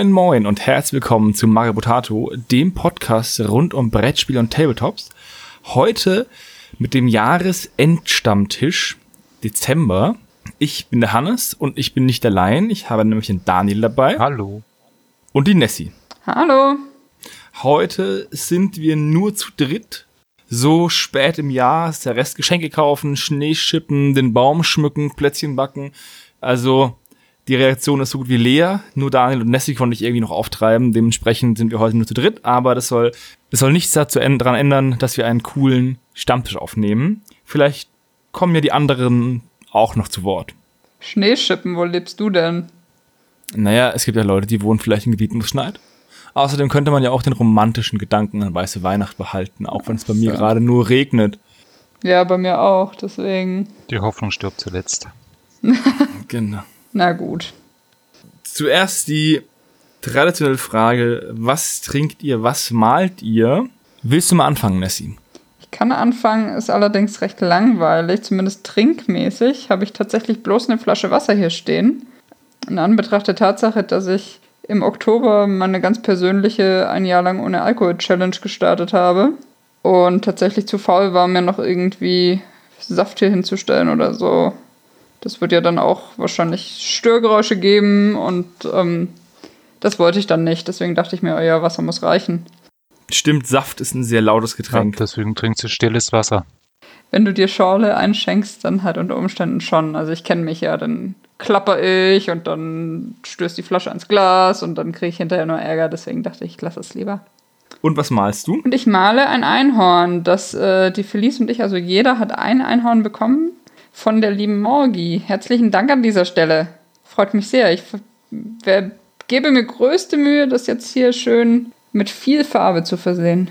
Moin Moin und herzlich willkommen zu Mario Potato, dem Podcast rund um Brettspiele und Tabletops. Heute mit dem Jahresendstammtisch Dezember. Ich bin der Hannes und ich bin nicht allein. Ich habe nämlich den Daniel dabei. Hallo. Und die Nessie. Hallo. Heute sind wir nur zu dritt. So spät im Jahr ist der Rest Geschenke kaufen, Schnee schippen, den Baum schmücken, Plätzchen backen. Also die Reaktion ist so gut wie leer. Nur Daniel und Nessie konnte ich irgendwie noch auftreiben. Dementsprechend sind wir heute nur zu dritt. Aber das soll, das soll nichts dazu daran ändern, dass wir einen coolen Stammtisch aufnehmen. Vielleicht kommen ja die anderen auch noch zu Wort. Schneeschippen, wo lebst du denn? Naja, es gibt ja Leute, die wohnen vielleicht in Gebieten, wo es schneit. Außerdem könnte man ja auch den romantischen Gedanken an weiße Weihnacht behalten, auch wenn es bei mir gerade nur regnet. Ja, bei mir auch, deswegen. Die Hoffnung stirbt zuletzt. genau. Na gut. Zuerst die traditionelle Frage, was trinkt ihr, was malt ihr? Willst du mal anfangen, Nessie? Ich kann anfangen, ist allerdings recht langweilig, zumindest trinkmäßig. Habe ich tatsächlich bloß eine Flasche Wasser hier stehen. In Anbetracht der Tatsache, dass ich im Oktober meine ganz persönliche ein Jahr lang ohne Alkohol-Challenge gestartet habe und tatsächlich zu faul war, mir noch irgendwie Saft hier hinzustellen oder so. Das wird ja dann auch wahrscheinlich Störgeräusche geben und ähm, das wollte ich dann nicht. Deswegen dachte ich mir, oh ja, Wasser muss reichen. Stimmt, Saft ist ein sehr lautes Getränk. Ja, deswegen trinkst du stilles Wasser. Wenn du dir Schorle einschenkst, dann halt unter Umständen schon. Also ich kenne mich ja, dann klapper ich und dann stößt die Flasche ans Glas und dann kriege ich hinterher nur Ärger. Deswegen dachte ich, ich lasse es lieber. Und was malst du? Und ich male ein Einhorn, das äh, die Felice und ich, also jeder hat ein Einhorn bekommen von der lieben Morgi. Herzlichen Dank an dieser Stelle. Freut mich sehr. Ich wer, gebe mir größte Mühe, das jetzt hier schön mit viel Farbe zu versehen.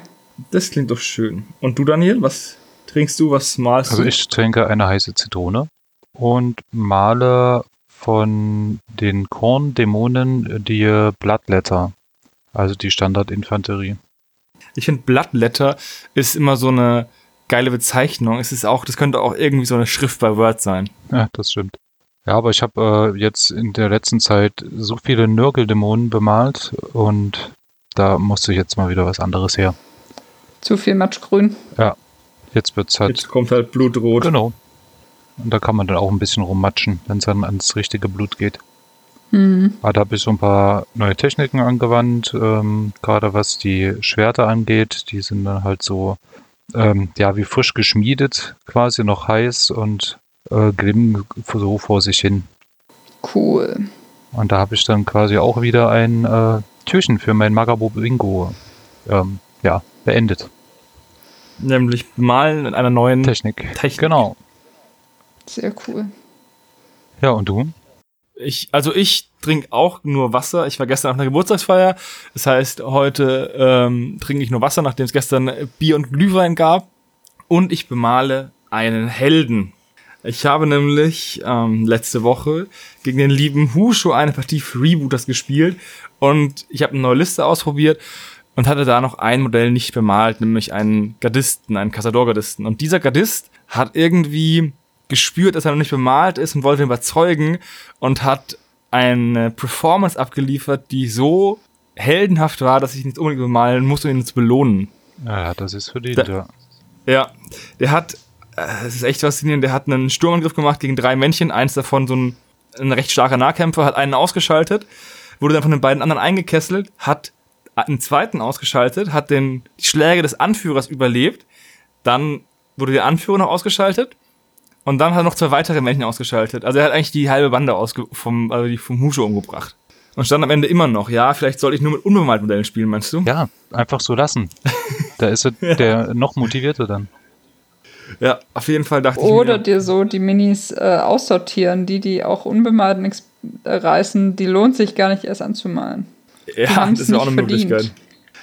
Das klingt doch schön. Und du, Daniel, was trinkst du, was malst also du? Also ich trinke eine heiße Zitrone und male von den Korndämonen die Blattletter, also die Standardinfanterie. Ich finde, Blattletter ist immer so eine geile Bezeichnung. Es ist auch, das könnte auch irgendwie so eine Schrift bei Word sein. Ja, das stimmt. Ja, aber ich habe äh, jetzt in der letzten Zeit so viele Nörgeldämonen bemalt und da musste jetzt mal wieder was anderes her. Zu viel Matschgrün. Ja, jetzt wird's halt. Jetzt kommt halt Blutrot. Genau. Und da kann man dann auch ein bisschen rummatschen, wenn es dann ans richtige Blut geht. Mhm. Aber da habe ich so ein paar neue Techniken angewandt, ähm, gerade was die Schwerter angeht. Die sind dann halt so ähm, ja, wie frisch geschmiedet, quasi noch heiß und äh, glimmen so vor sich hin. Cool. Und da habe ich dann quasi auch wieder ein äh, Türchen für mein Magabo Bingo ähm, ja, beendet. Nämlich malen in einer neuen Technik. Technik. Genau. Sehr cool. Ja, und du? Ich, also ich trinke auch nur Wasser. Ich war gestern auf einer Geburtstagsfeier. Das heißt, heute ähm, trinke ich nur Wasser, nachdem es gestern Bier und Glühwein gab. Und ich bemale einen Helden. Ich habe nämlich ähm, letzte Woche gegen den lieben Husho eine Partie Freebooters gespielt und ich habe eine neue Liste ausprobiert und hatte da noch ein Modell nicht bemalt, nämlich einen Gardisten, einen Casador-Gardisten. Und dieser Gardist hat irgendwie gespürt, dass er noch nicht bemalt ist und wollte ihn überzeugen und hat eine Performance abgeliefert, die so heldenhaft war, dass ich ihn jetzt unbedingt bemalen musste, um ihn zu belohnen. Ja, das ist verdient, Da- ja. Ja, der hat, äh, es ist echt faszinierend, der hat einen Sturmangriff gemacht gegen drei Männchen, eins davon so ein, ein recht starker Nahkämpfer, hat einen ausgeschaltet, wurde dann von den beiden anderen eingekesselt, hat einen zweiten ausgeschaltet, hat den, die Schläge des Anführers überlebt, dann wurde der Anführer noch ausgeschaltet und dann hat er noch zwei weitere Männchen ausgeschaltet. Also er hat eigentlich die halbe Bande ausge vom, also die vom Husho umgebracht. Und stand am Ende immer noch, ja, vielleicht soll ich nur mit unbemalten Modellen spielen, meinst du? Ja, einfach so lassen. Da ist er der noch motivierter dann. Ja, auf jeden Fall dachte Oder ich mir. dir so die Minis äh, aussortieren, die, die auch unbemalten ex- äh, reißen, die lohnt sich gar nicht erst anzumalen. Ja, das wäre auch eine verdient. Möglichkeit.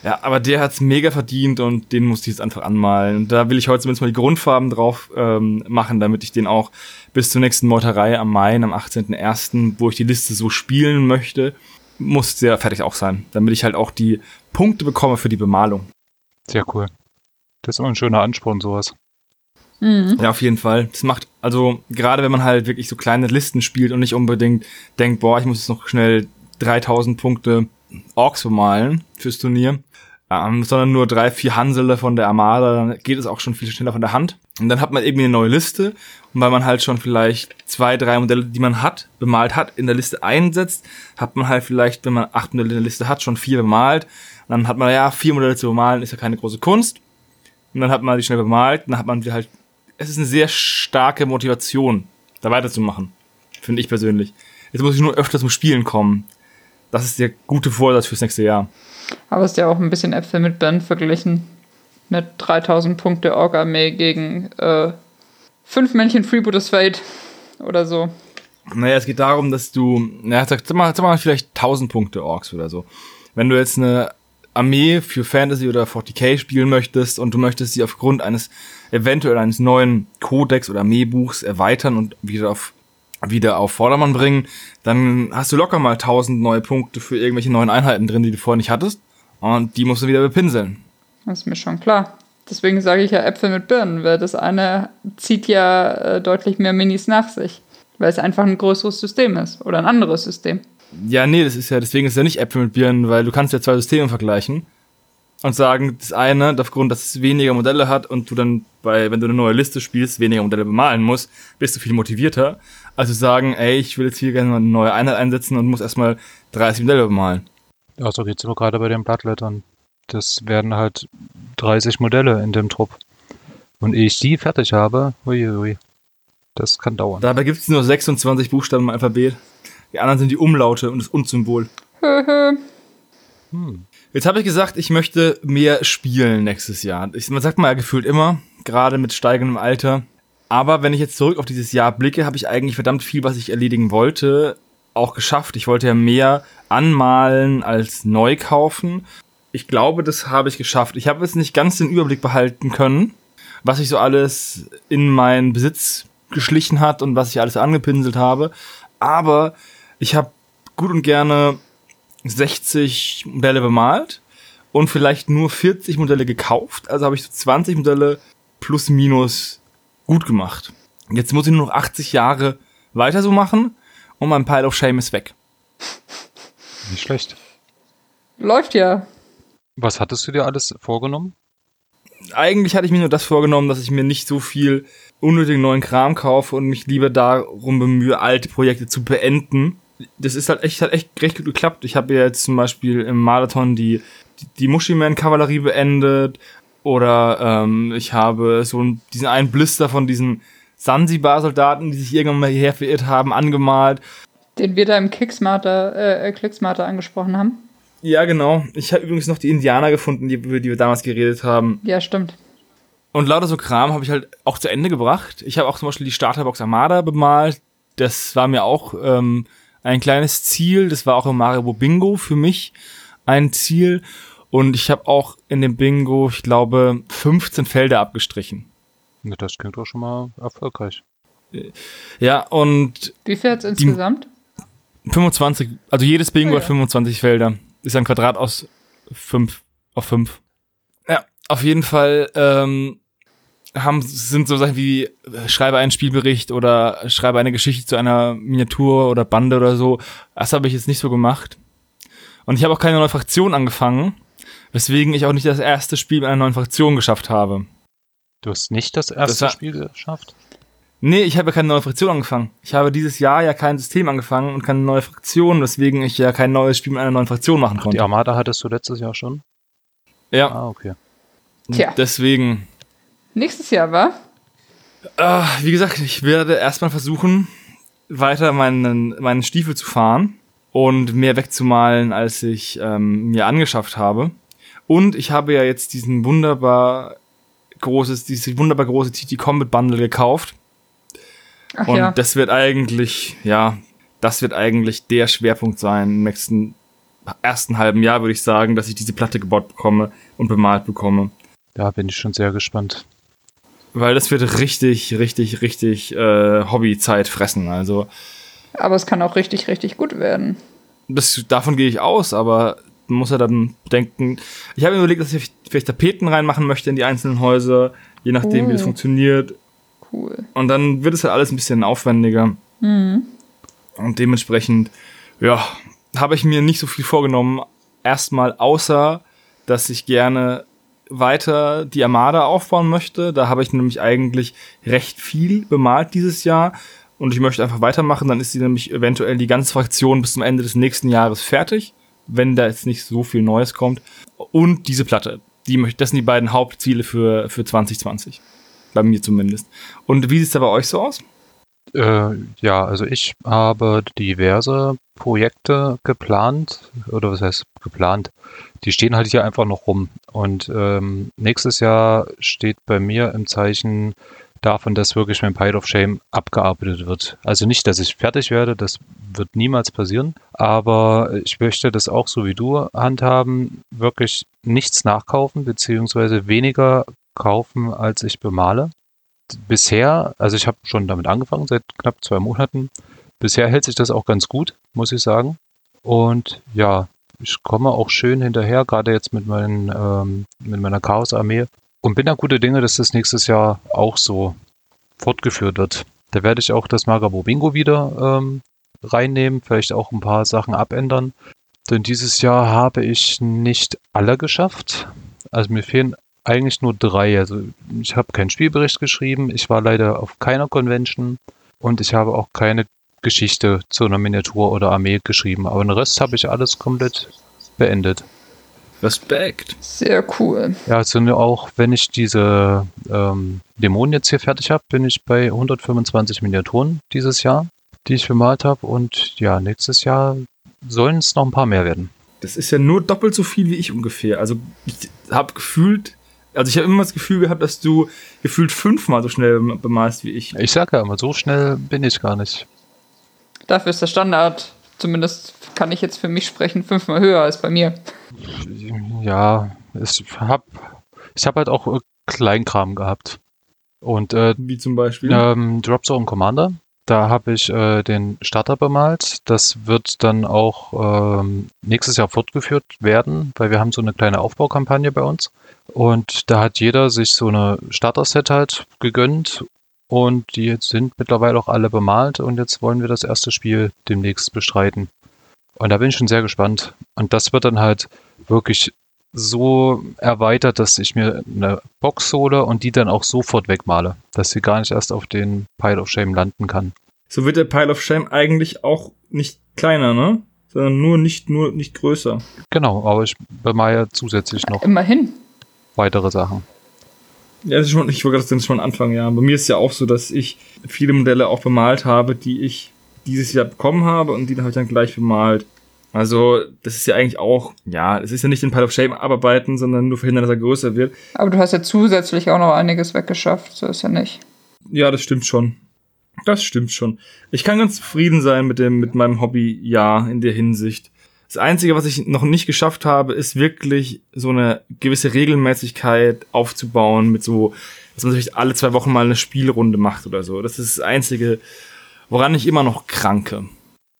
Ja, aber der hat's mega verdient und den musste ich jetzt einfach anmalen. Und da will ich heute zumindest mal die Grundfarben drauf ähm, machen, damit ich den auch bis zur nächsten Meuterei am Mai, am 18.01., wo ich die Liste so spielen möchte, muss der fertig auch sein, damit ich halt auch die Punkte bekomme für die Bemalung. Sehr cool. Das ist immer ein schöner Ansporn, sowas. Mhm. Ja, auf jeden Fall. Das macht, also gerade wenn man halt wirklich so kleine Listen spielt und nicht unbedingt denkt, boah, ich muss jetzt noch schnell 3000 Punkte Orks bemalen fürs Turnier, ähm, sondern nur drei, vier Hansele von der Armada, dann geht es auch schon viel schneller von der Hand. Und dann hat man irgendwie eine neue Liste und weil man halt schon vielleicht zwei, drei Modelle, die man hat, bemalt hat, in der Liste einsetzt, hat man halt vielleicht, wenn man acht Modelle in der Liste hat, schon vier bemalt. Und dann hat man, ja, vier Modelle zu bemalen, ist ja keine große Kunst. Und dann hat man die schnell bemalt, dann hat man wieder halt, es ist eine sehr starke Motivation, da weiterzumachen. Finde ich persönlich. Jetzt muss ich nur öfter zum Spielen kommen. Das ist der gute Vorsatz fürs nächste Jahr. Aber ist ja auch ein bisschen Äpfel mit Birnen verglichen. Mit 3000 Punkte Ork-Armee gegen äh, fünf Männchen Freebooters Fate oder so. Naja, es geht darum, dass du, naja, sag, sag, mal, sag mal vielleicht 1000 Punkte Orks oder so. Wenn du jetzt eine Armee für Fantasy oder 40k spielen möchtest und du möchtest sie aufgrund eines eventuell eines neuen Codex oder Armeebuchs erweitern und wieder auf wieder auf Vordermann bringen, dann hast du locker mal 1000 neue Punkte für irgendwelche neuen Einheiten drin, die du vorher nicht hattest. Und die musst du wieder bepinseln. Das ist mir schon klar. Deswegen sage ich ja Äpfel mit Birnen, weil das eine zieht ja äh, deutlich mehr Minis nach sich. Weil es einfach ein größeres System ist oder ein anderes System. Ja, nee, das ist ja, deswegen ist es ja nicht Äpfel mit Birnen, weil du kannst ja zwei Systeme vergleichen und sagen, das eine, aufgrund, dass es weniger Modelle hat und du dann bei, wenn du eine neue Liste spielst, weniger Modelle bemalen musst, bist du viel motivierter. Also sagen, ey, ich will jetzt hier gerne eine neue Einheit einsetzen und muss erstmal 30 Modelle bemalen. Ja, so geht's immer gerade bei den Blattlettern. Das werden halt 30 Modelle in dem Trupp. Und ehe ich die fertig habe, uiui, das kann dauern. Dabei gibt es nur 26 Buchstaben im Alphabet. Die anderen sind die Umlaute und das Und-Symbol. hm. Jetzt habe ich gesagt, ich möchte mehr spielen nächstes Jahr. Ich, man sagt mal ja gefühlt immer, gerade mit steigendem Alter. Aber wenn ich jetzt zurück auf dieses Jahr blicke, habe ich eigentlich verdammt viel, was ich erledigen wollte, auch geschafft. Ich wollte ja mehr anmalen als neu kaufen. Ich glaube, das habe ich geschafft. Ich habe jetzt nicht ganz den Überblick behalten können, was ich so alles in meinen Besitz geschlichen hat und was ich alles angepinselt habe. Aber ich habe gut und gerne 60 Modelle bemalt und vielleicht nur 40 Modelle gekauft. Also habe ich so 20 Modelle plus minus gut gemacht. Jetzt muss ich nur noch 80 Jahre weiter so machen und mein Pile of Shame ist weg. Nicht schlecht. Läuft ja. Was hattest du dir alles vorgenommen? Eigentlich hatte ich mir nur das vorgenommen, dass ich mir nicht so viel unnötigen neuen Kram kaufe und mich lieber darum bemühe, alte Projekte zu beenden. Das ist halt echt, hat echt recht gut geklappt. Ich habe ja jetzt zum Beispiel im Marathon die, die, die Mushiman-Kavallerie beendet oder ähm, ich habe so diesen einen Blister von diesen Sansibar-Soldaten, die sich irgendwann mal hierher verirrt haben, angemalt. Den wir da im Kicksmarter, äh, Clicksmarter angesprochen haben. Ja, genau. Ich habe übrigens noch die Indianer gefunden, die, über die wir damals geredet haben. Ja, stimmt. Und lauter so Kram habe ich halt auch zu Ende gebracht. Ich habe auch zum Beispiel die Starterbox Armada bemalt. Das war mir auch ähm, ein kleines Ziel. Das war auch im Mario Bingo für mich ein Ziel. Und ich habe auch in dem Bingo, ich glaube, 15 Felder abgestrichen. Das klingt doch schon mal erfolgreich. Ja, und. Wie viel hat es insgesamt? 25, also jedes Bingo oh ja. hat 25 Felder. Ist ein Quadrat aus 5 auf 5. Ja, auf jeden Fall ähm, haben, sind so Sachen wie schreibe einen Spielbericht oder schreibe eine Geschichte zu einer Miniatur oder Bande oder so. Das habe ich jetzt nicht so gemacht. Und ich habe auch keine neue Fraktion angefangen, weswegen ich auch nicht das erste Spiel mit einer neuen Fraktion geschafft habe. Du hast nicht das erste das Spiel geschafft? Nee, ich habe ja keine neue Fraktion angefangen. Ich habe dieses Jahr ja kein System angefangen und keine neue Fraktion, weswegen ich ja kein neues Spiel mit einer neuen Fraktion machen konnte. Die Armada hattest du letztes Jahr schon? Ja. Ah, okay. Tja. Deswegen. Nächstes Jahr, war? Äh, wie gesagt, ich werde erstmal versuchen, weiter meinen, meinen Stiefel zu fahren und mehr wegzumalen, als ich ähm, mir angeschafft habe. Und ich habe ja jetzt diesen wunderbar großes, dieses wunderbar große TT Combat Bundle gekauft. Ach und ja. das wird eigentlich, ja, das wird eigentlich der Schwerpunkt sein im nächsten ersten halben Jahr, würde ich sagen, dass ich diese Platte gebaut bekomme und bemalt bekomme. Da bin ich schon sehr gespannt. Weil das wird richtig, richtig, richtig äh, Hobbyzeit fressen. Also. Aber es kann auch richtig, richtig gut werden. Das, davon gehe ich aus, aber man muss ja dann denken. Ich habe mir überlegt, dass ich vielleicht Tapeten reinmachen möchte in die einzelnen Häuser, je nachdem, oh. wie das funktioniert. Cool. Und dann wird es halt alles ein bisschen aufwendiger. Mhm. Und dementsprechend, ja, habe ich mir nicht so viel vorgenommen, erstmal, außer dass ich gerne weiter die Armada aufbauen möchte. Da habe ich nämlich eigentlich recht viel bemalt dieses Jahr und ich möchte einfach weitermachen. Dann ist sie nämlich eventuell die ganze Fraktion bis zum Ende des nächsten Jahres fertig, wenn da jetzt nicht so viel Neues kommt. Und diese Platte. Die, das sind die beiden Hauptziele für, für 2020. Bei mir zumindest. Und wie sieht es da bei euch so aus? Äh, ja, also ich habe diverse Projekte geplant, oder was heißt geplant? Die stehen halt hier einfach noch rum. Und ähm, nächstes Jahr steht bei mir im Zeichen davon, dass wirklich mein Pile of Shame abgearbeitet wird. Also nicht, dass ich fertig werde, das wird niemals passieren, aber ich möchte das auch so wie du handhaben, wirklich nichts nachkaufen, beziehungsweise weniger kaufen, als ich bemale. Bisher, also ich habe schon damit angefangen, seit knapp zwei Monaten. Bisher hält sich das auch ganz gut, muss ich sagen. Und ja, ich komme auch schön hinterher, gerade jetzt mit, meinen, ähm, mit meiner Chaos-Armee. Und bin da gute Dinge, dass das nächstes Jahr auch so fortgeführt wird. Da werde ich auch das Magabo Bingo wieder ähm, reinnehmen, vielleicht auch ein paar Sachen abändern. Denn dieses Jahr habe ich nicht alle geschafft. Also mir fehlen eigentlich nur drei. Also ich habe keinen Spielbericht geschrieben, ich war leider auf keiner Convention und ich habe auch keine Geschichte zu einer Miniatur oder Armee geschrieben. Aber den Rest habe ich alles komplett beendet. Respekt. Sehr cool. Ja, also auch wenn ich diese ähm, Dämonen jetzt hier fertig habe, bin ich bei 125 Miniaturen dieses Jahr, die ich bemalt habe. Und ja, nächstes Jahr sollen es noch ein paar mehr werden. Das ist ja nur doppelt so viel wie ich ungefähr. Also ich habe gefühlt, also ich habe immer das Gefühl gehabt, dass du gefühlt fünfmal so schnell bemalst wie ich. Ich sage ja immer, so schnell bin ich gar nicht. Dafür ist der Standard, zumindest kann ich jetzt für mich sprechen, fünfmal höher als bei mir. Ja, ich habe ich hab halt auch Kleinkram gehabt. Und äh, wie zum Beispiel ähm, Dropzone Commander. Da habe ich äh, den Starter bemalt. Das wird dann auch ähm, nächstes Jahr fortgeführt werden, weil wir haben so eine kleine Aufbaukampagne bei uns. Und da hat jeder sich so eine Starter-Set halt gegönnt und die sind mittlerweile auch alle bemalt und jetzt wollen wir das erste Spiel demnächst bestreiten. Und da bin ich schon sehr gespannt. Und das wird dann halt wirklich so erweitert, dass ich mir eine Box hole und die dann auch sofort wegmale, dass sie gar nicht erst auf den Pile of Shame landen kann. So wird der Pile of Shame eigentlich auch nicht kleiner, ne? Sondern nur nicht nur nicht größer. Genau, aber ich bemale zusätzlich noch immerhin weitere Sachen. Ja, das ist schon, ich wollte das schon Anfang, ja. Bei mir ist ja auch so, dass ich viele Modelle auch bemalt habe, die ich dieses Jahr bekommen habe und die habe ich dann gleich bemalt. Also, das ist ja eigentlich auch, ja, es ist ja nicht den Pile of Shame abarbeiten, sondern nur verhindern, dass er größer wird. Aber du hast ja zusätzlich auch noch einiges weggeschafft, so ist ja nicht. Ja, das stimmt schon. Das stimmt schon. Ich kann ganz zufrieden sein mit dem, mit meinem Hobby, ja, in der Hinsicht. Das Einzige, was ich noch nicht geschafft habe, ist wirklich so eine gewisse Regelmäßigkeit aufzubauen mit so, dass man sich alle zwei Wochen mal eine Spielrunde macht oder so. Das ist das Einzige, woran ich immer noch kranke.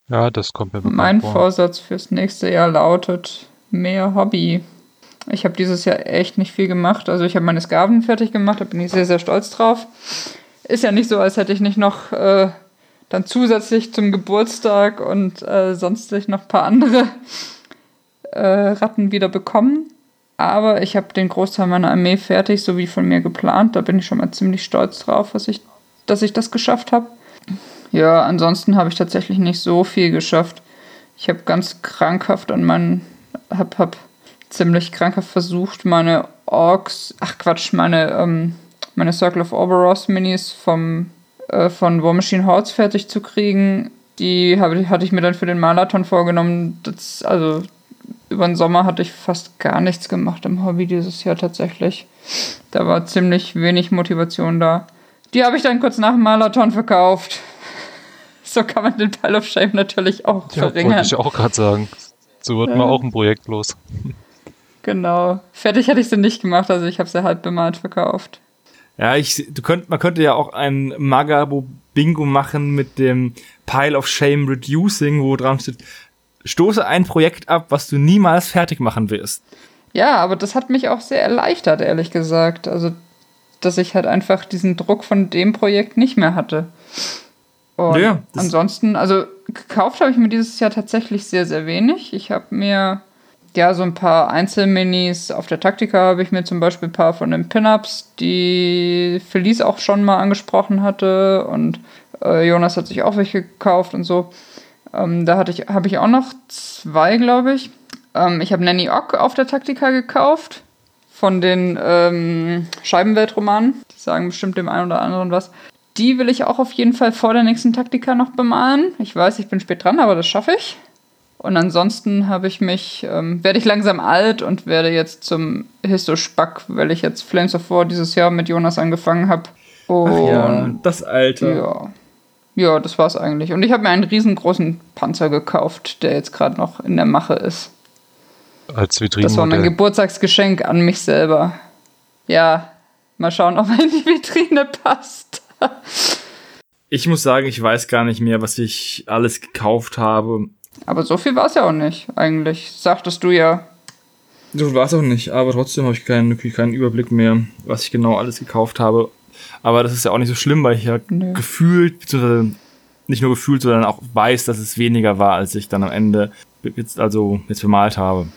Ja, das kommt mir Mein vor. Vorsatz fürs nächste Jahr lautet mehr Hobby. Ich habe dieses Jahr echt nicht viel gemacht. Also ich habe meine Skaven fertig gemacht, da bin ich sehr, sehr stolz drauf. Ist ja nicht so, als hätte ich nicht noch äh, dann zusätzlich zum Geburtstag und äh, sonstig noch ein paar andere äh, Ratten wieder bekommen. Aber ich habe den Großteil meiner Armee fertig, so wie von mir geplant. Da bin ich schon mal ziemlich stolz drauf, was ich, dass ich das geschafft habe. Ja, ansonsten habe ich tatsächlich nicht so viel geschafft. Ich habe ganz krankhaft an meinen, hab, hab ziemlich krankhaft versucht, meine Orks, ach Quatsch, meine, ähm, meine Circle of Oberos Minis vom äh, von War Machine Hordes fertig zu kriegen. Die hab, hatte ich mir dann für den Marathon vorgenommen. Das, also über den Sommer hatte ich fast gar nichts gemacht im Hobby dieses Jahr tatsächlich. Da war ziemlich wenig Motivation da. Die habe ich dann kurz nach dem Marathon verkauft. So kann man den Pile of Shame natürlich auch ja, verringern. Wollte ich auch gerade sagen. So wird ja. man auch ein Projekt los. Genau. Fertig hätte ich sie nicht gemacht, also ich habe sie halb bemalt verkauft. Ja, ich, du könnt, man könnte ja auch ein Magabo Bingo machen mit dem Pile of Shame Reducing, wo dran steht, stoße ein Projekt ab, was du niemals fertig machen wirst. Ja, aber das hat mich auch sehr erleichtert, ehrlich gesagt. Also, dass ich halt einfach diesen Druck von dem Projekt nicht mehr hatte. Und ja, ansonsten, also gekauft habe ich mir dieses Jahr tatsächlich sehr, sehr wenig. Ich habe mir ja, so ein paar Einzelminis. Auf der Taktika habe ich mir zum Beispiel ein paar von den Pin-Ups, die Felice auch schon mal angesprochen hatte. Und äh, Jonas hat sich auch welche gekauft und so. Ähm, da ich, habe ich auch noch zwei, glaube ich. Ähm, ich habe Nanny Ock auf der Taktika gekauft. Von den ähm, Scheibenweltromanen. Die sagen bestimmt dem einen oder anderen was. Die will ich auch auf jeden Fall vor der nächsten Taktika noch bemalen. Ich weiß, ich bin spät dran, aber das schaffe ich. Und ansonsten habe ich mich, ähm, werde ich langsam alt und werde jetzt zum Histo-Spack, weil ich jetzt Flames of War dieses Jahr mit Jonas angefangen habe. Ach ja, das Alte. Ja. Ja, das war's eigentlich. Und ich habe mir einen riesengroßen Panzer gekauft, der jetzt gerade noch in der Mache ist. Als Vitrine. Das war mein Geburtstagsgeschenk an mich selber. Ja, mal schauen, ob er in die Vitrine passt. ich muss sagen, ich weiß gar nicht mehr, was ich alles gekauft habe. Aber so viel war es ja auch nicht, eigentlich. Sagtest du ja. So war es auch nicht, aber trotzdem habe ich keinen, keinen Überblick mehr, was ich genau alles gekauft habe. Aber das ist ja auch nicht so schlimm, weil ich ja Nö. gefühlt, beziehungsweise nicht nur gefühlt, sondern auch weiß, dass es weniger war, als ich dann am Ende jetzt, also jetzt bemalt habe.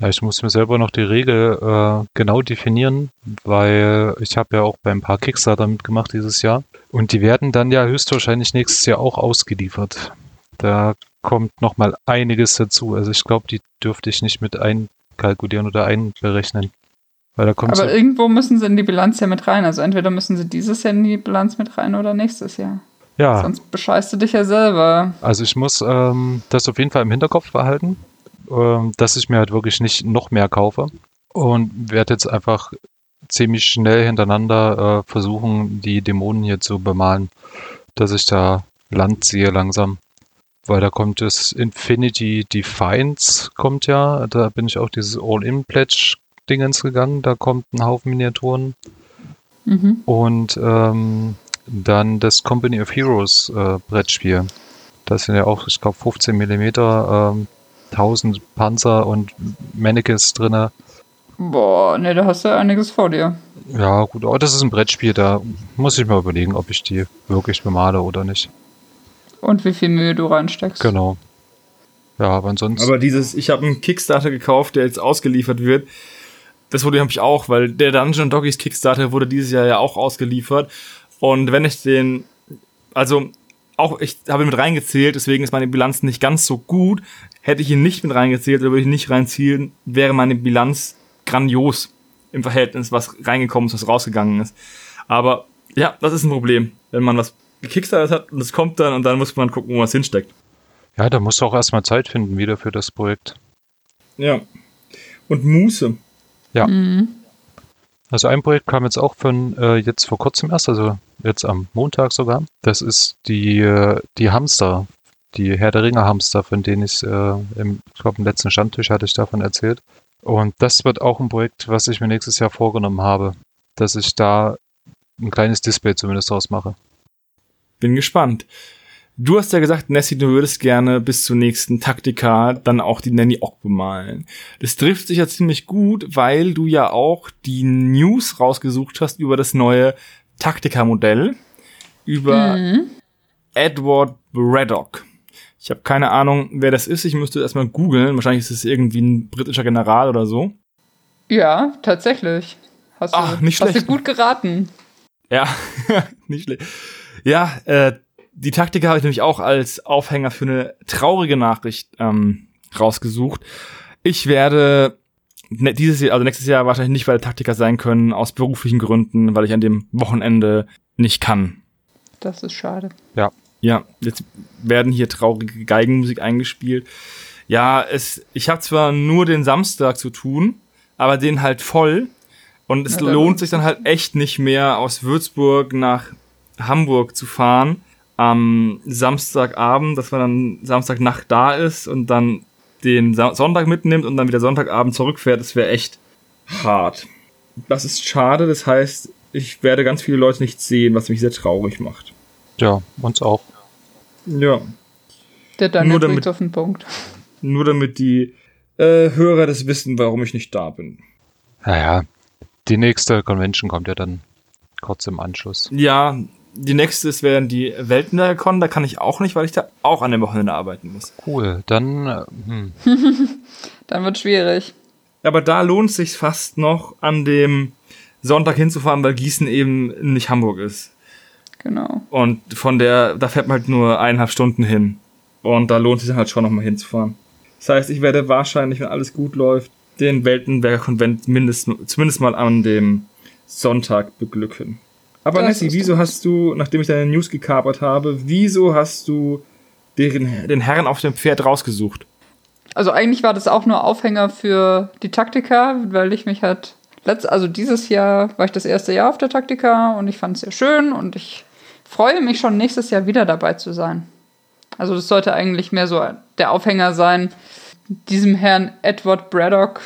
Ja, ich muss mir selber noch die Regel äh, genau definieren, weil ich habe ja auch bei ein paar Kickstarter mitgemacht dieses Jahr. Und die werden dann ja höchstwahrscheinlich nächstes Jahr auch ausgeliefert. Da kommt nochmal einiges dazu. Also ich glaube, die dürfte ich nicht mit einkalkulieren oder einberechnen. Weil da kommt Aber so irgendwo müssen sie in die Bilanz ja mit rein. Also entweder müssen sie dieses Jahr in die Bilanz mit rein oder nächstes Jahr. Ja. Sonst bescheißt du dich ja selber. Also ich muss ähm, das auf jeden Fall im Hinterkopf behalten, ähm, dass ich mir halt wirklich nicht noch mehr kaufe. Und werde jetzt einfach ziemlich schnell hintereinander äh, versuchen, die Dämonen hier zu bemalen. Dass ich da Land sehe langsam. Weil da kommt das Infinity Defiance, kommt ja. Da bin ich auch dieses All-In-Pledge Dingens gegangen. Da kommt ein Haufen Miniaturen. Mhm. Und ähm, dann das Company of Heroes äh, Brettspiel. Das sind ja auch, ich glaube, 15 Millimeter, ähm, 1000 Panzer und Mannequins drin. Boah, ne, da hast du einiges vor dir. Ja, gut, aber das ist ein Brettspiel, da muss ich mal überlegen, ob ich die wirklich bemale oder nicht. Und wie viel Mühe du reinsteckst. Genau. Ja, aber ansonsten. Aber dieses, ich habe einen Kickstarter gekauft, der jetzt ausgeliefert wird. Das wurde habe ich auch, weil der Dungeon Doggies Kickstarter wurde dieses Jahr ja auch ausgeliefert. Und wenn ich den, also auch, ich habe ihn mit reingezählt, deswegen ist meine Bilanz nicht ganz so gut. Hätte ich ihn nicht mit reingezählt oder würde ich ihn nicht reinziehen, wäre meine Bilanz grandios im Verhältnis, was reingekommen ist, was rausgegangen ist. Aber ja, das ist ein Problem, wenn man was gekickstartet hat und es kommt dann und dann muss man gucken, wo man es hinsteckt. Ja, da musst du auch erstmal Zeit finden wieder für das Projekt. Ja. Und Muße. Ja. Mhm. Also ein Projekt kam jetzt auch von äh, jetzt vor kurzem erst, also jetzt am Montag sogar. Das ist die, äh, die Hamster, die Herr der Ringe Hamster, von denen ich äh, im, ich glaube, im letzten Standtisch hatte ich davon erzählt. Und das wird auch ein Projekt, was ich mir nächstes Jahr vorgenommen habe, dass ich da ein kleines Display zumindest draus mache. Bin gespannt. Du hast ja gesagt, Nessie, du würdest gerne bis zur nächsten Taktika dann auch die Nanny Ock bemalen. Das trifft sich ja ziemlich gut, weil du ja auch die News rausgesucht hast über das neue Taktika-Modell, über mhm. Edward Braddock. Ich habe keine Ahnung, wer das ist. Ich müsste erstmal googeln. Wahrscheinlich ist es irgendwie ein britischer General oder so. Ja, tatsächlich. Hast du, Ach, nicht schlecht. Hast du gut geraten. Ja, nicht schlecht. Ja, äh, die Taktik habe ich nämlich auch als Aufhänger für eine traurige Nachricht ähm, rausgesucht. Ich werde ne, dieses Jahr, also nächstes Jahr wahrscheinlich nicht bei der Taktiker sein können, aus beruflichen Gründen, weil ich an dem Wochenende nicht kann. Das ist schade. Ja. Ja, jetzt werden hier traurige Geigenmusik eingespielt. Ja, es, ich habe zwar nur den Samstag zu tun, aber den halt voll. Und es ja, lohnt sich dann halt echt nicht mehr, aus Würzburg nach Hamburg zu fahren am Samstagabend, dass man dann Samstagnacht da ist und dann den Sonntag mitnimmt und dann wieder Sonntagabend zurückfährt, das wäre echt hart. Das ist schade, das heißt, ich werde ganz viele Leute nicht sehen, was mich sehr traurig macht. Ja, uns auch. Ja. Der Daniel nur damit, auf den Punkt. Nur damit die äh, Hörer das wissen, warum ich nicht da bin. Naja, die nächste Convention kommt ja dann kurz im Anschluss. Ja, die nächste ist wären die Weltnercon, da kann ich auch nicht, weil ich da auch an dem Wochenende arbeiten muss. Cool, dann. Äh, hm. Dann wird schwierig. Aber da lohnt es sich fast noch, an dem Sonntag hinzufahren, weil Gießen eben nicht Hamburg ist. Genau. Und von der, da fährt man halt nur eineinhalb Stunden hin. Und da lohnt es sich dann halt schon nochmal hinzufahren. Das heißt, ich werde wahrscheinlich, wenn alles gut läuft, den Weltenberger Konvent mindestens, zumindest mal an dem Sonntag beglücken. Aber Das Nessie, wieso hast du, nachdem ich deine News gekapert habe, wieso hast du den, den Herrn auf dem Pferd rausgesucht? Also eigentlich war das auch nur Aufhänger für die Taktika, weil ich mich halt letzt, also dieses Jahr war ich das erste Jahr auf der Taktika und ich fand es sehr schön und ich freue mich schon nächstes Jahr wieder dabei zu sein. Also das sollte eigentlich mehr so der Aufhänger sein. Diesem Herrn Edward Braddock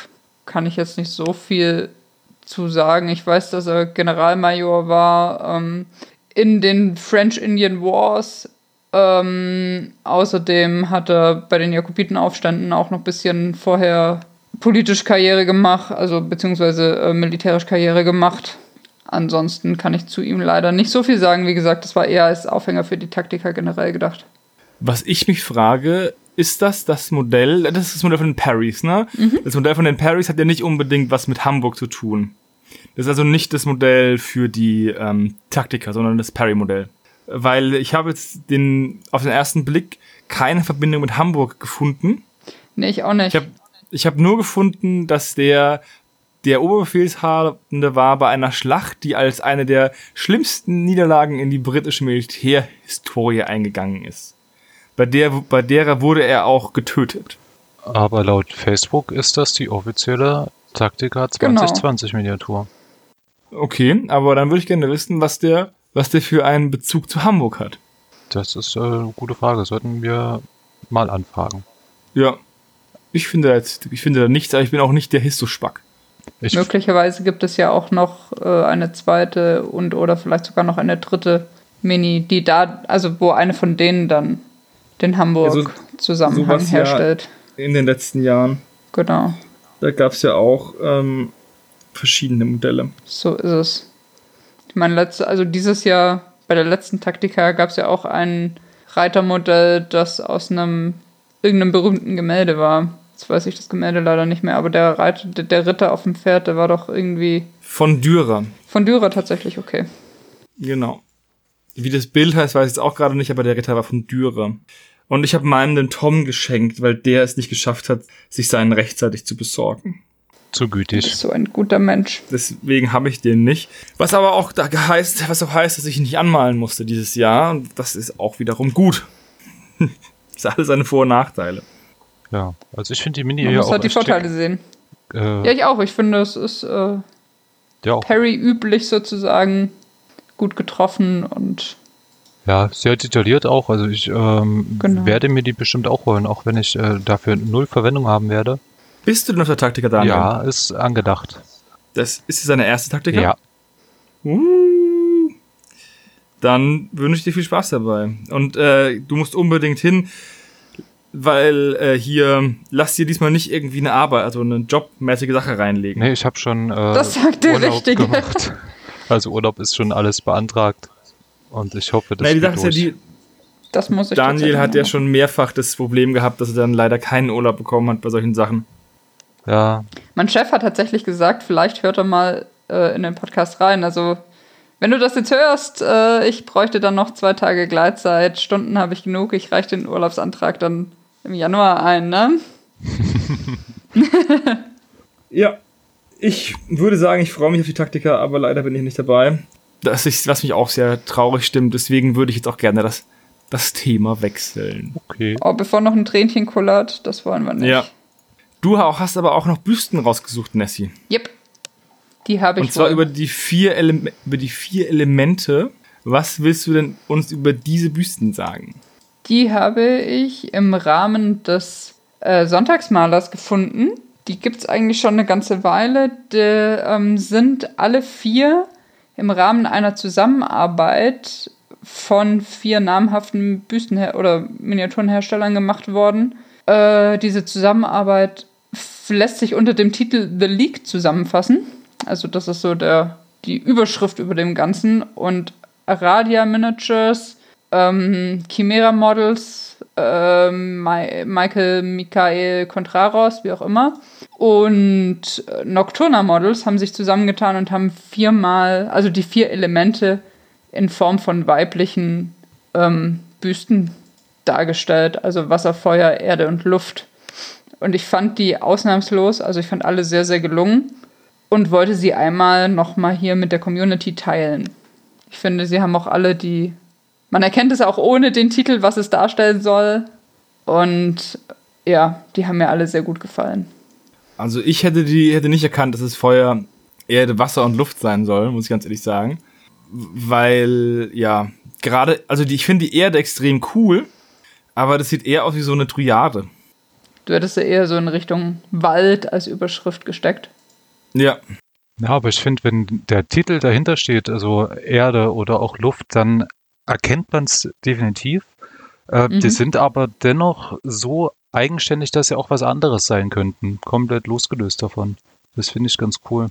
kann ich jetzt nicht so viel zu sagen. Ich weiß, dass er Generalmajor war ähm, in den French Indian Wars. Ähm, außerdem hat er bei den Jakobitenaufständen auch noch ein bisschen vorher politisch Karriere gemacht, also beziehungsweise äh, militärisch Karriere gemacht. Ansonsten kann ich zu ihm leider nicht so viel sagen. Wie gesagt, das war eher als Aufhänger für die Taktiker generell gedacht. Was ich mich frage, ist das das Modell, das ist das Modell von den Parrys, ne? Das Modell von den Parrys hat ja nicht unbedingt was mit Hamburg zu tun. Das ist also nicht das Modell für die ähm, Taktiker, sondern das Parry-Modell. Weil ich habe jetzt den, auf den ersten Blick keine Verbindung mit Hamburg gefunden. Nee, ich auch nicht. Ich habe ich hab nur gefunden, dass der der Oberbefehlshabende war bei einer Schlacht, die als eine der schlimmsten Niederlagen in die britische Militärhistorie eingegangen ist. Bei der, bei derer wurde er auch getötet. Aber laut Facebook ist das die offizielle Taktika Genau. 2020 Miniatur. Okay, aber dann würde ich gerne wissen, was der, was der für einen Bezug zu Hamburg hat. Das ist äh, eine gute Frage. Sollten wir mal anfragen. Ja. Ich finde da jetzt, ich finde da nichts, aber ich bin auch nicht der Histospack. Ich, Möglicherweise gibt es ja auch noch äh, eine zweite und oder vielleicht sogar noch eine dritte Mini, die da, also wo eine von denen dann den Hamburg-Zusammenhang ja- herstellt. In den letzten Jahren, Genau, da gab es ja auch ähm, verschiedene Modelle. so ist es. Ich meine, letzte, also dieses Jahr bei der letzten Taktika gab es ja auch ein Reitermodell, das aus einem irgendeinem berühmten Gemälde war. Jetzt weiß ich das Gemälde leider nicht mehr, aber der, Reiter, der Ritter auf dem Pferd, der war doch irgendwie Von Dürer. von Dürer tatsächlich okay. Genau. Wie das Bild heißt, weiß ich jetzt auch gerade nicht, aber der Ritter war von Dürer. Und ich habe meinem den Tom geschenkt, weil der es nicht geschafft hat, sich seinen rechtzeitig zu besorgen. zu gütig. So ein guter Mensch. Deswegen habe ich den nicht. Was aber auch da heißt, was auch heißt, dass ich ihn nicht anmalen musste dieses Jahr. Und das ist auch wiederum gut. das hat alles seine Vor- und Nachteile. Ja, also ich finde die Mini Man ja muss auch halt die Vorteile sehen. Äh, Ja, ich auch. Ich finde, es ist äh, ja, auch, Perry üblich sozusagen gut getroffen und ja, sehr detailliert auch. Also ich ähm, Genau. werde mir die bestimmt auch holen, auch wenn ich äh, dafür null Verwendung haben werde. Bist du denn auf der Taktiker, Daniel? Ja, ist angedacht. Das ist seine erste Taktiker? Ja, Uh. Dann wünsche ich dir viel Spaß dabei. Und äh, du musst unbedingt hin, weil äh, hier, lass dir diesmal nicht irgendwie eine Arbeit, also eine jobmäßige Sache reinlegen. nee, ich habe schon äh, Das sagt der Urlaub Richtige. gemacht. Also Urlaub ist schon alles beantragt und ich hoffe, das Nee, die geht ja durch. die, das muss ich Daniel hat ja schon mehrfach das Problem gehabt, dass er dann leider keinen Urlaub bekommen hat bei solchen Sachen. Ja, Mein Chef hat tatsächlich gesagt, vielleicht hört er mal äh, in den Podcast rein. Also, wenn du das jetzt hörst, äh, ich bräuchte dann noch zwei Tage Gleitzeit. Stunden habe ich genug. Ich reiche den Urlaubsantrag dann im Januar ein, ne? Ja, ich würde sagen, ich freue mich auf die Taktiker, aber leider bin ich nicht dabei. Das ist, was mich auch sehr traurig stimmt. Deswegen würde ich jetzt auch gerne das, das Thema wechseln. okay. Oh, bevor noch ein Tränchen kullert, das wollen wir nicht. Ja. Du auch- hast aber auch noch Büsten rausgesucht, Nessie. Yep. Die habe ich Und zwar wohl. über die, vier Ele über die vier Elemente. Was willst du denn uns über diese Büsten sagen? Die habe ich im Rahmen des äh, Sonntagsmalers gefunden. Die gibt es eigentlich schon eine ganze Weile. Die ähm, sind alle vier im Rahmen einer Zusammenarbeit von vier namhaften Büsten- oder Miniaturenherstellern gemacht worden. Äh, diese Zusammenarbeit lässt sich unter dem Titel The League zusammenfassen. Also das ist so der, die Überschrift über dem Ganzen. Und Aradia Miniatures ähm, Chimera Models, ähm, Michael Michael Contraros, wie auch immer. Und Nocturna Models haben sich zusammengetan und haben viermal, also die vier Elemente in Form von weiblichen ähm, Büsten dargestellt. Also Wasser, Feuer, Erde und Luft. Und ich fand die ausnahmslos, also ich fand alle sehr, sehr gelungen und wollte sie einmal nochmal hier mit der Community teilen. Ich finde, sie haben auch alle die. Man erkennt es auch ohne den Titel, was es darstellen soll. Und ja, die haben mir alle sehr gut gefallen. Also ich hätte die hätte nicht erkannt, dass es Feuer, Erde, Wasser und Luft sein soll, muss ich ganz ehrlich sagen. Weil, ja, gerade, also die, ich finde die Erde extrem cool, aber das sieht eher aus wie so eine Triade. Du hättest ja eher so in Richtung Wald als Überschrift gesteckt. Ja. Ja, aber ich finde, wenn der Titel dahinter steht, also Erde oder auch Luft, dann erkennt man es definitiv. Äh, mhm. Die sind aber dennoch so eigenständig, dass sie auch was anderes sein könnten. Komplett losgelöst davon. Das finde ich ganz cool.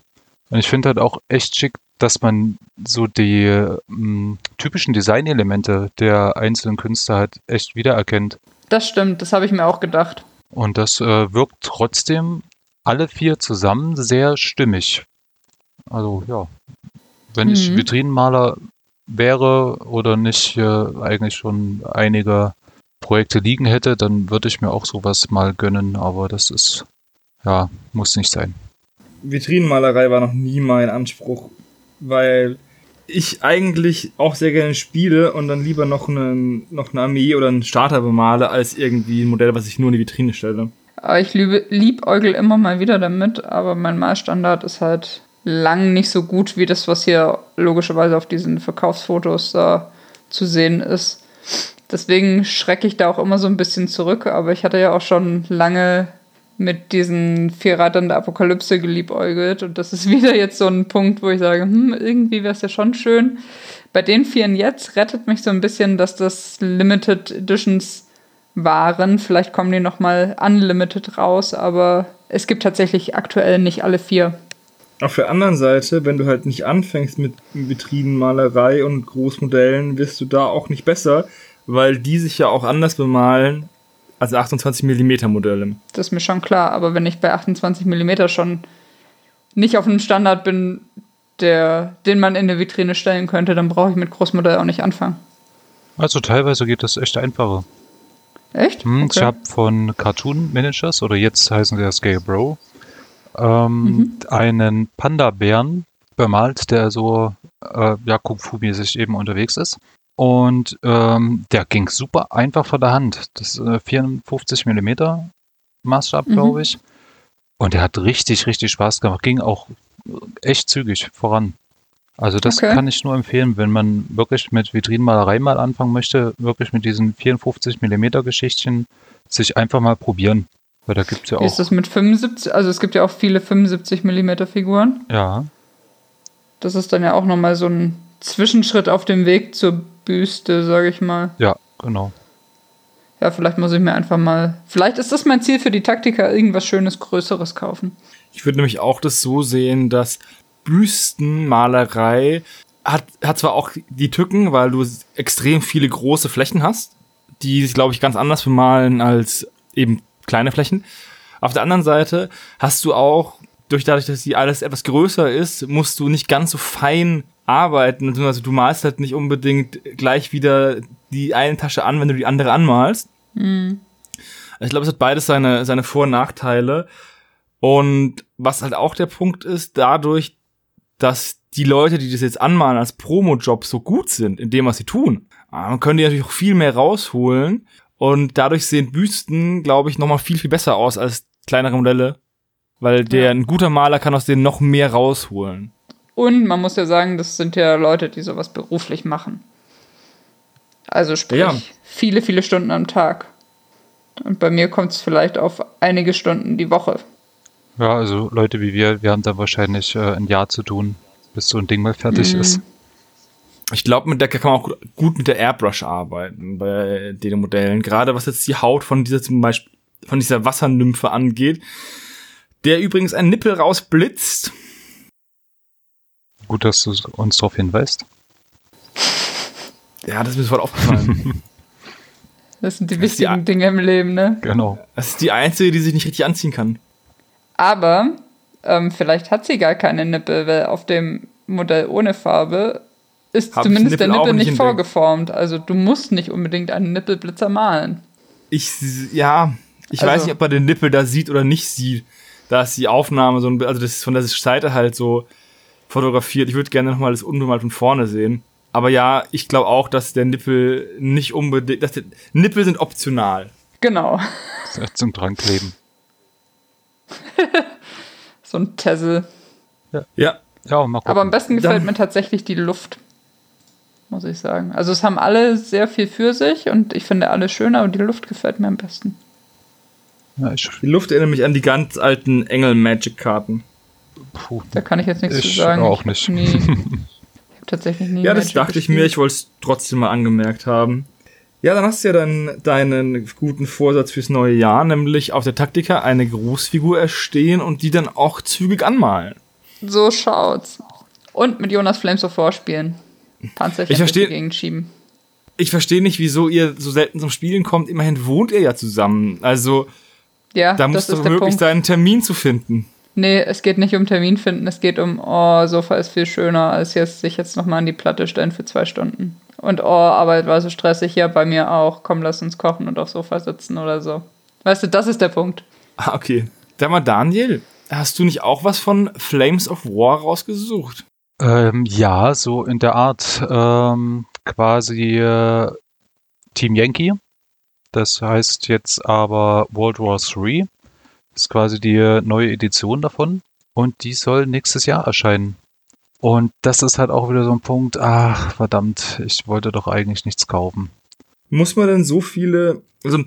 Und ich finde halt auch echt schick, dass man so die m, typischen Designelemente der einzelnen Künstler halt echt wiedererkennt. Das stimmt, das habe ich mir auch gedacht. Und das äh, wirkt trotzdem alle vier zusammen sehr stimmig. Also ja, wenn mhm. ich Vitrinenmaler wäre oder nicht äh, eigentlich schon einige Projekte liegen hätte, dann würde ich mir auch sowas mal gönnen, aber das ist, ja, muss nicht sein. Vitrinenmalerei war noch nie mein Anspruch, weil ich eigentlich auch sehr gerne spiele und dann lieber noch, einen, noch eine Armee oder einen Starter bemale, als irgendwie ein Modell, was ich nur in die Vitrine stelle. Aber ich liebe, liebäugel immer mal wieder damit, aber mein Malstandard ist halt lang nicht so gut wie das, was hier logischerweise auf diesen Verkaufsfotos da zu sehen ist. Deswegen schrecke ich da auch immer so ein bisschen zurück, aber ich hatte ja auch schon lange mit diesen vier Reitern der Apokalypse geliebäugelt und das ist wieder jetzt so ein Punkt, wo ich sage, hm, irgendwie wäre es ja schon schön. Bei den vieren jetzt rettet mich so ein bisschen, dass das Limited Editions waren. Vielleicht kommen die nochmal unlimited raus, aber es gibt tatsächlich aktuell nicht alle vier. Auf der anderen Seite, wenn du halt nicht anfängst mit Vitrinenmalerei und Großmodellen, wirst du da auch nicht besser, weil die sich ja auch anders bemalen als 28 mm Modelle. Das ist mir schon klar, aber wenn ich bei 28 mm schon nicht auf einem Standard bin, der, den man in eine Vitrine stellen könnte, dann brauche ich mit Großmodell auch nicht anfangen. Also teilweise geht das echt einfacher. Echt? Hm, okay. Ich habe von Cartoon Managers, oder jetzt heißen sie ja Scale Bro, ähm, mhm. einen Panda-Bären bemalt, der so äh, ja, Kung-Fu-mäßig eben unterwegs ist. Und ähm, der ging super einfach von der Hand. Das ist äh, 54 mm Maßstab, mhm. glaube ich. Und der hat richtig, richtig Spaß gemacht. Ging auch echt zügig voran. Also das okay. kann ich nur empfehlen, wenn man wirklich mit Vitrinenmalerei mal anfangen möchte, wirklich mit diesen 54 mm Geschichtchen sich einfach mal probieren. Weil da gibt es ja auch. Wie ist das mit 75? Also es gibt ja auch viele 75 mm Figuren. Ja. Das ist dann ja auch nochmal so ein Zwischenschritt auf dem Weg zur Büste, sage ich mal. Ja, genau. Ja, vielleicht muss ich mir einfach mal. Vielleicht ist das mein Ziel für die Taktiker, irgendwas Schönes, Größeres kaufen. Ich würde nämlich auch das so sehen, dass Büstenmalerei hat, hat zwar auch die Tücken, weil du extrem viele große Flächen hast, die sich, glaube ich, ganz anders bemalen als eben kleine Flächen. Auf der anderen Seite hast du auch, durch dadurch, dass die alles etwas größer ist, musst du nicht ganz so fein arbeiten. Also du malst halt nicht unbedingt gleich wieder die eine Tasche an, wenn du die andere anmalst. Mhm. Ich glaube, es hat beides seine, seine Vor- und Nachteile. Und was halt auch der Punkt ist, dadurch, dass die Leute, die das jetzt anmalen als Promo-Job so gut sind in dem, was sie tun, äh, können die natürlich auch viel mehr rausholen. Und dadurch sehen Büsten, glaube ich, nochmal viel, viel besser aus als kleinere Modelle. Weil der, ja. ein guter Maler kann aus denen noch mehr rausholen. Und man muss ja sagen, das sind ja Leute, die sowas beruflich machen. Also sprich, ja. viele, viele Stunden am Tag. Und bei mir kommt es vielleicht auf einige Stunden die Woche. Ja, also Leute wie wir, wir haben da wahrscheinlich äh, ein Jahr zu tun, bis so ein Ding mal fertig mhm. ist. Ich glaube, mit der kann man auch gut mit der Airbrush arbeiten bei den Modellen. Gerade was jetzt die Haut von dieser zum Beispiel von dieser Wassernymphe angeht, der übrigens einen Nippel rausblitzt Gut, dass du uns darauf hinweist. Ja, das ist mir sofort aufgefallen. Das sind die ist wichtigen die- Dinge im Leben, ne? Genau. Das ist die einzige, die sich nicht richtig anziehen kann. Aber ähm, vielleicht hat sie gar keine Nippel, weil auf dem Modell ohne Farbe ist zumindest der Nippel auch Nippel nicht nicht vorgeformt. Also du musst nicht unbedingt einen Nippelblitzer malen. Ich, ja, ich Also- weiß nicht, ob man den Nippel da sieht oder nicht sieht. Da ist die Aufnahme so ein, also das ist von der Seite halt so fotografiert. Ich würde gerne nochmal das unbemalt von vorne sehen. Aber ja, ich glaube auch, dass der Nippel nicht unbedingt, dass der, Nippel sind optional. Genau. Zum Drankleben. So ein Tessel. Ja, Ja, mal gucken. Aber am besten gefällt Dann- mir tatsächlich die Luft. Muss ich sagen. Also es haben alle sehr viel für sich und ich finde alle schöner, aber die Luft gefällt mir am besten. ja, ich, die Luft erinnert mich an die ganz alten Engel-Magic-Karten. puh. Da kann ich jetzt nichts Ich zu sagen. auch Ich nicht. hab Nie, ich habe tatsächlich nie. Ja, das Magic dachte ich gespielt. mir, ich wollte es trotzdem mal angemerkt haben. Ja, dann hast du ja dann deinen guten Vorsatz fürs neue Jahr, nämlich auf der Taktika eine Großfigur erstehen und die dann auch zügig anmalen. So schaut's. Und mit Jonas Flames of War spielen. Panzerchen Ich versteh- durch die Gegend schieben. Ich verstehe nicht, wieso ihr so selten zum Spielen kommt. Immerhin wohnt ihr ja zusammen. Also, Ja, da muss das doch ist der möglich Punkt. sein, einen Termin zu finden. Nee, es geht nicht um Termin finden, es geht um, oh, Sofa ist viel schöner, als jetzt sich jetzt nochmal an die Platte stellen für zwei Stunden. Und oh, Arbeit war so stressig, ja, bei mir auch. Komm, lass uns kochen und aufs Sofa sitzen oder so. Weißt du, das ist der Punkt. Ah, okay. Sag mal, Daniel, hast du nicht auch was von Flames of War rausgesucht? Ähm, ja, so in der Art ähm, quasi äh, Team Yankee. Das heißt jetzt aber World War III. Ist quasi die äh, neue Edition davon. Und die soll nächstes Jahr erscheinen. Und das ist halt auch wieder so ein Punkt, ach verdammt, ich wollte doch eigentlich nichts kaufen. Muss man denn so viele. Also,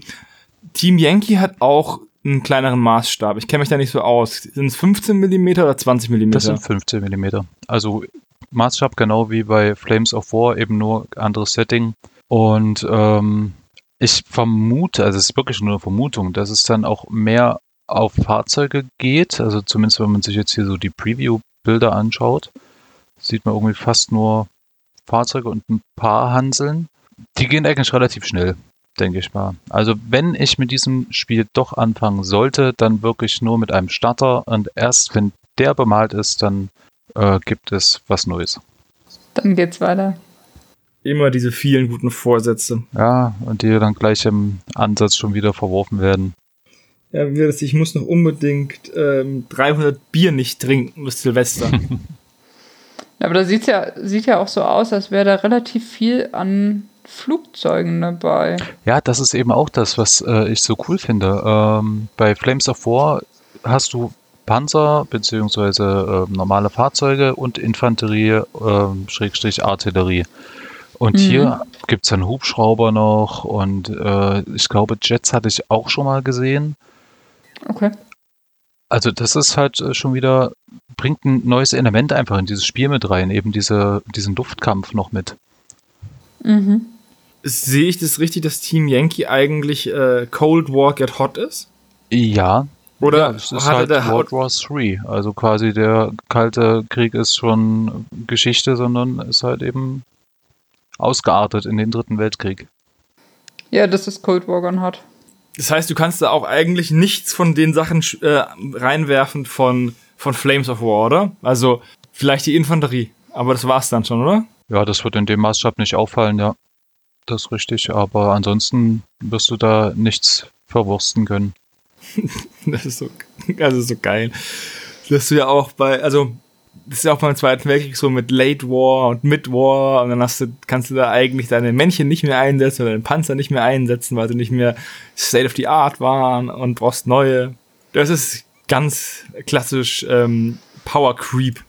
Team Yankee hat auch einen kleineren Maßstab. Ich kenne mich da nicht so aus. Sind es 15 mm oder 20 mm? Das sind 15 mm. Also Maßstab genau wie bei Flames of War, eben nur anderes Setting. Und ähm, ich vermute, also es ist wirklich nur eine Vermutung, dass es dann auch mehr auf Fahrzeuge geht. Also zumindest wenn man sich jetzt hier so die Preview-Bilder anschaut, sieht man irgendwie fast nur Fahrzeuge und ein paar Hanseln. Die gehen eigentlich relativ schnell, denke ich mal. Also wenn ich mit diesem Spiel doch anfangen sollte, dann wirklich nur mit einem Starter und erst wenn der bemalt ist, dann äh, gibt es was Neues. Dann geht's weiter. Immer diese vielen guten Vorsätze. Ja, und die dann gleich im Ansatz schon wieder verworfen werden. Ja, ich muss noch unbedingt ähm, 300 Bier nicht trinken bis Silvester. Aber da sieht's ja, sieht ja auch so aus, als wäre da relativ viel an Flugzeugen dabei. Ja, das ist eben auch das, was äh, ich so cool finde. Ähm, bei Flames of War hast du Panzer beziehungsweise äh, normale Fahrzeuge und Infanterie, ähm, Schrägstrich Artillerie. Und Mhm. hier gibt's dann Hubschrauber noch und äh, ich glaube, Jets hatte ich auch schon mal gesehen. Okay. Also das ist halt äh, schon wieder, bringt ein neues Element einfach in dieses Spiel mit rein, eben diese, diesen Luftkampf noch mit. Mhm. Sehe ich das richtig, dass Team Yankee eigentlich äh, Cold War Get Hot ist? Ja, Oder ja, es ist halt der World War III. Also quasi der Kalte Krieg ist schon Geschichte, sondern ist halt eben ausgeartet in den Dritten Weltkrieg. Ja, das ist Cold War Gone Hot. Das heißt, du kannst da auch eigentlich nichts von den Sachen äh, reinwerfen von, von Flames of War, oder? Also vielleicht die Infanterie, aber das war's dann schon, oder? Ja, das wird in dem Maßstab nicht auffallen, ja. Das ist richtig, aber ansonsten wirst du da nichts verwursten können. Das ist so, das ist so geil. Dass du ja auch bei, also das ist ja auch beim Zweiten Weltkrieg so mit Late War und Mid War und dann hast du, kannst du da eigentlich deine Männchen nicht mehr einsetzen oder deinen Panzer nicht mehr einsetzen, weil sie nicht mehr State of the Art waren und brauchst neue. Das ist ganz klassisch ähm, Power Creep.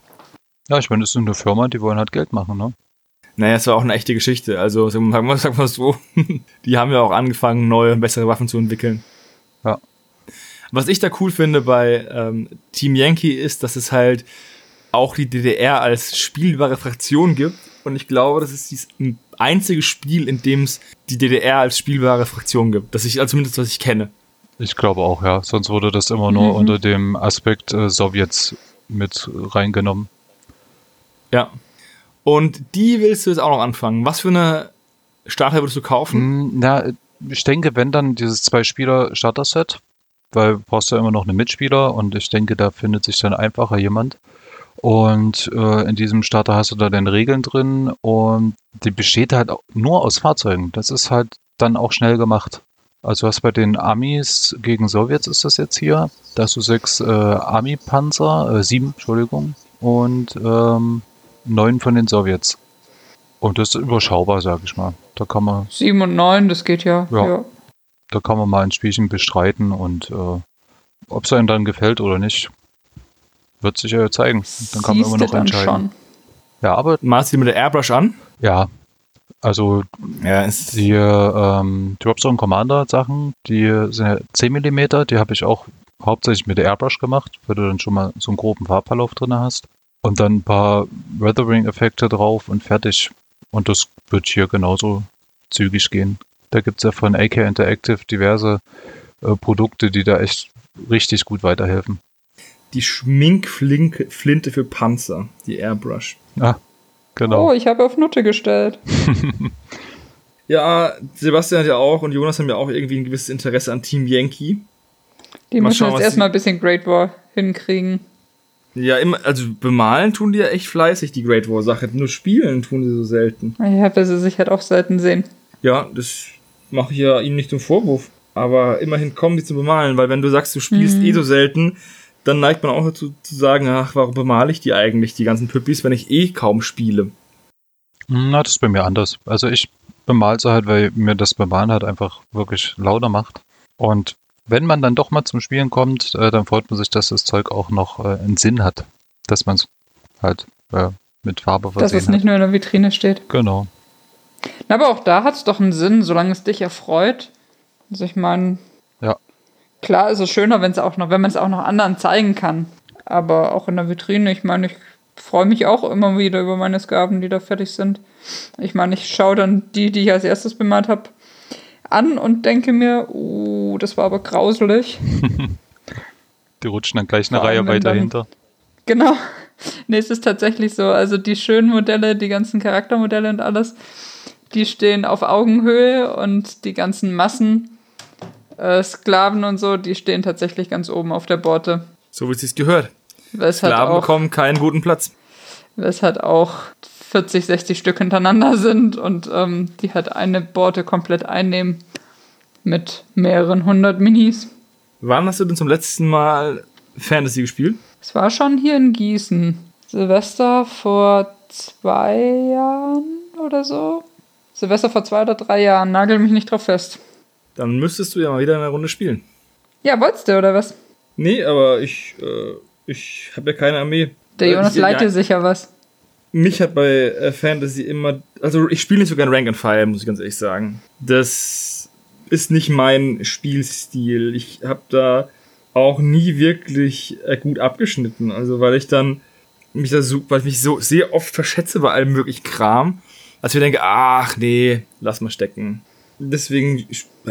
Ja, ich meine, das ist eine Firma, die wollen halt Geld machen, ne? Naja, es war auch eine echte Geschichte. Also sagen wir, sagen wir so, die haben ja auch angefangen, neue, bessere Waffen zu entwickeln. Ja. Was ich da cool finde bei ähm, Team Yankee ist, dass es halt auch die DDR als spielbare Fraktion gibt. Und ich glaube, das ist das einzige Spiel, in dem es die DDR als spielbare Fraktion gibt. Das ich, also zumindest was ich kenne. Ich glaube auch, ja. Sonst wurde das immer nur Mhm. unter dem Aspekt äh, Sowjets mit reingenommen. Ja. Und die willst du jetzt auch noch anfangen. Was für eine Starter würdest du kaufen? Hm, Na, ich denke, wenn dann dieses Zwei-Spieler-Starter-Set, weil du brauchst ja immer noch einen Mitspieler und ich denke, da findet sich dann einfacher jemand. Und äh, in diesem Starter hast du da deine Regeln drin und die besteht halt nur aus Fahrzeugen. Das ist halt dann auch schnell gemacht. Also was bei den Amis gegen Sowjets ist das jetzt hier. Da hast du sechs äh, Ami-Panzer, äh, sieben, Entschuldigung, und ähm, neun von den Sowjets. Und das ist überschaubar, sag ich mal. Da kann man, 7 und 9, das geht ja. Ja. ja. da kann man mal ein Spielchen bestreiten und äh, ob es einem dann gefällt oder nicht, wird sich ja zeigen. Dann kann man immer noch entscheiden. schon. Ja, aber Malst du die mit der Airbrush an? ja, also Ja, ist Die ähm, Dropzone Commander Sachen, die sind ja 10 mm, die habe ich auch hauptsächlich mit der Airbrush gemacht, weil du dann schon mal so einen groben Farbverlauf drin hast. Und dann ein paar Weathering-Effekte drauf und fertig. Und das wird hier genauso zügig gehen. Da gibt es ja von AK Interactive diverse äh, Produkte, die da echt richtig gut weiterhelfen. die Schminkflinte für Panzer, die Airbrush. Ah, genau. Oh, ich habe auf Nutte gestellt. Ja, Sebastian hat ja auch und Jonas haben ja auch irgendwie ein gewisses Interesse an Team Yankee. Die Mal müssen schauen, jetzt erstmal ein bisschen Great War hinkriegen. Ja, immer, also bemalen tun die ja echt fleißig, die Great War Sache. Nur spielen tun sie so selten. Ich habe sie sich halt auch selten sehen. Ja, das mache ich ja ihnen nicht zum Vorwurf. Aber immerhin kommen die zu bemalen, weil wenn du sagst, du spielst Mhm. eh so selten, dann neigt man auch dazu zu sagen, ach, warum bemale ich die eigentlich, die ganzen Püppis, wenn ich eh kaum spiele. Na, das ist bei mir anders. Also ich bemal sie halt, weil mir das Bemalen halt einfach wirklich lauter macht. Und wenn man dann doch mal zum Spielen kommt, äh, dann freut man sich, dass das Zeug auch noch äh, einen Sinn hat. Dass man es halt äh, mit Farbe Dass versehen es nicht hat. nur in der Vitrine steht. Genau. Na, aber auch da hat es doch einen Sinn, solange es dich erfreut. Also ich meine, Ja. klar ist es schöner, wenn es auch noch, wenn man es auch noch anderen zeigen kann. Aber auch in der Vitrine, ich meine, ich freue mich auch immer wieder über meine Sklaven, die da fertig sind. Ich meine, ich schaue dann die, die ich als erstes bemalt habe, an und denke mir, uh, das war aber grauselig. Die rutschen dann gleich eine Vor Reihe weiter dann- hinter. Genau. Nee, es ist tatsächlich so. Also die schönen Modelle, die ganzen Charaktermodelle und alles, die stehen auf Augenhöhe und die ganzen Massen, äh, Sklaven und so, die stehen tatsächlich ganz oben auf der Borte. So wie es sich gehört. Weshalb Sklaven auch, bekommen keinen guten Platz. weshalb auch 40, 60 Stück hintereinander sind und ähm, die halt eine Borte komplett einnehmen mit mehreren hundert Minis. Wann hast du denn zum letzten Mal Fantasy gespielt? Es war schon hier in Gießen. Silvester vor zwei Jahren oder so. Silvester vor zwei oder drei Jahren. Nagel mich nicht drauf fest. Dann müsstest du ja mal wieder eine Runde spielen. Ja, wolltest du oder was? Nee, aber ich, äh, ich habe ja keine Armee. Der Äh, Jonas leiht ja, dir sicher was. Mich hat bei äh, Fantasy immer, also ich spiele nicht so gern Rank and File, muss ich ganz ehrlich sagen. Das ist nicht mein Spielstil. Ich habe da auch nie wirklich äh, gut abgeschnitten, also weil ich dann mich da so, weil ich mich so sehr oft verschätze bei allem möglichen Kram, als ich mir denke, ach nee, lass mal stecken. Deswegen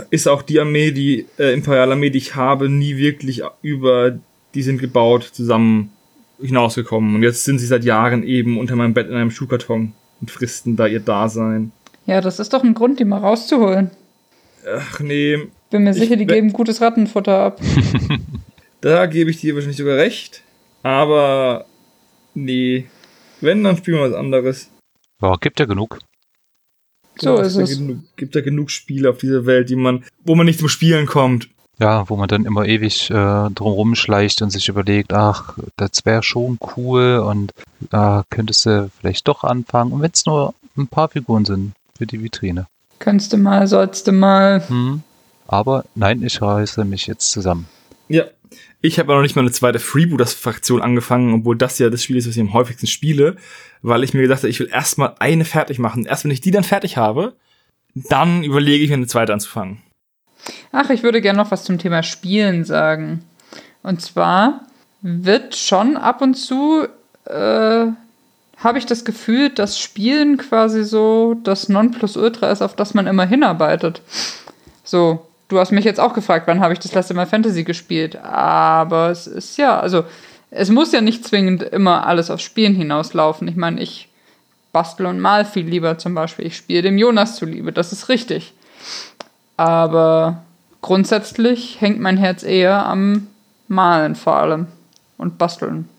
ist auch die Armee, die äh, Imperialarmee, die ich habe, nie wirklich über die sind gebaut zusammen hinausgekommen. Und jetzt sind sie seit Jahren eben unter meinem Bett in einem Schuhkarton und fristen da ihr Dasein. Ja, das ist doch ein Grund, die mal rauszuholen. Ach nee, Bin mir Ich sicher, die geben gutes Rattenfutter ab. da gebe ich dir wahrscheinlich sogar recht. Aber nee, wenn, dann spielen wir was anderes. Ja, gibt ja genug. So Ja, ist es. Genug, gibt ja genug Spiele auf dieser Welt, die man, wo man nicht zum Spielen kommt. Ja, wo man dann immer ewig äh, drum schleicht und sich überlegt, ach, das wäre schon cool und da könntest du vielleicht doch anfangen. Und wenn es nur ein paar Figuren sind für die Vitrine. Könntest du mal, sollst du mal. Hm. Aber nein, ich reiße mich jetzt zusammen. Ja. Ich habe noch nicht mal eine zweite Freebooters-Fraktion angefangen, obwohl das ja das Spiel ist, was ich am häufigsten spiele, weil ich mir gedacht habe, ich will erstmal eine fertig machen. Erst wenn ich die dann fertig habe, dann überlege ich mir eine zweite anzufangen. Ach, ich würde gerne noch was zum Thema Spielen sagen. Und zwar wird schon ab und zu, äh, habe ich das Gefühl, dass Spielen quasi so das Nonplusultra ist, auf das man immer hinarbeitet. So, du hast mich jetzt auch gefragt, wann habe ich das letzte Mal Fantasy gespielt? Aber es ist ja, also, es muss ja nicht zwingend immer alles auf Spielen hinauslaufen. Ich meine, ich bastel und mal viel lieber zum Beispiel. Ich spiele dem Jonas zuliebe, das ist richtig. Aber grundsätzlich hängt mein Herz eher am Malen vor allem und Basteln.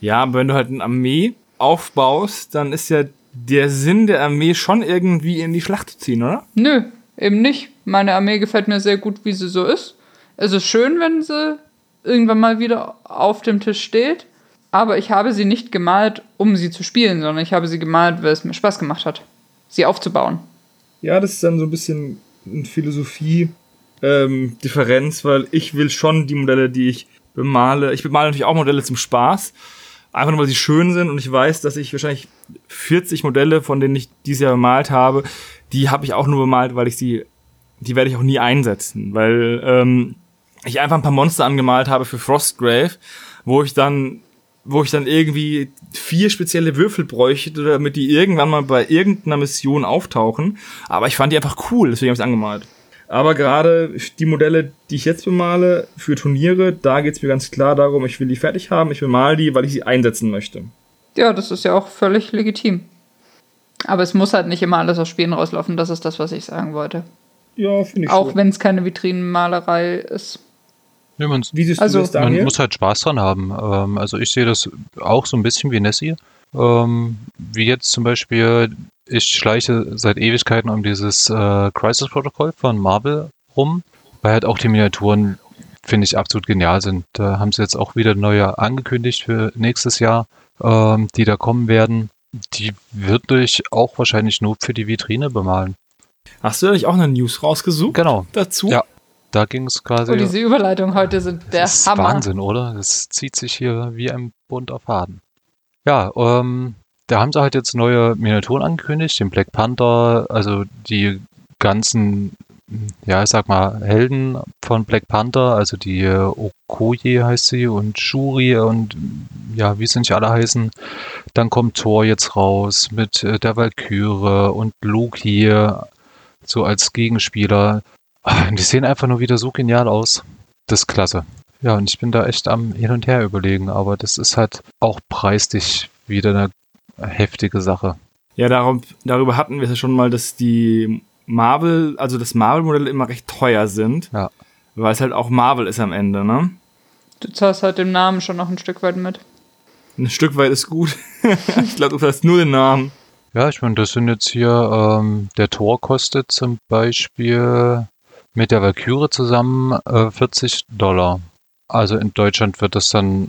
Ja, aber wenn du halt eine Armee aufbaust, dann ist ja der Sinn der Armee schon irgendwie in die Schlacht zu ziehen, oder? Nö, eben nicht. Meine Armee gefällt mir sehr gut, wie sie so ist. Es ist schön, wenn sie irgendwann mal wieder auf dem Tisch steht. Aber ich habe sie nicht gemalt, um sie zu spielen, sondern ich habe sie gemalt, weil es mir Spaß gemacht hat, sie aufzubauen. Ja, das ist dann so ein bisschen Philosophie-Differenz, ähm, weil ich will schon die Modelle, die ich bemale. Ich bemale natürlich auch Modelle zum Spaß. Einfach nur, weil sie schön sind und ich weiß, dass ich wahrscheinlich 40 Modelle, von denen ich dieses Jahr bemalt habe, die habe ich auch nur bemalt, weil ich sie, die werde ich auch nie einsetzen, weil ähm, ich einfach ein paar Monster angemalt habe für Frostgrave, wo ich dann wo ich dann irgendwie vier spezielle Würfel bräuchte, damit die irgendwann mal bei irgendeiner Mission auftauchen. Aber ich fand die einfach cool, deswegen habe ich es angemalt. Aber gerade die Modelle, die ich jetzt bemale für Turniere, da geht es mir ganz klar darum, ich will die fertig haben, ich bemale die, weil ich sie einsetzen möchte. Ja, das ist ja auch völlig legitim. Aber es muss halt nicht immer alles aus Spielen rauslaufen, das ist das, was ich sagen wollte. Ja, finde ich Auch so. wenn es keine Vitrinenmalerei ist. Ja, man, Wie siehst also, du das, Daniel? Man muss halt Spaß dran haben. Ähm, also ich sehe das auch so ein bisschen wie Nessie. Ähm, wie jetzt zum Beispiel, ich schleiche seit Ewigkeiten um dieses äh, Crisis-Protokoll von Marvel rum, weil halt auch die Miniaturen, finde ich, absolut genial sind. Da haben sie jetzt auch wieder neue angekündigt für nächstes Jahr, ähm, die da kommen werden. Die würde ich auch wahrscheinlich nur für die Vitrine bemalen. Hast du eigentlich auch eine News rausgesucht? Genau. Dazu? Ja. Da ging es quasi. Oh, diese Überleitung heute sind der das ist Hammer. Wahnsinn, oder? Das zieht sich hier wie ein bunter Faden. Ja, ähm, da haben sie halt jetzt neue Miniaturen angekündigt, den Black Panther, also die ganzen, ja, ich sag mal, Helden von Black Panther, also die Okoye heißt sie und Shuri und ja, wie sie nicht alle heißen. Dann kommt Thor jetzt raus mit äh, der Valkyrie und Loki so als Gegenspieler. Ah, die sehen einfach nur wieder so genial aus. Das ist klasse. Ja, und ich bin da echt am Hin und Her überlegen, aber das ist halt auch preislich wieder eine heftige Sache. Ja, darum, darüber hatten wir es ja schon mal, dass die Marvel, also das Marvel-Modelle immer recht teuer sind. Ja. Weil es halt auch Marvel ist am Ende, ne? Du zahlst halt den Namen schon noch ein Stück weit mit. Ein Stück weit ist gut. ich glaube, du zahlst nur den Namen. Ja, ich meine, das sind jetzt hier, ähm, der Tor kostet zum Beispiel mit der Valkyrie zusammen äh, 40 Dollar. Also in Deutschland wird das dann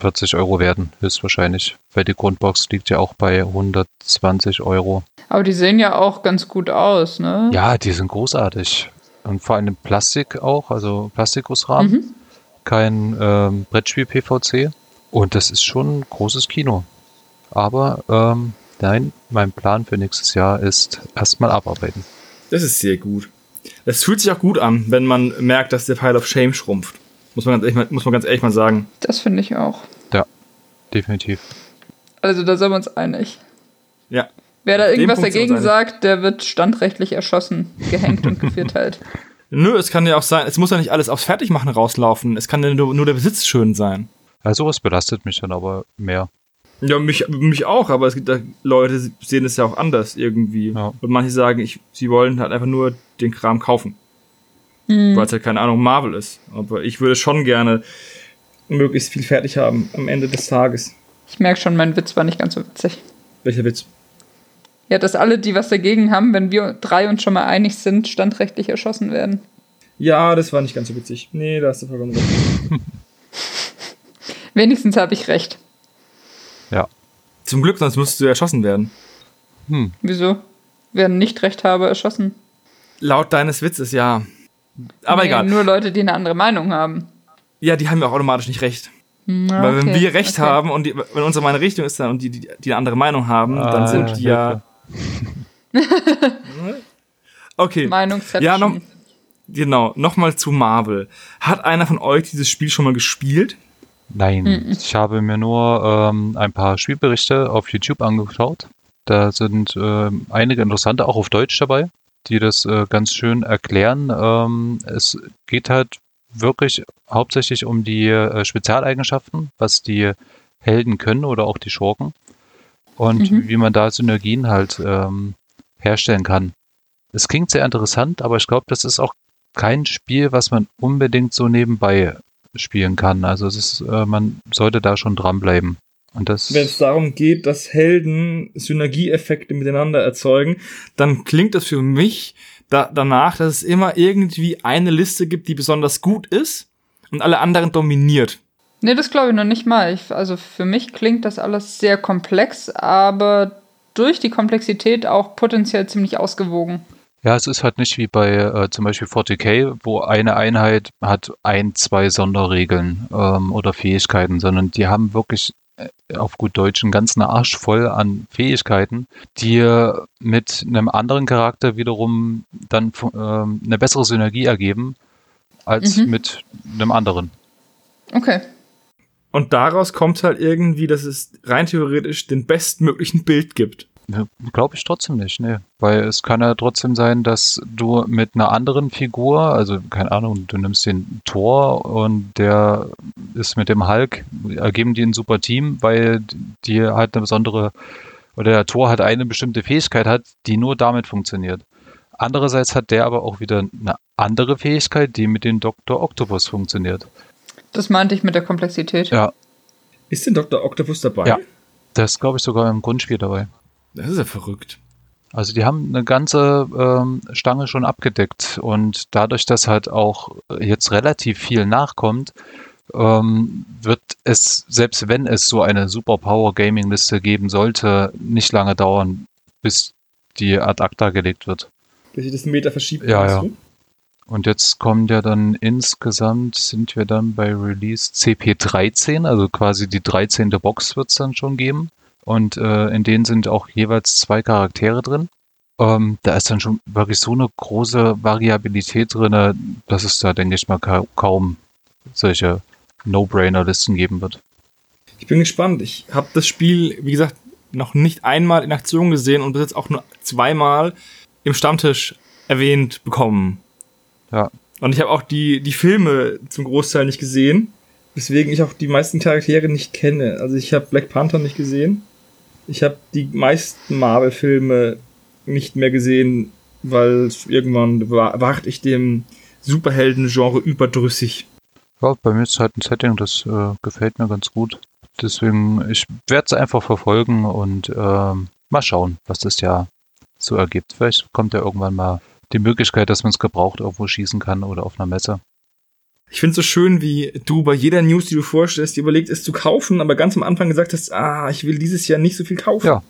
40 Euro werden, höchstwahrscheinlich, weil die Grundbox liegt ja auch bei 120 Euro. Aber die sehen ja auch ganz gut aus, ne? Ja, die sind großartig. Und vor allem Plastik auch, also Plastikgussrahmen. Mhm. Kein ähm, Brettspiel-PVC. Und das ist schon ein großes Kino. Aber ähm, nein, mein Plan für nächstes Jahr ist erstmal abarbeiten. Das ist sehr gut. Es fühlt sich auch gut an, wenn man merkt, dass der Pile of Shame schrumpft. Muss man ganz ehrlich mal, muss man ganz ehrlich mal sagen. Das finde ich auch. Ja, definitiv. Also da sind wir uns einig. Ja. Wer da irgendwas dagegen sagt, der wird standrechtlich erschossen, gehängt und gevierteilt. Nö, es kann ja auch sein, es muss ja nicht alles aufs Fertigmachen rauslaufen. Es kann ja nur, nur der Besitz schön sein. Ja, sowas belastet mich dann aber mehr. Ja, mich, mich auch, aber es gibt da Leute, die sehen es ja auch anders irgendwie. Ja. Und manche sagen, ich, sie wollen halt einfach nur den Kram kaufen. Mhm. Weil es halt keine Ahnung Marvel ist. Aber ich würde schon gerne möglichst viel fertig haben am Ende des Tages. Ich merke schon, mein Witz war nicht ganz so witzig. Welcher Witz? Ja, dass alle, die was dagegen haben, wenn wir drei uns schon mal einig sind, standrechtlich erschossen werden. Ja, das war nicht ganz so witzig. Nee, da hast du vollkommen recht. Wenigstens habe ich recht. Ja. Zum Glück, sonst musst du erschossen werden. Hm. Wieso? Wer nicht recht habe, erschossen. Laut deines Witzes, ja. Aber nee, egal. Nur Leute, die eine andere Meinung haben. Ja, die haben ja auch automatisch nicht recht. Na, Weil wenn wir recht okay. haben und die, wenn unsere meine Richtung ist dann und die, die, die eine andere Meinung haben, ah, dann sind die ja. okay. Meinungsception. Ja, noch, genau. Nochmal zu Marvel. Hat einer von euch dieses Spiel schon mal gespielt? Nein, mhm. ich habe mir nur ähm, ein paar Spielberichte auf YouTube angeschaut. Da sind äh, einige interessante auch auf Deutsch dabei, die das äh, ganz schön erklären. Ähm, es geht halt wirklich hauptsächlich um die äh, Spezialeigenschaften, was die Helden können oder auch die Schurken. und Mhm. wie man da Synergien halt ähm, herstellen kann. Es klingt sehr interessant, aber ich glaube, das ist auch kein Spiel, was man unbedingt so nebenbei spielen kann. Also es ist, äh, man sollte da schon dranbleiben. Und das Wenn es darum geht, dass Helden Synergieeffekte miteinander erzeugen, dann klingt das für mich da, danach, dass es immer irgendwie eine Liste gibt, die besonders gut ist und alle anderen dominiert. Nee, das glaube ich noch nicht mal. Ich, also für mich klingt das alles sehr komplex, aber durch die Komplexität auch potenziell ziemlich ausgewogen. Ja, es ist halt nicht wie bei äh, zum Beispiel 40k, wo eine Einheit hat ein, zwei Sonderregeln ähm, oder Fähigkeiten, sondern die haben wirklich äh, auf gut Deutsch einen ganzen Arsch voll an Fähigkeiten, die äh, mit einem anderen Charakter wiederum dann ähm, eine bessere Synergie ergeben als Mhm. mit einem anderen. Okay. Und daraus kommt halt irgendwie, dass es rein theoretisch den bestmöglichen Bild gibt. Glaube ich trotzdem nicht, ne. Weil es kann ja trotzdem sein, dass du mit einer anderen Figur, also keine Ahnung, du nimmst den Thor und der ist mit dem Hulk, ergeben die ein super Team, weil die halt eine besondere, oder der Thor halt eine bestimmte Fähigkeit hat, die nur damit funktioniert. Andererseits hat der aber auch wieder eine andere Fähigkeit, die mit dem Dr. Octopus funktioniert. Das meinte ich mit der Komplexität. Ja, Ist denn Dr. Octopus dabei? Ja. das glaube ich sogar im Grundspiel dabei. Das ist ja verrückt. Also die haben eine ganze ähm, Stange schon abgedeckt und dadurch, dass halt auch jetzt relativ viel nachkommt, ähm, wird es, selbst wenn es so eine Superpower Gaming Liste geben sollte, nicht lange dauern, bis die ad acta gelegt wird. Bis sich das einen Meter verschiebt. Ja, ja. du? Und jetzt kommen ja dann insgesamt, sind wir dann bei Release CP13, also quasi die 13. Box wird es dann schon geben. Und äh, in denen sind auch jeweils zwei Charaktere drin. Ähm, da ist dann schon wirklich so eine große Variabilität drin, dass es da, denke ich mal, ka kaum solche No-Brainer-Listen geben wird. Ich bin gespannt. Ich habe das Spiel, wie gesagt, noch nicht einmal in Aktion gesehen und bis jetzt auch nur zweimal im Stammtisch erwähnt bekommen. Ja. Und ich habe auch die, die Filme zum Großteil nicht gesehen, weswegen ich auch die meisten Charaktere nicht kenne. Also ich habe Black Panther nicht gesehen. Ich habe die meisten Marvel-Filme nicht mehr gesehen, weil irgendwann war, ich dem Superhelden-Genre überdrüssig. Ja, bei mir ist halt ein Setting, das äh, gefällt mir ganz gut. Deswegen, ich werde es einfach verfolgen und ähm, mal schauen, was das ja so ergibt. Vielleicht kommt ja irgendwann mal die Möglichkeit, dass man es gebraucht irgendwo schießen kann oder auf einer Messe. Ich finde es so schön, wie du bei jeder News, die du vorstellst, dir überlegt, es zu kaufen, aber ganz am Anfang gesagt hast, ah, ich will dieses Jahr nicht so viel kaufen. Ja.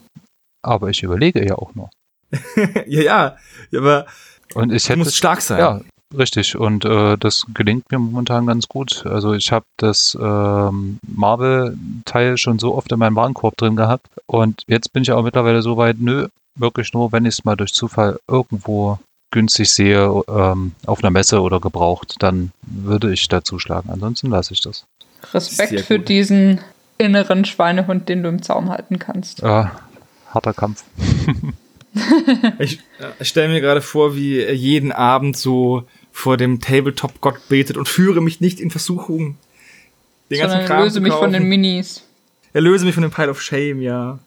Aber ich überlege ja auch noch. ja, ja, aber Und ich hätte musst stark sein. Ja, richtig. Und äh, das gelingt mir momentan ganz gut. Also ich habe das ähm, Marvel-Teil schon so oft in meinem Warenkorb drin gehabt. Und jetzt bin ich auch mittlerweile so weit, nö, wirklich nur, wenn ich es mal durch Zufall irgendwo günstig sehe, ähm, auf einer Messe oder gebraucht, dann würde ich da zuschlagen. Ansonsten lasse ich das. Respekt Sehr für gut. diesen inneren Schweinehund, den du im Zaum halten kannst. Äh, harter Kampf. Ich, äh, ich stelle mir gerade vor, wie er jeden Abend so vor dem Tabletop-Gott betet und führe mich nicht in Versuchung. Den ganzen Kram löse zu mich von den Minis. Erlöse mich von dem Pile of Shame, ja.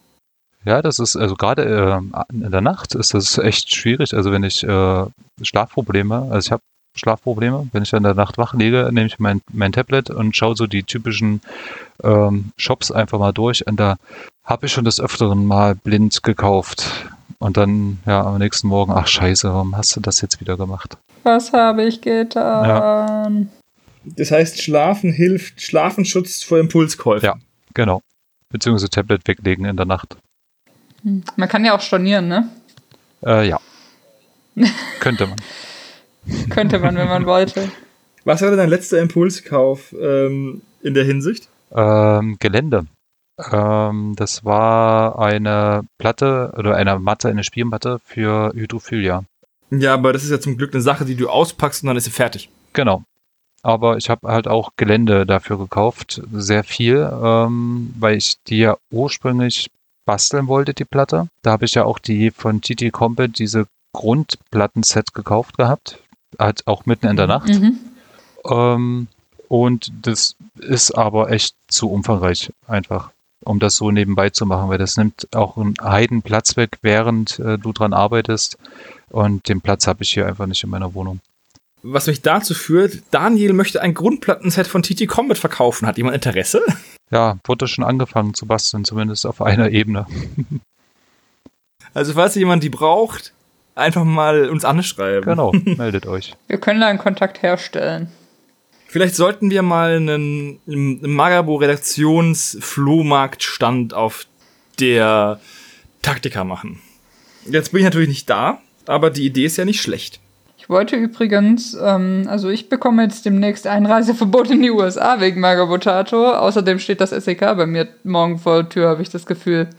Ja, das ist, also gerade ähm, in der Nacht ist das echt schwierig. Also wenn ich äh, Schlafprobleme, also ich habe Schlafprobleme, wenn ich dann in der Nacht wach liege, nehme ich mein, mein Tablet und schaue so die typischen ähm, Shops einfach mal durch. Und da habe ich schon des Öfteren mal blind gekauft. Und dann, ja, am nächsten Morgen, ach scheiße, warum hast du das jetzt wieder gemacht? Was habe ich getan? Das heißt, Schlafen hilft, Schlafen schützt vor Impulskäufen. Ja. Genau. Beziehungsweise Tablet weglegen in der Nacht. Man kann ja auch stornieren, ne? Äh, ja. Könnte man. Könnte man, wenn man wollte. Was war denn dein letzter Impulskauf ähm, in der Hinsicht? Ähm, Gelände. Ähm, das war eine Platte oder eine Matte, eine Spielmatte für Hydrophilia. Ja, aber das ist ja zum Glück eine Sache, die du auspackst und dann ist sie fertig. Genau. Aber ich habe halt auch Gelände dafür gekauft, sehr viel, ähm, weil ich die ja ursprünglich basteln wollte, die Platte. Da habe ich ja auch die von TT Combat, diese Grundplattenset gekauft gehabt, halt auch mitten in der Nacht. Mhm. Ähm, und das ist aber echt zu umfangreich einfach. um das so nebenbei zu machen, weil das nimmt auch einen Heidenplatz weg, während äh, du dran arbeitest. Und den Platz habe ich hier einfach nicht in meiner Wohnung. Was mich dazu führt, Daniel möchte ein Grundplattenset von TT Combat verkaufen. Hat jemand Interesse? Ja, wurde schon angefangen zu basteln, zumindest auf einer Ebene. Also falls jemand die braucht, einfach mal uns anschreiben. Genau, meldet euch. Wir können da einen Kontakt herstellen. Vielleicht sollten wir mal einen, einen Magabo-Redaktions-Flohmarktstand auf der Taktika machen. Jetzt bin ich natürlich nicht da, aber die Idee ist ja nicht schlecht. Ich wollte übrigens, ähm, also ich bekomme jetzt demnächst Einreiseverbot in die USA wegen Magabotato. Außerdem steht das SEK bei mir morgen vor der Tür, habe ich das Gefühl.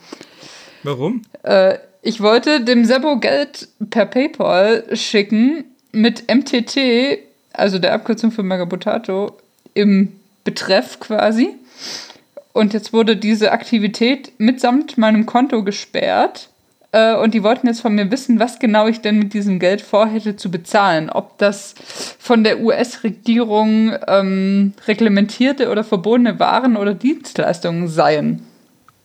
Warum? Äh, ich wollte dem Sebo Geld per PayPal schicken mit MTT, also der Abkürzung für Magabotato, im Betreff quasi. Und jetzt wurde diese Aktivität mitsamt meinem Konto gesperrt. Äh, und die wollten jetzt von mir wissen, was genau ich denn mit diesem Geld vorhätte zu bezahlen. Ob das von der US-Regierung ähm, reglementierte oder verbotene Waren oder Dienstleistungen seien.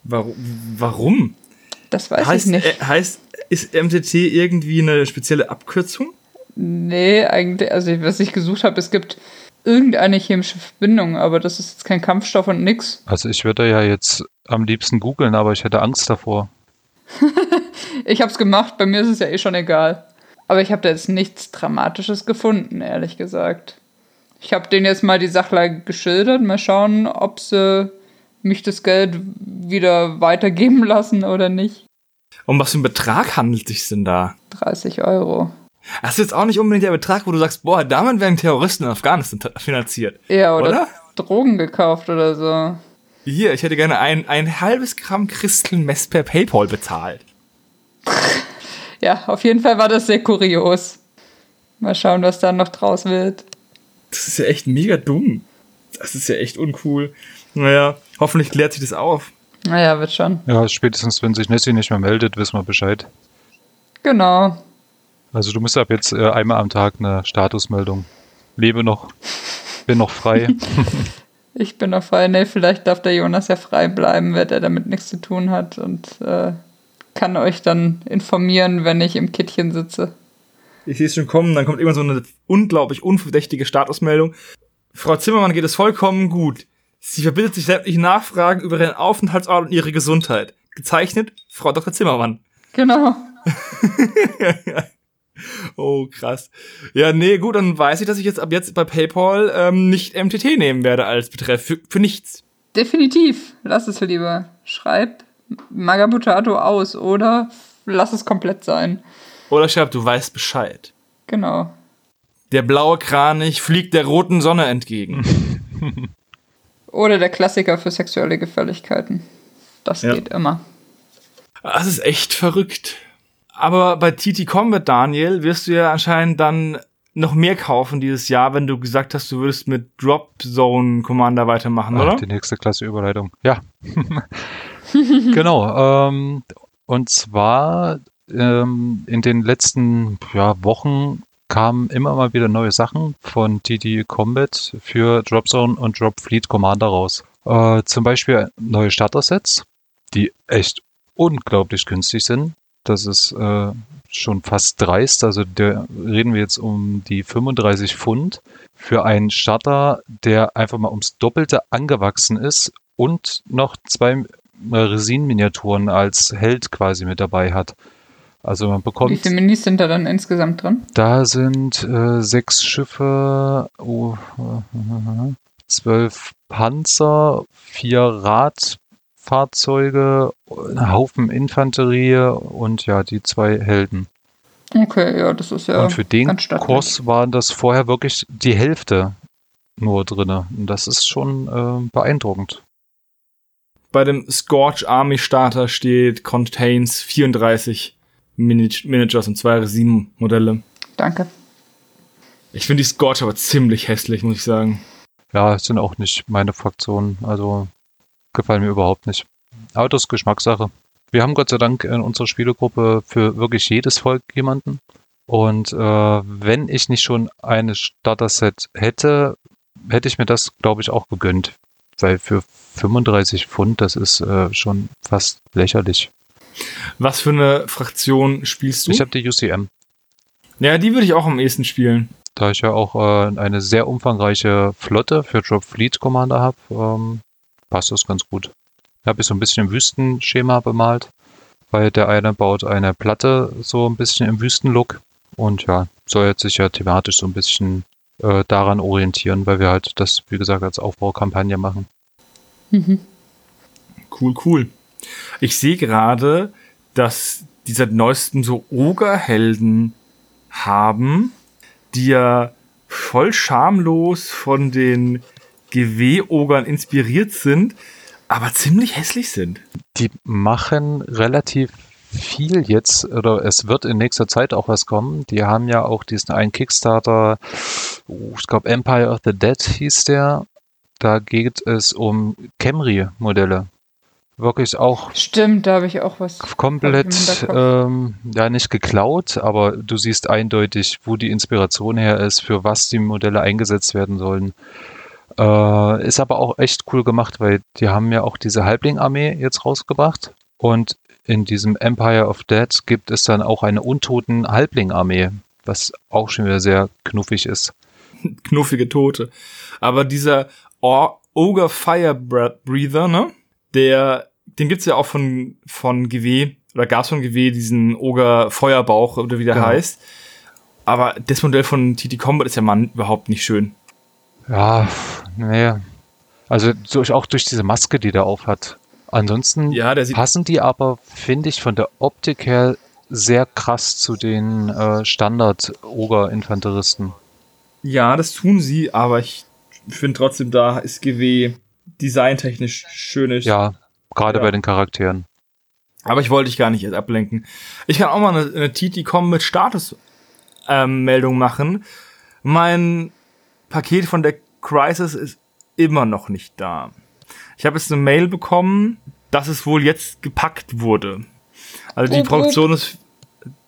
Warum? Warum? Das weiß heißt, ich nicht. Äh, heißt, ist MTT irgendwie eine spezielle Abkürzung? Nee, eigentlich, also was ich gesucht habe, es gibt irgendeine chemische Verbindung, aber das ist jetzt kein Kampfstoff und nix. Also ich würde ja jetzt am liebsten googeln, aber ich hätte Angst davor. ich habe es gemacht, bei mir ist es ja eh schon egal. Aber ich habe da jetzt nichts Dramatisches gefunden, ehrlich gesagt. Ich habe denen jetzt mal die Sachlage geschildert, mal schauen, ob sie mich das Geld wieder weitergeben lassen oder nicht. Um was für einen Betrag handelt es sich denn da? 30 Euro. Das ist jetzt auch nicht unbedingt der Betrag, wo du sagst, boah, damit werden Terroristen in Afghanistan finanziert. Ja, oder, oder? Drogen gekauft oder so. Hier, ich hätte gerne ein, ein halbes Gramm Christelmess per PayPal bezahlt. ja, auf jeden Fall war das sehr kurios. Mal schauen, was da noch draus wird. Das ist ja echt mega dumm. Das ist ja echt uncool. Naja, hoffentlich klärt sich das auf. Naja, wird schon. Ja, spätestens, wenn sich Nessie nicht mehr meldet, wissen wir Bescheid. Genau. Also du musst ab jetzt äh, einmal am Tag eine Statusmeldung. Lebe noch, bin noch frei. ich bin noch frei. Nee, vielleicht darf der Jonas ja frei bleiben, wenn er damit nichts zu tun hat und äh, kann euch dann informieren, wenn ich im Kittchen sitze. Ich sehe es schon kommen, dann kommt immer so eine unglaublich unverdächtige Statusmeldung. Frau Zimmermann geht es vollkommen gut. Sie verbittet sich sämtliche Nachfragen über ihren Aufenthaltsort und ihre Gesundheit. Gezeichnet Frau Dr. Zimmermann. Genau. oh, krass. Ja, nee, gut, dann weiß ich, dass ich jetzt ab jetzt bei PayPal ähm, nicht MTT nehmen werde als Betreff. Für, für nichts. Definitiv. Lass es lieber. Schreib Magabutato aus oder lass es komplett sein. Oder schreib, du weißt Bescheid. Genau. Der blaue Kranich fliegt der roten Sonne entgegen. Oder der Klassiker für sexuelle Gefälligkeiten. Das ja. geht immer. Das ist echt verrückt. Aber bei TT Combat, Daniel, wirst du ja anscheinend dann noch mehr kaufen dieses Jahr, wenn du gesagt hast, du würdest mit Drop Zone Commander weitermachen, Ach, oder? Die nächste Klasse Überleitung. Ja. genau. Ähm, und zwar ähm, in den letzten ja, Wochen kamen immer mal wieder neue Sachen von TD Combat für Dropzone und Drop Fleet Commander raus. Äh, zum Beispiel neue Starter-Sets, die echt unglaublich günstig sind. Das ist äh, schon fast dreist. Also da reden wir jetzt um die 35 Pfund für einen Starter, der einfach mal ums Doppelte angewachsen ist und noch zwei Resin-Miniaturen als Held quasi mit dabei hat. Also man bekommt. Wie viele Minis sind da dann insgesamt drin? Da sind äh, sechs Schiffe, oh, zwölf Panzer, vier Radfahrzeuge, ein Haufen Infanterie und ja, die zwei Helden. Okay, ja, das ist ja. Und für den Kurs waren das vorher wirklich die Hälfte nur drin. Und das ist schon äh, beeindruckend. Bei dem Scorch Army Starter steht Contains 34 Managers und zwei Resin-Modelle. Danke. Ich finde die Scorch aber ziemlich hässlich, muss ich sagen. Ja, sind auch nicht meine Fraktionen. Also gefallen mir überhaupt nicht. Aber das ist Geschmackssache. Wir haben Gott sei Dank in unserer Spielegruppe für wirklich jedes Volk jemanden. Und äh, wenn ich nicht schon eine Starter-Set hätte, hätte ich mir das, glaube ich, auch gegönnt. weil für 35 Pfund, das ist äh, schon fast lächerlich. Was für eine Fraktion spielst du? Ich habe die UCM. Ja, die würde ich auch am ehesten spielen. Da ich ja auch äh, eine sehr umfangreiche Flotte für Drop Fleet Commander habe, ähm, passt das ganz gut. Da habe ich so ein bisschen im Wüstenschema bemalt, weil der eine baut eine Platte so ein bisschen im Wüstenlook und ja, soll jetzt sich ja thematisch so ein bisschen äh, daran orientieren, weil wir halt das, wie gesagt, als Aufbaukampagne machen. Mhm. Cool, cool. Ich sehe gerade, dass die seit neuestem so Ogerhelden haben, die ja voll schamlos von den GW-Ogern inspiriert sind, aber ziemlich hässlich sind. Die machen relativ viel jetzt, oder es wird in nächster Zeit auch was kommen. Die haben ja auch diesen einen Kickstarter, oh, ich glaube Empire of the Dead hieß der. Da geht es um Camry-Modelle. Wirklich auch Stimmt, da habe ich auch was. komplett, ähm, ja nicht geklaut, aber du siehst eindeutig, wo die Inspiration her ist, für was die Modelle eingesetzt werden sollen. Äh, ist aber auch echt cool gemacht, weil die haben ja auch diese Halbling-Armee jetzt rausgebracht und in diesem Empire of Dead gibt es dann auch eine untoten Halbling-Armee, was auch schon wieder sehr knuffig ist. Knuffige Tote. Aber dieser Or Ogre Fire Breather, ne? Der, den gibt's ja auch von, von GW, oder gab's von GW diesen Ogre Feuerbauch, oder wie der Genau. heißt. Aber das Modell von TT Combat ist ja Mann überhaupt nicht schön. Ja, nee. Also durch, auch durch diese Maske, die der auf hat. Ansonsten Ja, der passen die aber, finde ich, von der Optik her sehr krass zu den äh, Standard-Oger-Infanteristen. Ja, das tun sie, aber ich finde trotzdem, da ist GW designtechnisch schönes. Ja, gerade Ja. bei den Charakteren. Aber ich wollte dich gar nicht erst ablenken. Ich kann auch mal eine, eine TT-Com mit Status-Meldung machen. Mein Paket von der Crisis ist immer noch nicht da. Ich habe jetzt eine Mail bekommen, dass es wohl jetzt gepackt wurde. Also die. Produktion ist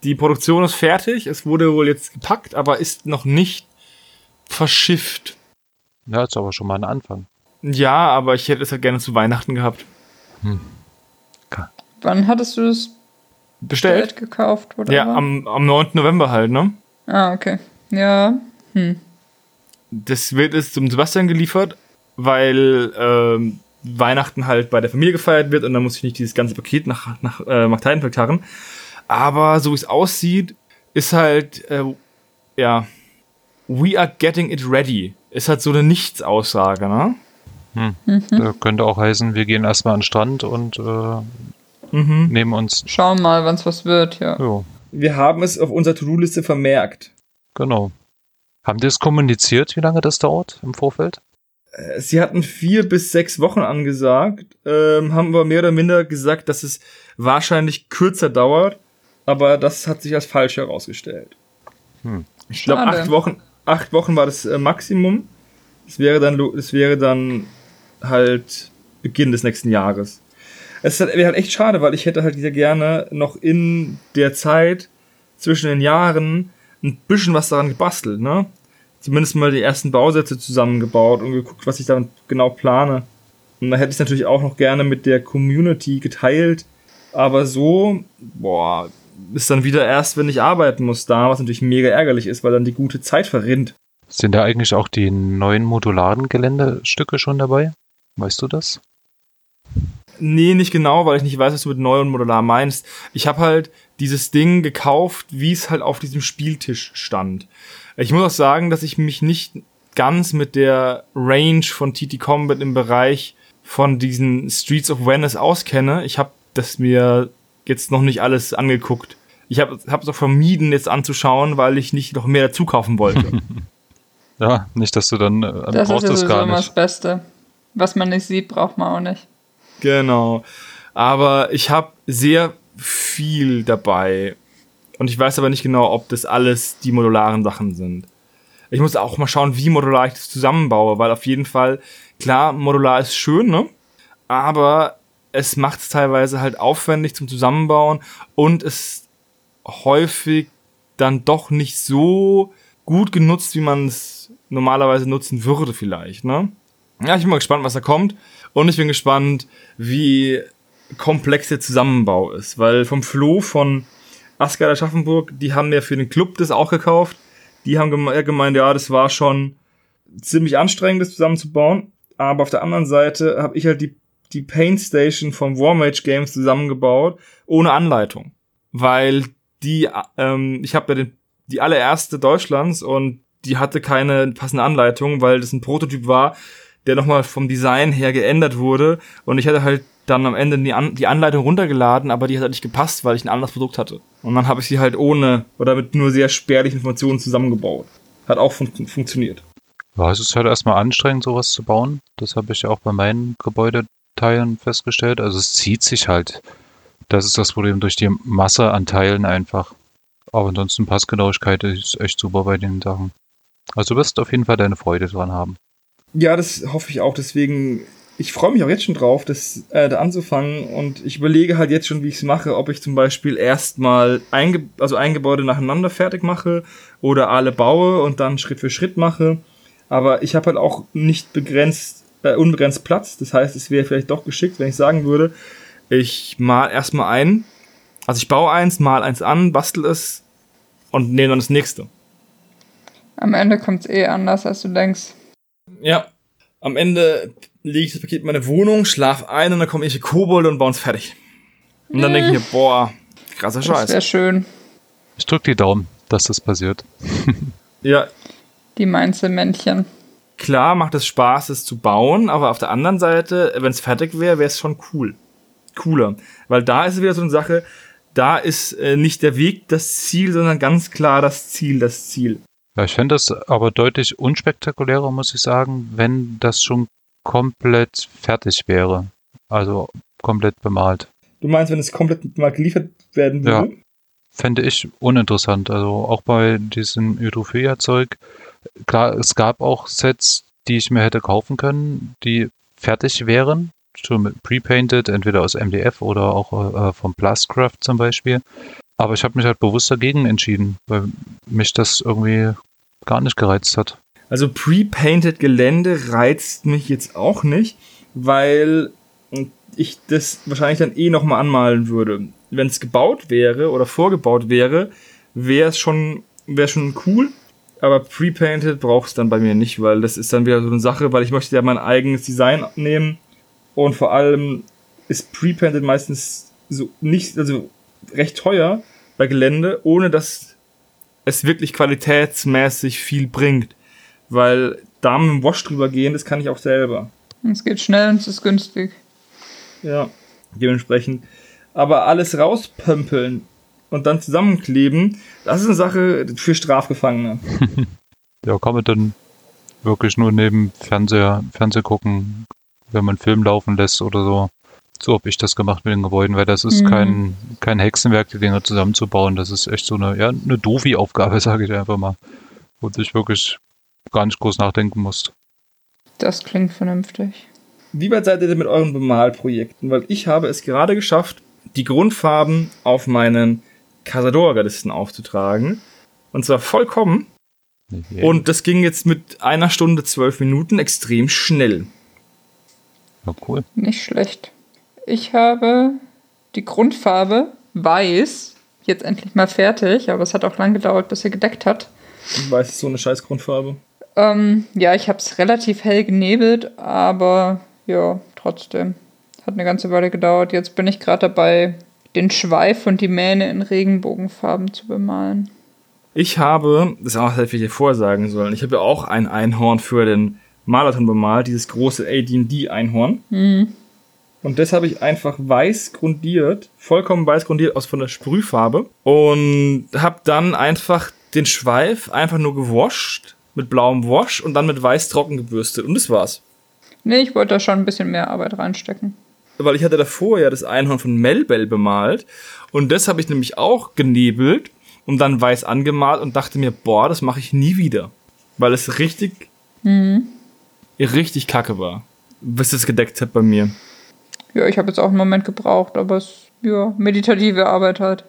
die Produktion ist fertig. Es wurde wohl jetzt gepackt, aber ist noch nicht verschifft. Ja, ist aber schon mal ein Anfang. Ja, aber ich hätte es ja gerne zu Weihnachten gehabt. Wann hattest du das Bestellt? Geld gekauft? Oder Ja, am, am 9. November halt, ne? Ah, okay. Ja. Das wird es zum Sebastian geliefert, weil ähm, Weihnachten halt bei der Familie gefeiert wird und dann muss ich nicht dieses ganze Paket nach, nach äh, Markteidenfeld karren. Aber so wie es aussieht, ist halt, äh, ja, we are getting it ready. Ist halt so eine Nichtsaussage, ne? Da könnte auch heißen, wir gehen erstmal an den Strand und äh, Mhm. nehmen uns. Schauen mal, wann's was wird, ja. Jo, Wir haben es auf unserer To-Do-Liste vermerkt. genau. Haben die es kommuniziert, wie lange das dauert im Vorfeld? Äh, Sie hatten vier bis sechs Wochen angesagt, ähm, haben aber mehr oder minder gesagt, dass es wahrscheinlich kürzer dauert, aber das hat sich als falsch herausgestellt. Hm. Ich glaube, acht Wochen, acht Wochen war das äh, Maximum. Das wäre dann, das wäre dann halt Beginn des nächsten Jahres. Es wäre halt echt schade, weil ich hätte halt sehr gerne noch in der Zeit zwischen den Jahren ein bisschen was daran gebastelt, ne? Zumindest mal die ersten Bausätze zusammengebaut und geguckt, was ich dann genau plane. Und da hätte ich es natürlich auch noch gerne mit der Community geteilt. Aber so, boah, ist dann wieder erst, wenn ich arbeiten muss da, was natürlich mega ärgerlich ist, weil dann die gute Zeit verrinnt. Sind da eigentlich auch die neuen modularen Geländestücke schon dabei? Weißt du das? Nee, nicht genau, weil ich nicht weiß, was du mit neu und modular meinst. Ich habe halt dieses Ding gekauft, wie es halt auf diesem Spieltisch stand. Ich muss auch sagen, dass ich mich nicht ganz mit der Range von TT Combat im Bereich von diesen Streets of Venice auskenne. Ich habe das mir jetzt noch nicht alles angeguckt. Ich habe es auch vermieden, jetzt anzuschauen, weil ich nicht noch mehr dazu kaufen wollte. Ja, nicht, dass du dann äh, Das brauchst ist ja es sowieso gar immer das nicht. Beste. Was man nicht sieht, braucht man auch nicht. Genau. Aber ich habe sehr viel dabei. Und ich weiß aber nicht genau, ob das alles die modularen Sachen sind. Ich muss auch mal schauen, wie modular ich das zusammenbaue, weil auf jeden Fall, klar, modular ist schön, ne? Aber es macht es teilweise halt aufwendig zum Zusammenbauen und es häufig dann doch nicht so gut genutzt, wie man es normalerweise nutzen würde, vielleicht, ne? Ja, ich bin mal gespannt, was da kommt. Und ich bin gespannt, wie komplex der Zusammenbau ist. Weil vom Flo von Asgard Aschaffenburg, die haben ja für den Club das auch gekauft. Die haben gemeint, ja, das war schon ziemlich anstrengend, das zusammenzubauen. Aber auf der anderen Seite habe ich halt die, die Paint Station vom Warmage Games zusammengebaut, ohne Anleitung. Weil die, ähm, ich habe ja den, die allererste Deutschlands und die hatte keine passende Anleitung, weil das ein Prototyp war, der nochmal vom Design her geändert wurde. Und ich hatte halt dann am Ende die, An die Anleitung runtergeladen, aber die hat halt nicht gepasst, weil ich ein anderes Produkt hatte. Und dann habe ich sie halt ohne oder mit nur sehr spärlichen Informationen zusammengebaut. Hat auch fun funktioniert. Ja, es ist halt erstmal anstrengend, sowas zu bauen. Das habe ich ja auch bei meinen Gebäudeteilen festgestellt. Also es zieht sich halt. Das ist das Problem durch die Masse an Teilen einfach. Aber ansonsten Passgenauigkeit ist echt super bei den Sachen. Also du wirst auf jeden Fall deine Freude dran haben. Ja, das hoffe ich auch. Deswegen, ich freue mich auch jetzt schon drauf, das äh, da anzufangen. Und ich überlege halt jetzt schon, wie ich es mache, ob ich zum Beispiel erstmal ein, also ein Gebäude nacheinander fertig mache oder alle baue und dann Schritt für Schritt mache. Aber ich habe halt auch nicht begrenzt, äh, unbegrenzt Platz. Das heißt, es wäre vielleicht doch geschickt, wenn ich sagen würde, ich mal erstmal ein. Also ich baue eins, mal eins an, bastel es und nehme dann das nächste. Am Ende kommt es eh anders, als du denkst. Ja. Am Ende lege ich das Paket in meine Wohnung, schlaf ein und dann kommen irgendwelche Kobolde und bauen es fertig. Und dann denke ich mir, boah, krasser Scheiß. Das wäre schön. Ich drücke die Daumen, dass das passiert. ja. Die Mainzelmännchen. Klar macht es Spaß, es zu bauen, aber auf der anderen Seite, wenn es fertig wäre, wäre es schon cool. Cooler. Weil da ist wieder so eine Sache, da ist äh, nicht der Weg das Ziel, sondern ganz klar das Ziel das Ziel. Ja, ich fände das aber deutlich unspektakulärer, muss ich sagen, wenn das schon komplett fertig wäre. Also komplett bemalt. Du meinst, wenn es komplett mal geliefert werden würde? Ja, fände ich uninteressant. Also auch bei diesem Utopia-Zeug. Klar, es gab auch Sets, die ich mir hätte kaufen können, die fertig wären. Schon mit pre-painted, entweder aus MDF oder auch äh, vom Blastcraft zum Beispiel. Aber ich habe mich halt bewusst dagegen entschieden, weil mich das irgendwie gar nicht gereizt hat. Also pre-painted Gelände reizt mich jetzt auch nicht, weil ich das wahrscheinlich dann eh nochmal anmalen würde. Wenn es gebaut wäre oder vorgebaut wäre, wäre es schon, wäre schon cool. Aber pre-painted braucht es dann bei mir nicht, weil das ist dann wieder so eine Sache, weil ich möchte ja mein eigenes Design nehmen und vor allem ist pre-painted meistens so nicht, also recht teuer bei Gelände, ohne dass es wirklich qualitätsmäßig viel bringt. Weil da mit dem Wash drüber gehen, das kann ich auch selber. Es geht schnell und es ist günstig. Ja, dementsprechend. Aber alles rauspömpeln und dann zusammenkleben, das ist eine Sache für Strafgefangene. ja, kann man dann wirklich nur neben Fernseher, Fernseh gucken, wenn man Film laufen lässt oder so. So habe ich das gemacht mit den Gebäuden, weil das ist mhm. kein, kein Hexenwerk, die Dinger zusammenzubauen. Das ist echt so eine, ja, eine Dovi-Aufgabe, sage ich einfach mal. Wo du dich wirklich gar nicht groß nachdenken musst. Das klingt vernünftig. Wie weit seid ihr denn mit euren Bemalprojekten? Weil ich habe es gerade geschafft, die Grundfarben auf meinen Casadora-Gardisten aufzutragen. Und zwar vollkommen. Okay. Und das ging jetzt mit einer Stunde zwölf Minuten extrem schnell. Ja, cool. Nicht schlecht. Ich habe die Grundfarbe weiß jetzt endlich mal fertig, aber es hat auch lang gedauert, bis er gedeckt hat. Weiß ist so eine scheiß Grundfarbe. Ähm, ja, ich habe es relativ hell genebelt, aber ja, trotzdem. Hat eine ganze Weile gedauert. Jetzt bin ich gerade dabei, den Schweif und die Mähne in Regenbogenfarben zu bemalen. Ich habe, das auch hätte ich dir vorsagen sollen, ich habe ja auch ein Einhorn für den Marathon bemalt, dieses große AD&D-Einhorn. Mhm. Und das habe ich einfach weiß grundiert, vollkommen weiß grundiert aus von der Sprühfarbe. Und habe dann einfach den Schweif einfach nur gewascht mit blauem Wash und dann mit weiß trocken gebürstet. Und das war's. Nee, ich wollte da schon ein bisschen mehr Arbeit reinstecken. Weil ich hatte davor ja das Einhorn von Melbell bemalt. Und das habe ich nämlich auch genebelt und dann weiß angemalt und dachte mir, boah, das mache ich nie wieder. Weil es richtig, mhm. richtig kacke war. Bis es gedeckt hat bei mir. Ja, ich habe jetzt auch einen Moment gebraucht, aber es ja meditative Arbeit halt.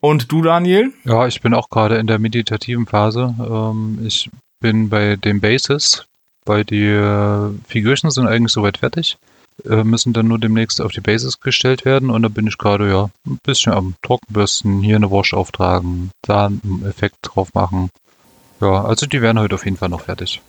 Und du, Daniel? Ja, ich bin auch gerade in der meditativen Phase. Ähm, ich bin bei den Bases weil die äh, Figürchen sind eigentlich soweit fertig, äh, müssen dann nur demnächst auf die Basis gestellt werden und da bin ich gerade ja ein bisschen am Trockenbürsten, hier eine Wash auftragen, da einen Effekt drauf machen. Ja, also die werden heute auf jeden Fall noch fertig.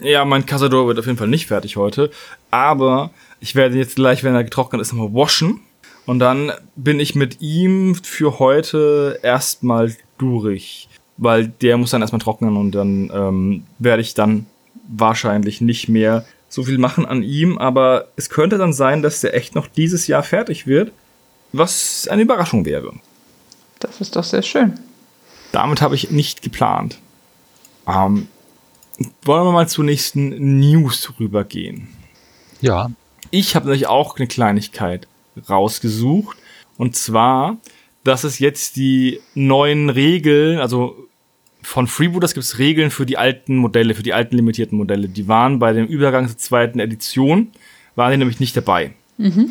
Ja, mein Casador wird auf jeden Fall nicht fertig heute, aber ich werde jetzt gleich, wenn er getrocknet ist, nochmal waschen und dann bin ich mit ihm für heute erstmal durch, weil der muss dann erstmal trocknen und dann ähm, werde ich dann wahrscheinlich nicht mehr so viel machen an ihm, aber es könnte dann sein, dass der echt noch dieses Jahr fertig wird, was eine Überraschung wäre. Das ist doch sehr schön. Damit habe ich nicht geplant. Ähm, wollen wir mal zur nächsten News rübergehen? Ja. Ich habe natürlich auch eine Kleinigkeit rausgesucht. Und zwar, dass es jetzt die neuen Regeln, also von Freebooters gibt es Regeln für die alten Modelle, für die alten limitierten Modelle. Die waren bei dem Übergang zur zweiten Edition, waren die nämlich nicht dabei. Mhm.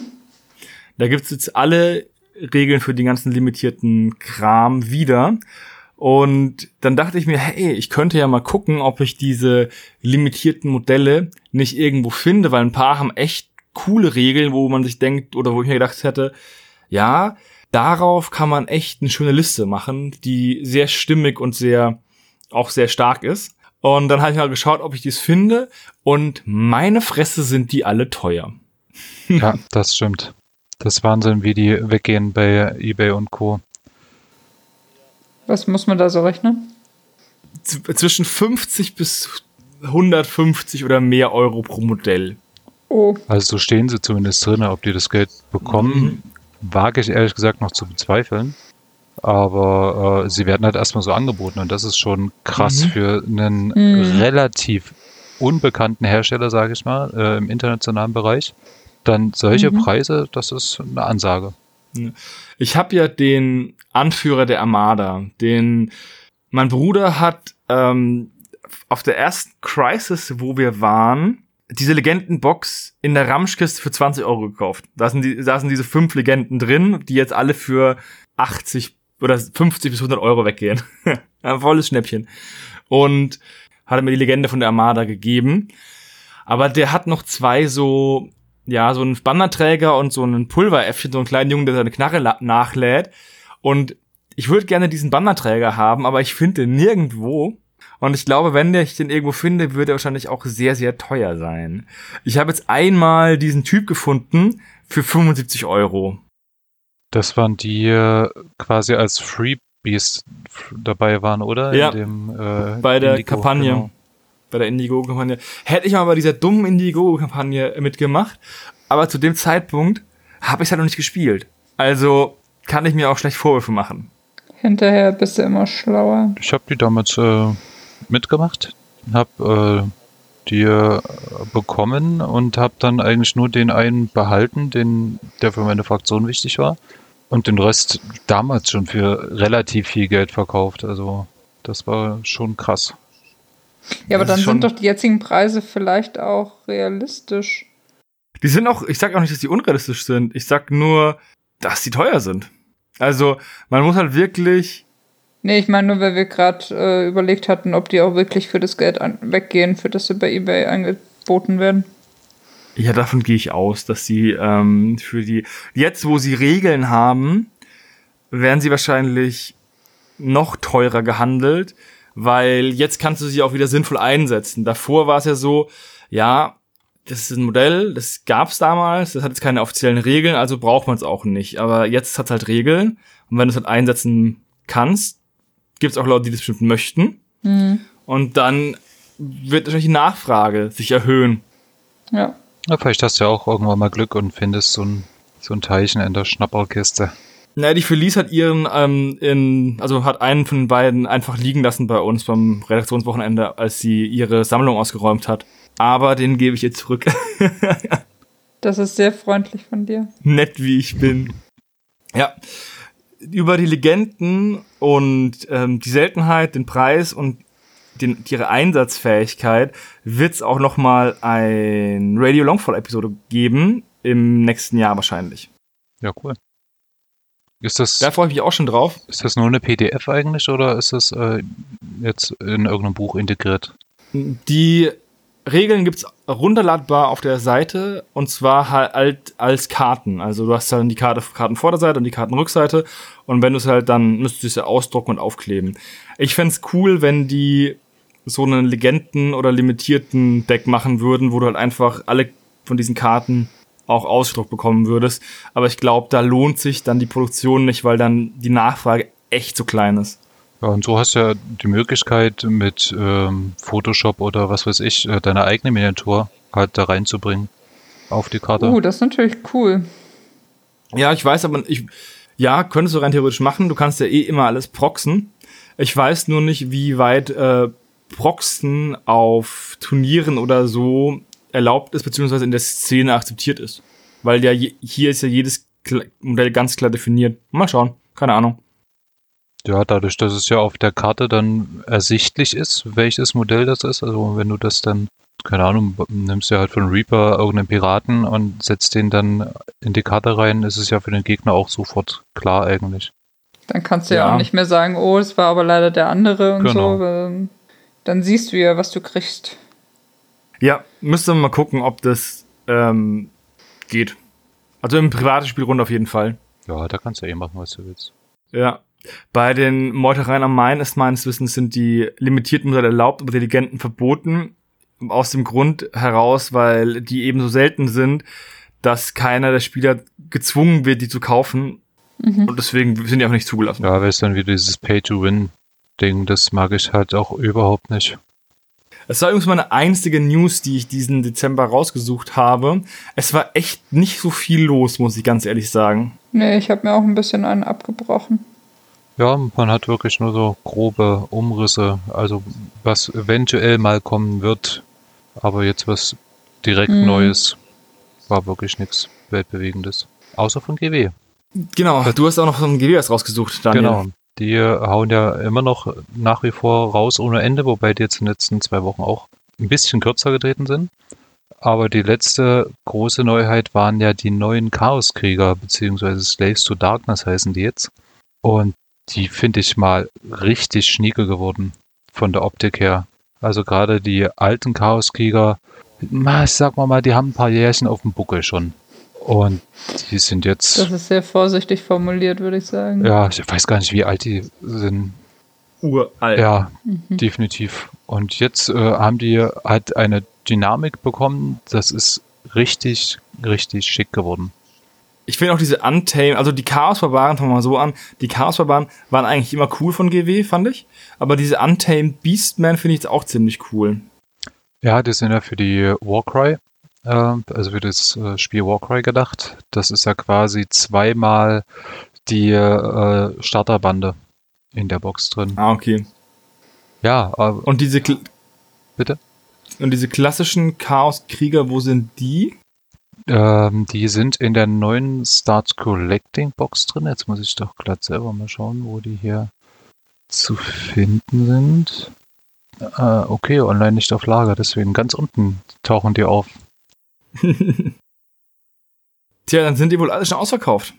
Da gibt es jetzt alle Regeln für den ganzen limitierten Kram wieder. Und dann dachte ich mir, hey, ich könnte ja mal gucken, ob ich diese limitierten Modelle nicht irgendwo finde, weil ein paar haben echt coole Regeln, wo man sich denkt oder wo ich mir gedacht hätte, ja, darauf kann man echt eine schöne Liste machen, die sehr stimmig und sehr auch sehr stark ist. Und dann habe ich mal geschaut, ob ich dies finde und meine Fresse sind die alle teuer. Ja, das stimmt. Das ist Wahnsinn, wie die weggehen bei eBay und Co. Was muss man da so rechnen? Z zwischen 50 bis 150 oder mehr Euro pro Modell. Oh. Also so stehen sie zumindest drin, ob die das Geld bekommen, mhm. wage ich ehrlich gesagt noch zu bezweifeln. Aber äh, sie werden halt erstmal so angeboten und das ist schon krass mhm. für einen mhm. relativ unbekannten Hersteller, sage ich mal, äh, im internationalen Bereich. Dann solche mhm. Preise, das ist eine Ansage. Ich habe ja den Anführer der Armada, den mein Bruder hat ähm, auf der ersten Crisis, wo wir waren, diese Legendenbox in der Ramschkiste für 20 Euro gekauft. Da sind, die, da sind diese fünf Legenden drin, die jetzt alle für 80 oder 50 bis 100 Euro weggehen. Ein volles Schnäppchen. Und hat mir die Legende von der Armada gegeben. Aber der hat noch zwei so, ja, so einen Bannerträger und so einen Pulveräffchen, so einen kleinen Jungen, der seine Knarre nachlädt. Und ich würde gerne diesen Bannerträger haben, aber ich finde nirgendwo. Und ich glaube, wenn ich den irgendwo finde, würde er wahrscheinlich auch sehr, sehr teuer sein. Ich habe jetzt einmal diesen Typ gefunden für 75 Euro. Das waren die äh, quasi als Freebies dabei waren, oder? Ja. Dem, äh, bei der Indigo, Kampagne. Genau. Bei der Indigo-Kampagne. Hätte ich mal bei dieser dummen Indigo-Kampagne mitgemacht, aber zu dem Zeitpunkt habe ich es halt noch nicht gespielt. Also kann ich mir auch schlecht Vorwürfe machen. Hinterher bist du immer schlauer. Ich habe die damals äh, mitgemacht, habe äh, die äh, bekommen und habe dann eigentlich nur den einen behalten, den der für meine Fraktion wichtig war und den Rest damals schon für relativ viel Geld verkauft. Also das war schon krass. Ja, aber das dann sind doch die jetzigen Preise vielleicht auch realistisch. Die sind auch, ich sag auch nicht, dass die unrealistisch sind. Ich sag nur, dass die teuer sind. Also, man muss halt wirklich Nee, ich meine nur, weil wir gerade äh, überlegt hatten, ob die auch wirklich für das Geld weggehen, für das sie bei eBay angeboten werden. Ja, davon gehe ich aus, dass sie ähm, für die. Jetzt, wo sie Regeln haben, werden sie wahrscheinlich noch teurer gehandelt, weil jetzt kannst du sie auch wieder sinnvoll einsetzen. Davor war es ja so, ja, das ist ein Modell, das gab's damals, das hat jetzt keine offiziellen Regeln, also braucht man es auch nicht. Aber jetzt hat es halt Regeln und wenn du es halt einsetzen kannst, gibt es auch Leute, die das bestimmt möchten. Mhm. Und dann wird natürlich die Nachfrage sich erhöhen. Ja. ja. Vielleicht hast du ja auch irgendwann mal Glück und findest so ein, so ein Teilchen in der Schnapperkiste. Naja, die Felice hat ihren, ähm, in, also hat einen von den beiden einfach liegen lassen bei uns beim Redaktionswochenende, als sie ihre Sammlung ausgeräumt hat. Aber den gebe ich ihr zurück. das ist sehr freundlich von dir. Nett wie ich bin. Ja über die Legenden und ähm, die Seltenheit, den Preis und den, ihre Einsatzfähigkeit wird es auch noch mal ein Radio Longfall Episode geben im nächsten Jahr wahrscheinlich. Ja, cool. Ist das, da freue ich mich auch schon drauf. Ist das nur eine PDF eigentlich oder ist das äh, jetzt in irgendeinem Buch integriert? Die Regeln gibt's runterladbar auf der Seite und zwar halt als Karten. Also du hast dann die Karte, Kartenvorderseite und die Kartenrückseite und wenn du es halt dann müsstest du es ja ausdrucken und aufkleben. Ich fände cool, wenn die so einen Legenden- oder limitierten Deck machen würden, wo du halt einfach alle von diesen Karten auch ausgedruckt bekommen würdest. Aber ich glaube, da lohnt sich dann die Produktion nicht, weil dann die Nachfrage echt so klein ist. Ja, und so hast du ja die Möglichkeit, mit ähm, Photoshop oder was weiß ich, äh, deine eigene Miniatur halt da reinzubringen auf die Karte. Uh, das ist natürlich cool. Ja, ich weiß, aber ich, ja, könntest du rein theoretisch machen. Du kannst ja eh immer alles proxen. Ich weiß nur nicht, wie weit äh, Proxen auf Turnieren oder so erlaubt ist, beziehungsweise in der Szene akzeptiert ist. Weil ja hier ist ja jedes Modell ganz klar definiert. Mal schauen. Keine Ahnung. Ja, dadurch, dass es ja auf der Karte dann ersichtlich ist, welches Modell das ist. Also wenn du das dann, keine Ahnung, nimmst du halt von Reaper irgendeinen Piraten und setzt den dann in die Karte rein, ist es ja für den Gegner auch sofort klar eigentlich. Dann kannst du ja, ja auch nicht mehr sagen, oh, es war aber leider der andere und genau. so. Dann siehst du ja, was du kriegst. Ja, müsste man mal gucken, ob das ähm, geht. Also im privaten Spielrunde auf jeden Fall. Ja, da kannst du eh machen, was du willst. Ja, bei den Meutereien am Main ist meines Wissens sind die limitierten Modelle erlaubt, aber die Legenden verboten. Aus dem Grund heraus, weil die eben so selten sind, dass keiner der Spieler gezwungen wird, die zu kaufen. Mhm. Und deswegen sind die auch nicht zugelassen. Ja, weil es dann wieder dieses Pay-to-Win-Ding, das mag ich halt auch überhaupt nicht. Es war übrigens meine einzige News, die ich diesen Dezember rausgesucht habe. Es war echt nicht so viel los, muss ich ganz ehrlich sagen. Nee, ich habe mir auch ein bisschen einen abgebrochen. Ja, man hat wirklich nur so grobe Umrisse, also was eventuell mal kommen wird, aber jetzt was direkt mhm. Neues war wirklich nichts Weltbewegendes. Außer von GW. Genau, du hast auch noch von GW was rausgesucht, Daniel. Genau, die hauen ja immer noch nach wie vor raus ohne Ende, wobei die jetzt in den letzten zwei Wochen auch ein bisschen kürzer getreten sind. Aber die letzte große Neuheit waren ja die neuen Chaoskrieger, beziehungsweise Slaves to Darkness heißen die jetzt. Und die finde ich mal richtig schnieke geworden von der Optik her. Also gerade die alten Chaoskrieger, ich sag mal mal, die haben ein paar Jährchen auf dem Buckel schon. Und die sind jetzt. Das ist sehr vorsichtig formuliert, würde ich sagen. Ja, ich weiß gar nicht, wie alt die sind. Uralt. Ja, mhm. definitiv. Und jetzt äh, haben die halt eine Dynamik bekommen. Das ist richtig, richtig schick geworden ich finde auch diese Untamed, also die Chaos-Barbaren, fangen wir mal so an, die Chaos-Barbaren waren eigentlich immer cool von GW, fand ich. Aber diese Untamed Beastman finde ich jetzt auch ziemlich cool. Ja, die sind ja für die Warcry, äh, also für das äh, Spiel Warcry gedacht. Das ist ja quasi zweimal die äh, Starterbande in der Box drin. Ah, okay. Ja, aber. Und diese. Kl bitte? Und diese klassischen Chaos-Krieger, wo sind die? Ähm, die sind in der neuen Start Collecting Box drin. Jetzt muss ich doch glatt selber mal schauen, wo die hier zu finden sind. Äh, okay, online nicht auf Lager, deswegen ganz unten tauchen die auf. Tja, dann sind die wohl alle schon ausverkauft.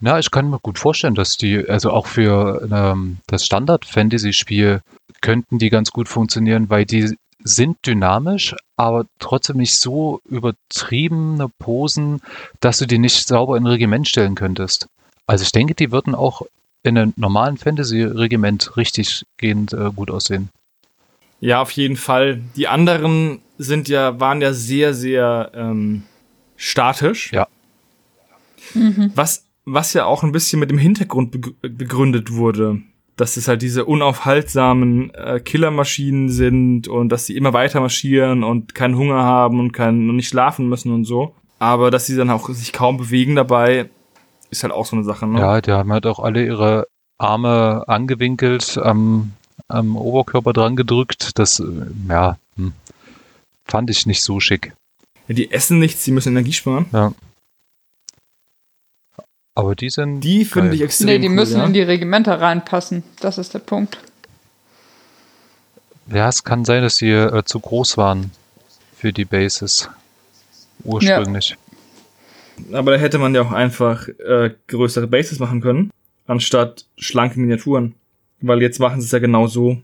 Na, ich kann mir gut vorstellen, dass die, also auch für ähm, das Standard-Fantasy-Spiel könnten die ganz gut funktionieren, weil die sind dynamisch, aber trotzdem nicht so übertriebene Posen, dass du die nicht sauber in ein Regiment stellen könntest. Also ich denke, die würden auch in einem normalen Fantasy-Regiment richtig gehend äh, gut aussehen. Ja, auf jeden Fall. Die anderen sind ja, waren ja sehr, sehr ähm, statisch. Ja. Mhm. Was, was ja auch ein bisschen mit dem Hintergrund begründet wurde dass es halt diese unaufhaltsamen äh, Killermaschinen sind und dass sie immer weiter marschieren und keinen Hunger haben und, kein, und nicht schlafen müssen und so. Aber dass sie dann auch sich kaum bewegen dabei, ist halt auch so eine Sache. Ne? Ja, die haben halt auch alle ihre Arme angewinkelt, am, am Oberkörper dran gedrückt. Das, äh, ja, hm, fand ich nicht so schick. Ja, die essen nichts, sie müssen Energie sparen. Ja. Aber die sind. Die finde ich extrem. Nee, die cool, müssen ja? in die Regimenter reinpassen. Das ist der Punkt. Ja, es kann sein, dass sie äh, zu groß waren für die Bases. Ursprünglich. Ja. Aber da hätte man ja auch einfach äh, größere Bases machen können, anstatt schlanke Miniaturen. Weil jetzt machen sie es ja genau so,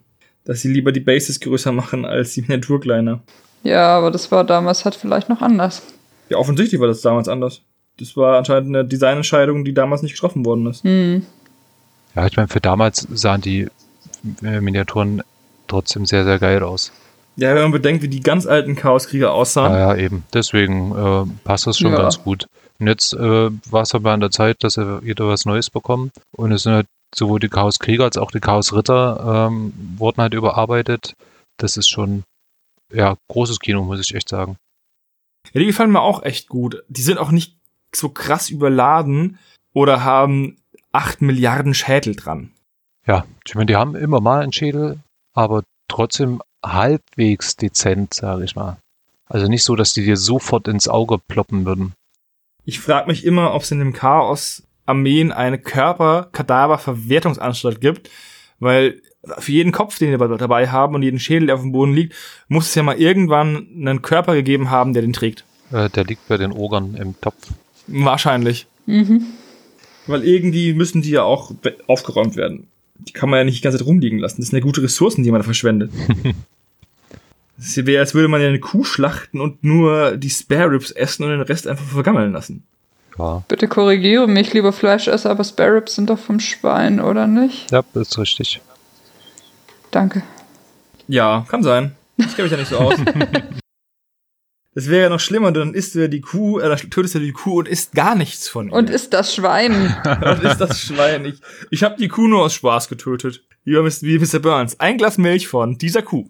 dass sie lieber die Bases größer machen als die Miniatur kleiner. Ja, aber das war damals halt vielleicht noch anders. Ja, offensichtlich war das damals anders. Das war anscheinend eine Designentscheidung, die damals nicht getroffen worden ist. Hm. Ja, ich meine, für damals sahen die äh, Miniaturen trotzdem sehr, sehr geil aus. Ja, wenn man bedenkt, wie die ganz alten Chaoskrieger aussahen. Ja, ja, eben. Deswegen äh, passt das schon Ja. ganz gut. Und jetzt äh, war es aber an der Zeit, dass wir wieder was Neues bekommen. Und es sind halt sowohl die Chaoskrieger als auch die Chaosritter ähm, wurden halt überarbeitet. Das ist schon, ja, großes Kino, muss ich echt sagen. Ja, die gefallen mir auch echt gut. Die sind auch nicht so krass überladen oder haben 8 Milliarden Schädel dran. Ja, ich meine, die haben immer mal einen Schädel, aber trotzdem halbwegs dezent, sage ich mal. Also nicht so, dass die dir sofort ins Auge ploppen würden. Ich frage mich immer, ob es in dem Chaos Armeen eine Körper-Kadaver-Verwertungsanstalt gibt, weil für jeden Kopf, den wir dabei haben und jeden Schädel, der auf dem Boden liegt, muss es ja mal irgendwann einen Körper gegeben haben, der den trägt. Äh, der liegt bei den Ogern im Topf. Wahrscheinlich. Mhm. Weil irgendwie müssen die ja auch aufgeräumt werden. Die kann man ja nicht die ganze Zeit rumliegen lassen. Das sind ja gute Ressourcen, die man da verschwendet. Es wäre, als würde man ja eine Kuh schlachten und nur die Spare Ribs essen und den Rest einfach vergammeln lassen. Ja, Bitte korrigiere mich, lieber Fleischesser, aber Spare Ribs sind doch vom Schwein, oder nicht? ja, das ist richtig. Danke. Ja, kann sein. Ich kenne mich ja nicht so aus. Das wäre ja noch schlimmer, dann isst du ja die Kuh, äh, dann tötest du die Kuh und isst gar nichts von ihr. Und ist das Schwein? und isst das Schwein. Ich, ich habe die Kuh nur aus Spaß getötet. Wie, Mr. wie Mr. Burns. Ein Glas Milch von dieser Kuh.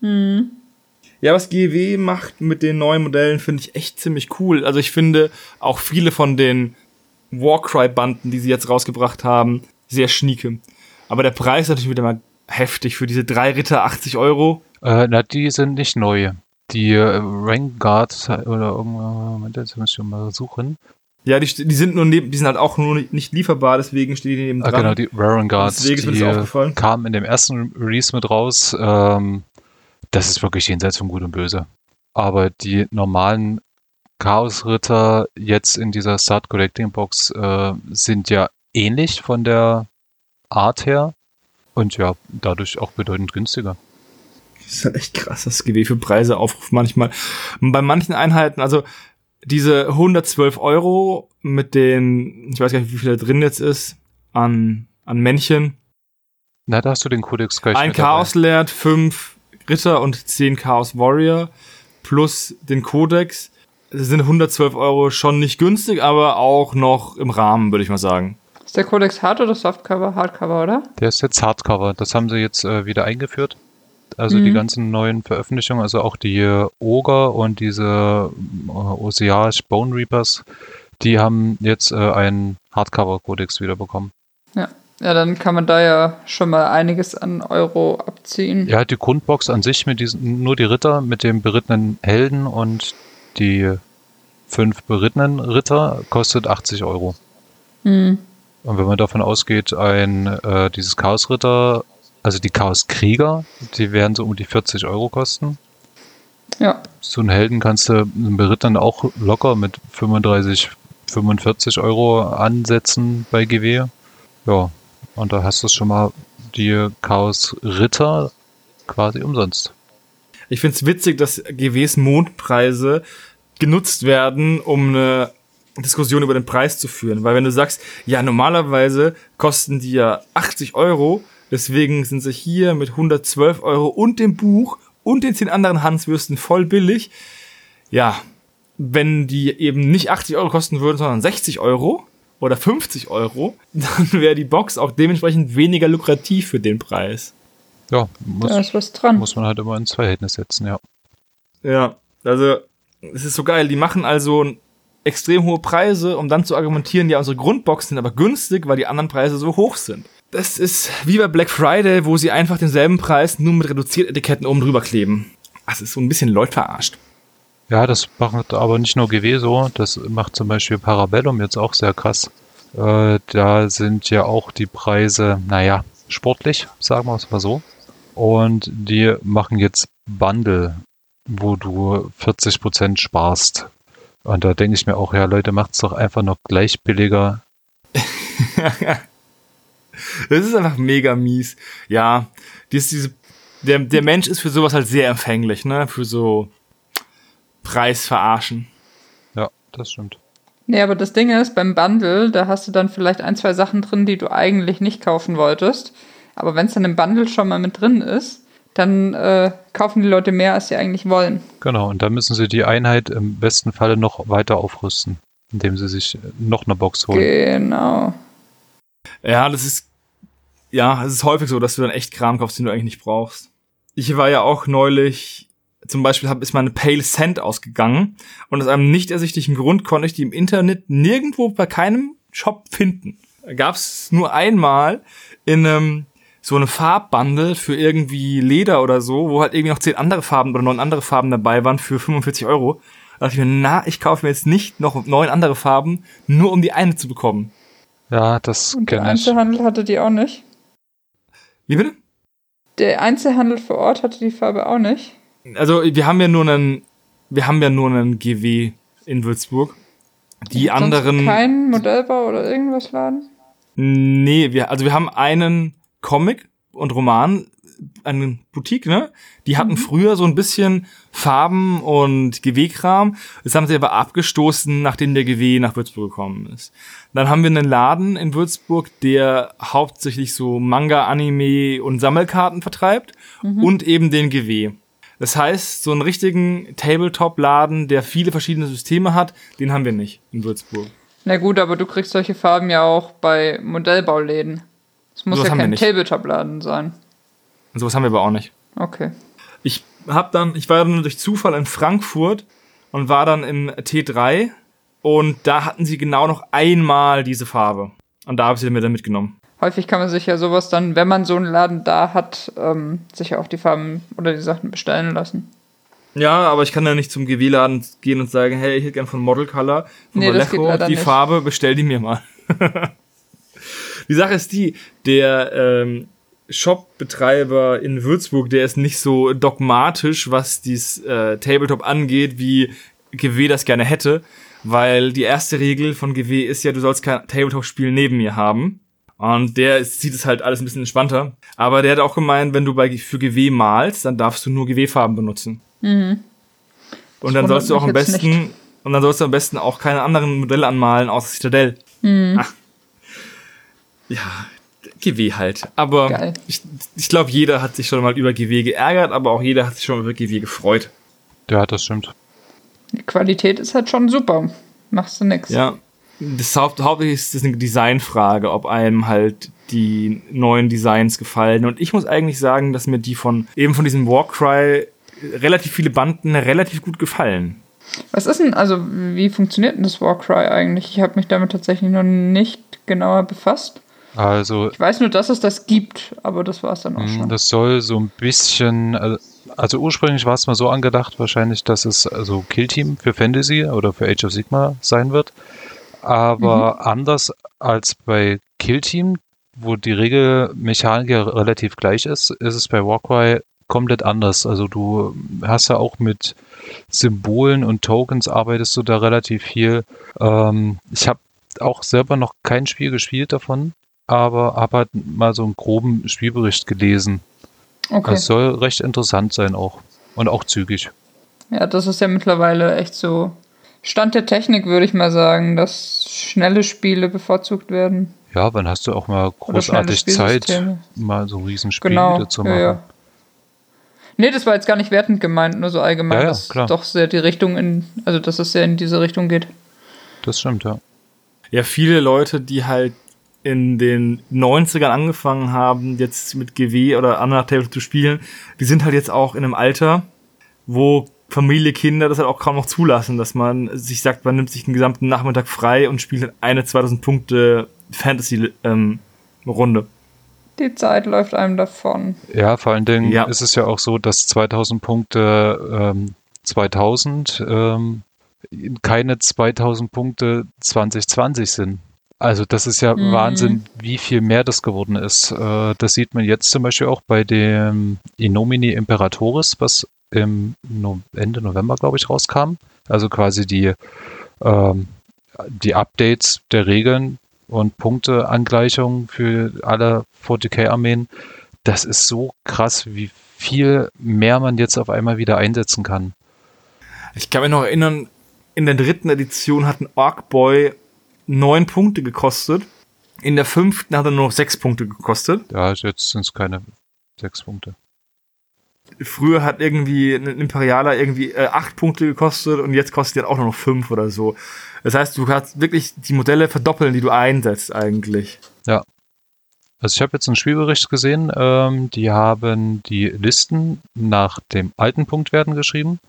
hm. Ja, was GW macht mit den neuen Modellen, finde ich echt ziemlich cool. Also ich finde auch viele von den Warcry-Banden, die sie jetzt rausgebracht haben, sehr schnieke. Aber der Preis ist natürlich wieder mal heftig für diese drei Ritter 80 Euro. Äh, na, die sind nicht neu. Die äh, Rankguard oder irgendwann, Moment, jetzt muss ich mal suchen. Ja, die, die sind nur neben, die sind halt auch nur nicht lieferbar, deswegen stehen die neben Ah, dran. genau, die Guards, Deswegen mir die aufgefallen. kamen in dem ersten Release mit raus. Ähm, das ist wirklich jenseits von Gut und Böse. Aber die normalen Chaos-Ritter jetzt in dieser Start Collecting Box äh, sind ja ähnlich von der Art her und ja, dadurch auch bedeutend günstiger. Das ist halt echt krass, das GW für Preise aufruft manchmal. Und bei manchen Einheiten, also diese 112 Euro mit den, ich weiß gar nicht, wie viel da drin jetzt ist, an, an Männchen. Na, da hast du den Codex gleich Ein. Chaos Laird, fünf Ritter und zehn Chaos Warrior plus den Codex. Das sind 112 Euro schon nicht günstig, aber auch noch im Rahmen, würde ich mal sagen. Ist der Codex Hard oder Softcover? Hardcover, oder? Der ist jetzt Hardcover. Das haben sie jetzt äh, wieder eingeführt. Also die Mhm. ganzen neuen Veröffentlichungen, also auch die Ogre und diese äh, Oseage Bone Reapers, die haben jetzt äh, einen Hardcover-Kodex wieder bekommen. Ja. Ja, dann kann man da ja schon mal einiges an Euro abziehen. Ja, die Grundbox an sich mit diesen, nur die Ritter mit dem berittenen Helden und die fünf berittenen Ritter kostet 80 Euro. Hm. Und wenn man davon ausgeht, ein äh, dieses Chaos-Ritter, also die Chaos-Krieger, die werden so um die 40 Euro kosten. Ja. So einen Helden kannst du einen Berittern auch locker mit 35, 45 Euro ansetzen bei GW. Ja, und da hast du schon mal die Chaos-Ritter quasi umsonst. Ich find's witzig, dass GWs Mondpreise genutzt werden, um eine Diskussion über den Preis zu führen. Weil wenn du sagst, ja, normalerweise kosten die ja 80 Euro, deswegen sind sie hier mit 112 Euro und dem Buch und den 10 anderen Hanswürsten voll billig. Ja, wenn die eben nicht 80 Euro kosten würden, sondern 60 Euro oder 50 Euro, dann wäre die Box auch dementsprechend weniger lukrativ für den Preis. Ja, muss, Da ist was dran. muss man halt immer ins Verhältnis setzen, ja. Ja, also es ist so geil. Die machen also extrem hohe Preise, um dann zu argumentieren, ja, unsere Grundboxen sind aber günstig, weil die anderen Preise so hoch sind. Das ist wie bei Black Friday, wo sie einfach denselben Preis nur mit Reduziert-Etiketten oben drüber kleben. Das ist so ein bisschen Leute verarscht. Ja, das macht aber nicht nur GW so, das macht zum Beispiel Parabellum jetzt auch sehr krass. Äh, da sind ja auch die Preise, naja, sportlich, sagen wir es mal so. Und die machen jetzt Bundle, wo du 40% sparst. Und da denke ich mir auch, ja Leute, macht's doch einfach noch gleich billiger. Das ist einfach mega mies. Ja, dies, diese, der, der Mensch ist für sowas halt sehr empfänglich, ne? Für so Preis verarschen. Ja, das stimmt. Nee, aber das Ding ist, beim Bundle, da hast du dann vielleicht ein, zwei Sachen drin, die du eigentlich nicht kaufen wolltest. Aber wenn es dann im Bundle schon mal mit drin ist, dann äh, kaufen die Leute mehr, als sie eigentlich wollen. Genau, und dann müssen sie die Einheit im besten Falle noch weiter aufrüsten, indem sie sich noch eine Box holen. Genau. Ja, das ist, ja, es ist häufig so, dass du dann echt Kram kaufst, den du eigentlich nicht brauchst. Ich war ja auch neulich, zum Beispiel hab, ist meine Pale Cent ausgegangen und aus einem nicht ersichtlichen Grund konnte ich die im Internet nirgendwo bei keinem Shop finden. Gab es nur einmal in einem so eine Farbbundle für irgendwie Leder oder so, wo halt irgendwie noch zehn andere Farben oder neun andere Farben dabei waren für 45 Euro. Da dachte ich mir, na, ich kaufe mir jetzt nicht noch neun andere Farben, nur um die eine zu bekommen. Ja, das Und der kenne ich. Einzelhandel hatte die auch nicht. Wie bitte? Der Einzelhandel vor Ort hatte die Farbe auch nicht. Also wir haben ja nur einen, wir haben ja nur einen GW in Würzburg. Die Sonst anderen, Kein Modellbau oder irgendwas Laden? nee, wir, also wir haben einen Comic und Roman, eine Boutique, ne? Die hatten früher so ein bisschen Farben und GW-Kram. Das haben sie aber abgestoßen, nachdem der GW nach Würzburg gekommen ist. Dann haben wir einen Laden in Würzburg, der hauptsächlich so Manga, Anime und Sammelkarten vertreibt und eben den GW. Das heißt, so einen richtigen Tabletop-Laden, der viele verschiedene Systeme hat, den haben wir nicht in Würzburg. Na gut, aber du kriegst solche Farben ja auch bei Modellbauläden. Es muss Sowas ja kein. Tabletop-Laden sein. Und sowas haben wir aber auch nicht. Okay. Ich hab dann, ich war dann durch Zufall in Frankfurt und war dann im T3 und da hatten sie genau noch einmal diese Farbe. Und da habe ich sie mir dann mitgenommen. Häufig kann man sich ja sowas dann, wenn man so einen Laden da hat, ähm, sich ja auch die Farben oder die Sachen bestellen lassen. Ja, aber ich kann ja nicht zum GW-Laden gehen und sagen, hey, ich hätte gern von Model Color, von Nee, Vallejo die nicht. Farbe, bestell die mir mal. die Sache ist die, der ähm, Shop-Betreiber in Würzburg, der ist nicht so dogmatisch, was dies äh, Tabletop angeht, wie GW das gerne hätte, weil die erste Regel von GW ist ja, du sollst kein Tabletop-Spiel neben mir haben. Und der sieht es halt alles ein bisschen entspannter. Aber der hat auch gemeint, wenn du bei, für GW malst, dann darfst du nur GW-Farben benutzen. Und dann sollst du auch am besten, nicht. und dann sollst du am besten auch keine anderen Modelle anmalen, außer Citadel. Mhm. Ja, GW halt. Aber Geil. ich, ich glaube, jeder hat sich schon mal über GW geärgert, aber auch jeder hat sich schon mal über GW gefreut. Ja, das stimmt. Die Qualität ist halt schon super. Machst du nix. Ja. Das Haupt, hauptsächlich ist das eine Designfrage, ob einem halt die neuen Designs gefallen. Und ich muss eigentlich sagen, dass mir die von eben von diesem Warcry relativ viele Banden relativ gut gefallen. Was ist denn, also wie funktioniert denn das Warcry eigentlich? Ich habe mich damit tatsächlich noch nicht genauer befasst. Also Ich weiß nur, dass es das gibt, aber das war es dann auch mh, schon. das soll so ein bisschen, äh, also ursprünglich war es mal so angedacht, wahrscheinlich, dass es also Killteam für Fantasy oder für Age of Sigma sein wird. Aber anders als bei Killteam, wo die Regelmechanik ja relativ gleich ist, ist es bei Warcry komplett anders. Also du hast ja auch mit Symbolen und Tokens arbeitest du da relativ viel. Ähm, ich habe auch selber noch kein Spiel gespielt davon, aber habe halt mal so einen groben Spielbericht gelesen. Okay. Es soll recht interessant sein auch. Und auch zügig. Ja, das ist ja mittlerweile echt so Stand der Technik, würde ich mal sagen, dass schnelle Spiele bevorzugt werden. Ja, wann hast du auch mal großartig Zeit, mal so ein Riesenspiel Genau. zu Ja, machen? ja. Nee, das war jetzt gar nicht wertend gemeint, nur so allgemein, Ja, ja, dass klar. doch sehr die Richtung in, also dass es sehr in diese Richtung geht. Das stimmt, ja. ja, viele Leute, die halt in den 90ern angefangen haben, jetzt mit GW oder anderer Tabletop zu spielen, die sind halt jetzt auch in einem Alter, wo Familie, Kinder das halt auch kaum noch zulassen, dass man sich sagt, man nimmt sich den gesamten Nachmittag frei und spielt halt eine 2000 Punkte Fantasy-Runde. Die Zeit läuft einem davon. Ja, vor allen Dingen Ja. ist es ja auch so, dass 2000 Punkte ähm, 2000 ähm, keine 2000 Punkte 2020 sind. Also das ist ja Mhm. Wahnsinn, wie viel mehr das geworden ist. Äh, das sieht man jetzt zum Beispiel auch bei dem Inomini Imperatoris, was im no Ende November, glaube ich, rauskam. Also quasi die, ähm, die Updates der Regeln und Punkteangleichungen für alle 40k-Armeen. Das ist so krass, wie viel mehr man jetzt auf einmal wieder einsetzen kann. Ich kann mich noch erinnern, in der dritten Edition hat ein Orc Boy neun Punkte gekostet. In der fünften hat er nur noch sechs Punkte gekostet. Ja, jetzt sind es keine sechs Punkte. Früher hat irgendwie ein Imperialer irgendwie äh, acht Punkte gekostet und jetzt kostet er auch nur noch fünf oder so. Das heißt, du kannst wirklich die Modelle verdoppeln, die du einsetzt eigentlich. Ja. Also ich habe jetzt einen Spielbericht gesehen, ähm, die haben die Listen nach dem alten Punktwerten geschrieben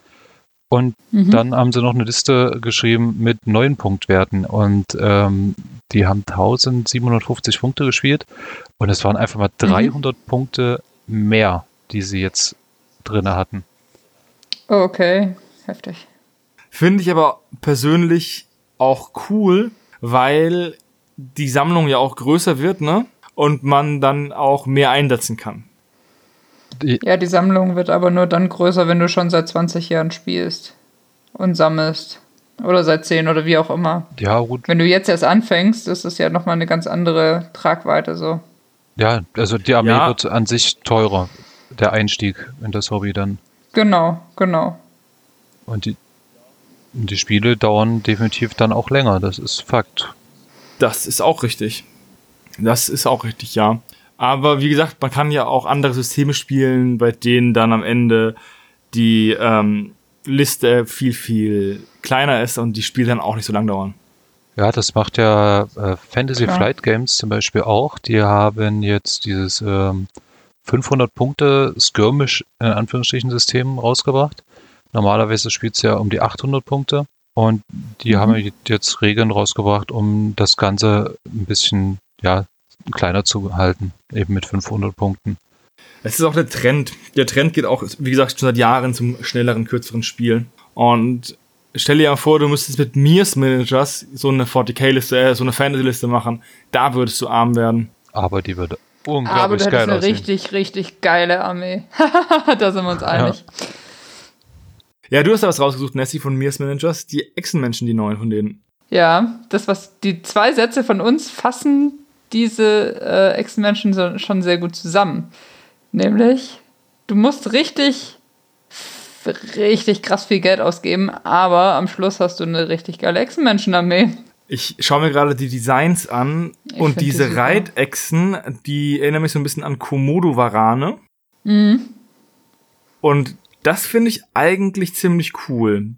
und Mhm. dann haben sie noch eine Liste geschrieben mit neuen Punktwerten und ähm, die haben 1750 Punkte gespielt und es waren einfach mal 300 Punkte mehr, die sie jetzt drinne hatten. Okay, heftig. Finde ich aber persönlich auch cool, weil die Sammlung ja auch größer wird, ne? Und man dann auch mehr einsetzen kann. Die, Ja, die Sammlung wird aber nur dann größer, wenn du schon seit 20 Jahren spielst und sammelst. Oder seit 10 oder wie auch immer. ja, gut, Wenn du jetzt erst anfängst, ist es ja nochmal eine ganz andere Tragweite so. ja, also die Armee Ja. wird an sich teurer, der Einstieg in das Hobby dann. Genau, genau. Und die, und die Spiele dauern definitiv dann auch länger, das ist Fakt. Das ist auch richtig. Das ist auch richtig, ja. Aber wie gesagt, man kann ja auch andere Systeme spielen, bei denen dann am Ende die ähm, Liste viel, viel kleiner ist und die Spiele dann auch nicht so lang dauern. Ja, das macht ja äh, Fantasy Klar. Flight Games zum Beispiel auch. Die haben jetzt dieses ähm, 500 Punkte Skirmish in Anführungsstrichen System rausgebracht. Normalerweise spielt es ja um die 800 Punkte und die Mhm. haben jetzt Regeln rausgebracht, um das Ganze ein bisschen ja kleiner zu halten, eben mit 500 Punkten. Es ist auch der Trend. Der Trend geht auch, wie gesagt, schon seit Jahren zum schnelleren, kürzeren Spiel. Und stell dir mal vor, du müsstest mit Mirs Managers so eine 40k-Liste, äh, so eine Fantasy-Liste machen. Da würdest du arm werden. Aber die würde Aber unglaublich du hättest geil eine aussehen. richtig, richtig geile Armee. da sind wir uns einig. Ja, du hast da was rausgesucht, Nessie, von Mirs Managers. Die Echsenmenschen, die neuen von denen. Ja, das, was die zwei Sätze von uns fassen diese äh, Ex-Menschen so, schon sehr gut zusammen. Nämlich, du musst richtig, richtig krass viel Geld ausgeben, aber am Schluss hast du eine richtig geile Ex-Menschen-Armee. Ich schaue mir gerade die Designs an Ich und die diese super. Reitechsen, die erinnern mich so ein bisschen an Komodo-Varane. Mhm. Und das finde ich eigentlich ziemlich cool,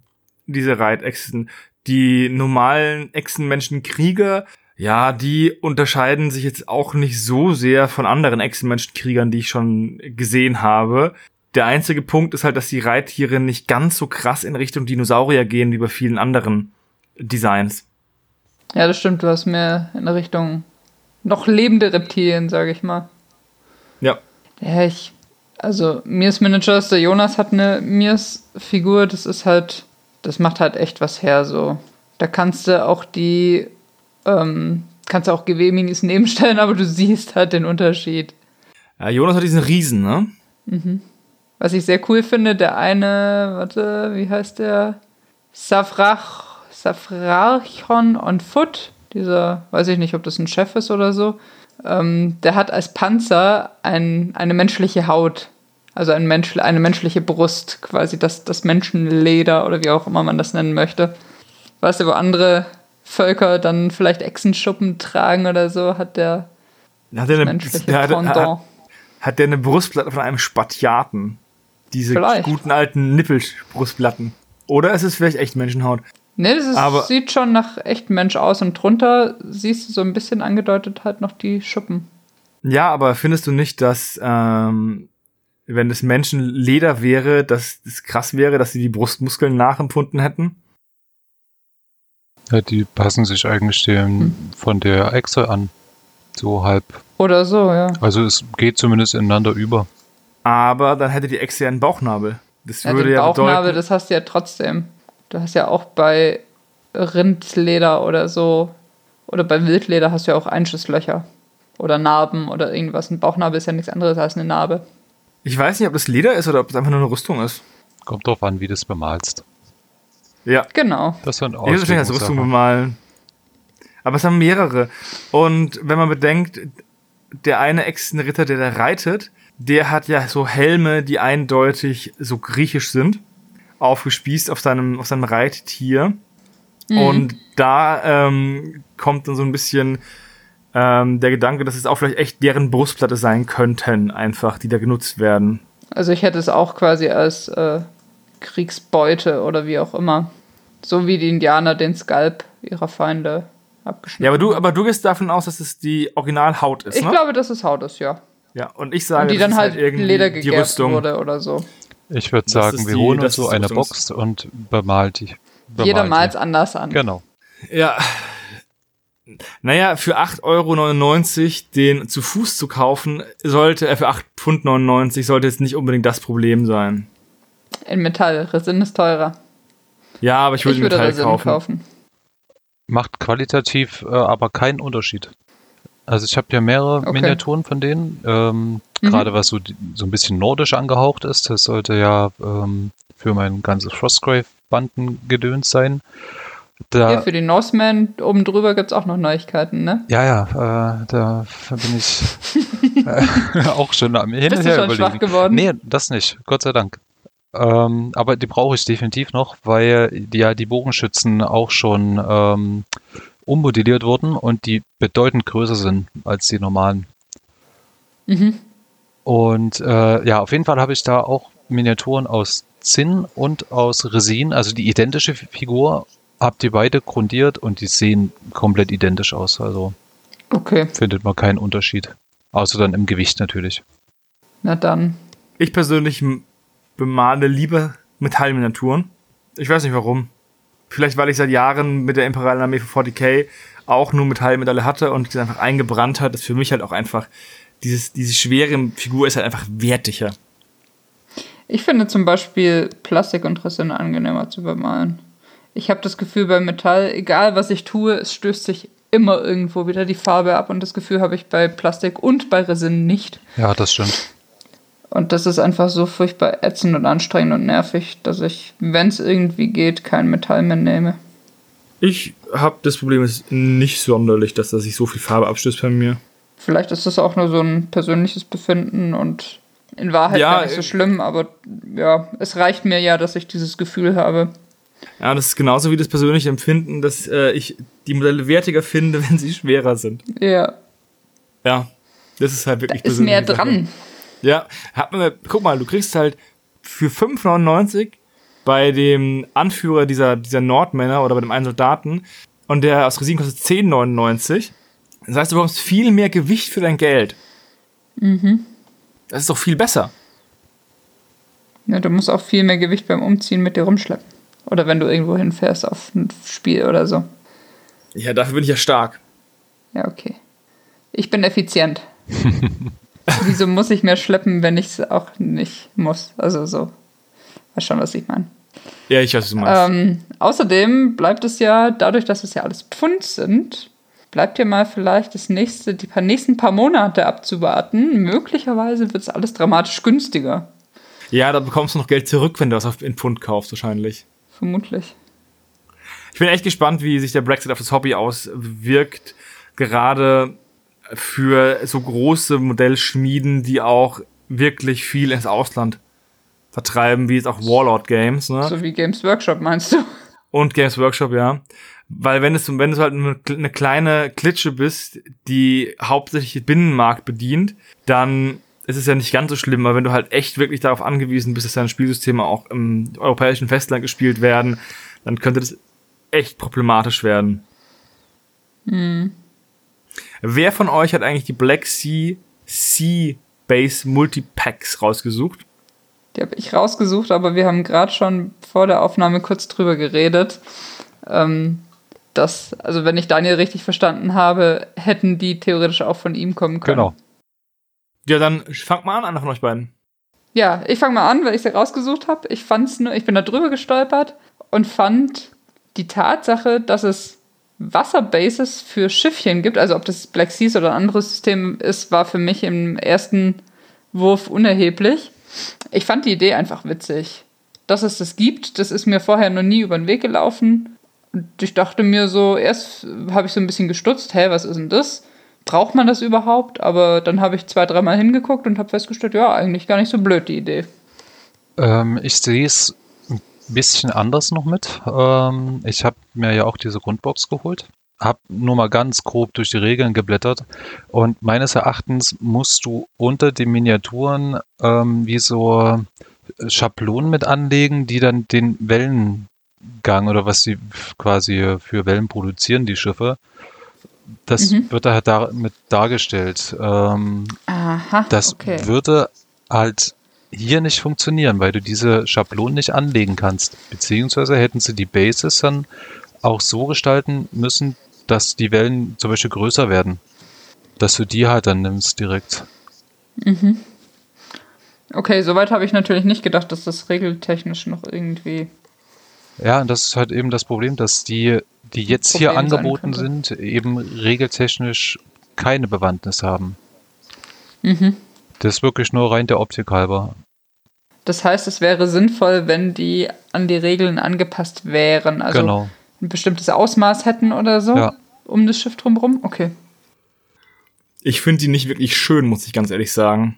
diese Reitechsen. Die normalen Echsenmenschen-Krieger, ja, die unterscheiden sich jetzt auch nicht so sehr von anderen Echsenmenschen-Kriegern, die ich schon gesehen habe. Der einzige Punkt ist halt, dass die Reittiere nicht ganz so krass in Richtung Dinosaurier gehen wie bei vielen anderen Designs. Ja, das stimmt, du hast mehr in Richtung noch lebende Reptilien, sage ich mal. Ja. Ja, ich. Also, Mirs Managers, der Jonas hat eine Mirs-Figur, das ist halt. Das macht halt echt was her, so. Da kannst du auch die. Ähm, kannst du auch GW-Minis nebenstellen, aber du siehst halt den Unterschied. ja. Jonas hat diesen Riesen, ne? Was ich sehr cool finde, der eine, warte, wie heißt der? Safrach, Safrachon on Foot. Dieser, weiß ich nicht, ob das ein Chef ist oder so. Ähm, der hat als Panzer ein, eine menschliche Haut. Also ein Mensch, eine menschliche Brust, quasi das, das Menschenleder oder wie auch immer man das nennen möchte. Weißt du, wo andere Völker dann vielleicht Echsenschuppen tragen oder so, hat der Hat der eine, der hat, hat, Pendant. hat der eine Brustplatte von einem Spatiaten? Diese Vielleicht. guten alten Nippelbrustplatten. Oder ist es vielleicht echt Menschenhaut? Nee, das ist, Aber- sieht schon nach echtem Mensch aus und drunter siehst du so ein bisschen angedeutet halt noch die Schuppen. Ja, aber findest du nicht, dass ähm, wenn es Menschenleder wäre, dass es krass wäre, dass sie die Brustmuskeln nachempfunden hätten? Ja, die passen sich eigentlich dem Hm. von der Echse an. So halb. Oder so, ja. Also es geht zumindest ineinander über. Aber dann hätte die Echse ja einen Bauchnabel. Das ja würde den ja Bauchnabel, bedeuten, das hast du ja trotzdem. Du hast ja auch bei Rindleder oder so, oder bei Wildleder hast du ja auch Einschusslöcher. Oder Narben oder irgendwas. Ein Bauchnabel ist ja nichts anderes als eine Narbe. ich weiß nicht, ob das Leder ist oder ob es einfach nur eine Rüstung ist. Kommt drauf an, wie du es bemalst. Ja, Genau. Das sind ich würde es wahrscheinlich als Rüstung bemalen. Aber es haben mehrere. Und wenn man bedenkt, der eine Echsenritter, der da reitet, der hat ja so Helme, die eindeutig so griechisch sind. aufgespießt auf seinem, auf seinem Reittier. Und da ähm, kommt dann so ein bisschen ähm, der Gedanke, dass es auch vielleicht echt deren Brustplatte sein könnten, einfach, die da genutzt werden. Also ich hätte es auch quasi als äh, Kriegsbeute oder wie auch immer. So wie die Indianer den Skalp ihrer Feinde abgeschnitten Ja, aber du, aber du gehst davon aus, dass es die Originalhaut ist, Ich ne? glaube, dass es Haut ist, ja. ja, und ich sage, Und die das dann ist halt irgendwie Leder die Rüstung. wurde oder so. Ich würde sagen, wir holen uns so eine Rüstungs- Box und bemalt die. Bemalt Jeder malt es anders an. Genau. Ja. Naja, für 8,99 Euro den zu Fuß zu kaufen, sollte, äh, für 8,99 Pfund sollte jetzt nicht unbedingt das Problem sein. In Metall. Resin ist teurer. Ja, aber ich würde ich würde Metall Resin kaufen. kaufen. Macht qualitativ äh, aber keinen Unterschied. Also ich habe ja mehrere Okay. Miniaturen von denen. Ähm, Mhm. Gerade was so, so ein bisschen nordisch angehaucht ist. Das sollte ja ähm, für mein ganzes Frostgrave-Bandengedöns sein. Da, Hier für die Norsemen oben drüber gibt es auch noch Neuigkeiten, ne? Ja, ja, äh, da bin ich äh, auch schon am Hin Bist und du her schon überlegen. schwach geworden? Nee, das nicht, Gott sei Dank. Ähm, aber die brauche ich definitiv noch, weil die, ja die Bogenschützen auch schon ähm, ummodelliert wurden und die bedeutend größer sind als die normalen. Mhm. Und äh, ja, auf jeden Fall habe ich da auch Miniaturen aus Zinn und aus Resin, also die identische Figur, habe die beide grundiert und die sehen komplett identisch aus. Also Okay, findet man keinen Unterschied. Außer dann im Gewicht natürlich. na dann. Ich persönlich bemale lieber Metallminiaturen. Ich weiß nicht warum. Vielleicht, weil ich seit Jahren mit der Imperialen Armee von 40k auch nur Metallmetalle hatte und das einfach eingebrannt hat. Das ist für mich halt auch einfach, dieses, diese schwere Figur ist halt einfach wertiger. Ich finde zum Beispiel Plastik und Resin angenehmer zu bemalen. Ich habe das Gefühl bei Metall, egal was ich tue, es stößt sich immer irgendwo wieder die Farbe ab und das Gefühl habe ich bei Plastik und bei Resin nicht. Ja, das stimmt. Und das ist einfach so furchtbar ätzend und anstrengend und nervig, dass ich, wenn es irgendwie geht, kein Metall mehr nehme. Ich habe das Problem ist nicht sonderlich, dass da sich so viel Farbe abstößt bei mir. Vielleicht ist das auch nur so ein persönliches Befinden und in Wahrheit Ja, gar nicht so äh, schlimm, aber ja, es reicht mir ja, dass ich dieses Gefühl habe. Ja, das ist genauso wie das persönliche Empfinden, dass äh, ich die Modelle wertiger finde, wenn sie schwerer sind. Ja, Ja, das ist halt wirklich ist mehr persönliche Sache. Ja, hat man, guck mal, du kriegst halt für 5,99 bei dem Anführer dieser, dieser Nordmänner oder bei dem einen Soldaten und der aus Resin kostet 10,99. Das heißt, du bekommst viel mehr Gewicht für dein Geld. Mhm. Das ist doch viel besser. Ja, du musst auch viel mehr Gewicht beim Umziehen mit dir rumschleppen. Oder wenn du irgendwo hinfährst auf ein Spiel oder so. Ja, dafür bin ich ja stark. Ja, okay. Ich bin effizient. Wieso muss ich mehr schleppen, wenn ich es auch nicht muss? Also so. Weißt schon, was ich meine. Ja, ich weiß, was du meinst. Ähm, außerdem bleibt es ja, dadurch, dass es ja alles Pfund sind, bleibt ja mal vielleicht das nächste, die paar, nächsten paar Monate abzuwarten. Möglicherweise wird es alles dramatisch günstiger. Ja, da bekommst du noch Geld zurück, wenn du was auf in Pfund kaufst, wahrscheinlich. Vermutlich. Ich bin echt gespannt, wie sich der Brexit auf das Hobby auswirkt. Gerade für so große Modellschmieden, die auch wirklich viel ins Ausland vertreiben, wie jetzt auch Warlord Games, ne? So wie Games Workshop, meinst du? Und Games Workshop, ja. Weil wenn es, wenn du halt eine, eine kleine Klitsche bist, die hauptsächlich den Binnenmarkt bedient, dann ist es ja nicht ganz so schlimm, aber wenn du halt echt wirklich darauf angewiesen bist, dass deine Spielsysteme auch im europäischen Festland gespielt werden, dann könnte das echt problematisch werden. Wer von euch hat eigentlich die Black Sea Sea Base Multipacks rausgesucht? Die habe ich rausgesucht, aber wir haben gerade schon vor der Aufnahme kurz drüber geredet. Ähm, dass, also wenn ich Daniel richtig verstanden habe, hätten die theoretisch auch von ihm kommen können. Genau. Ja, dann fangt mal an, einer von euch beiden. Ja, ich fange mal an, weil ich sie rausgesucht habe. Ich fand's nur, ich bin da drüber gestolpert und fand die Tatsache, dass es Wasserbases für Schiffchen gibt, also ob das Black Seas oder ein anderes System ist, war für mich im ersten Wurf unerheblich. Ich fand die Idee einfach witzig. Dass es das gibt, das ist mir vorher noch nie über den Weg gelaufen. Und ich dachte mir so, erst habe ich so ein bisschen gestutzt, hä, was ist denn das? Braucht man das überhaupt? Aber dann habe ich zwei, dreimal hingeguckt und habe festgestellt, ja, eigentlich gar nicht so blöd die Idee. Ähm, ich sehe es bisschen anders noch mit. Ähm, ich habe mir ja auch diese Grundbox geholt, habe nur mal ganz grob durch die Regeln geblättert und meines Erachtens musst du unter den Miniaturen ähm, wie so Schablonen mit anlegen, die dann den Wellengang oder was sie quasi für Wellen produzieren, die Schiffe, das Mhm. wird da halt damit dargestellt. Ähm, Aha, das okay. würde halt hier nicht funktionieren, weil du diese Schablonen nicht anlegen kannst. Beziehungsweise hätten sie die Bases dann auch so gestalten müssen, dass die Wellen zum Beispiel größer werden. Dass du die halt dann nimmst direkt. Okay, soweit habe ich natürlich nicht gedacht, dass das regeltechnisch noch irgendwie. Ja, und das ist halt eben das Problem, dass die, die jetzt hier Problem angeboten sind, eben regeltechnisch keine Bewandtnis haben. Mhm. Das ist wirklich nur rein der Optik halber. Das heißt, es wäre sinnvoll, wenn die an die Regeln angepasst wären. Also genau. ein bestimmtes Ausmaß hätten oder so Ja. um das Schiff drumherum. Okay. Ich finde die nicht wirklich schön, muss ich ganz ehrlich sagen.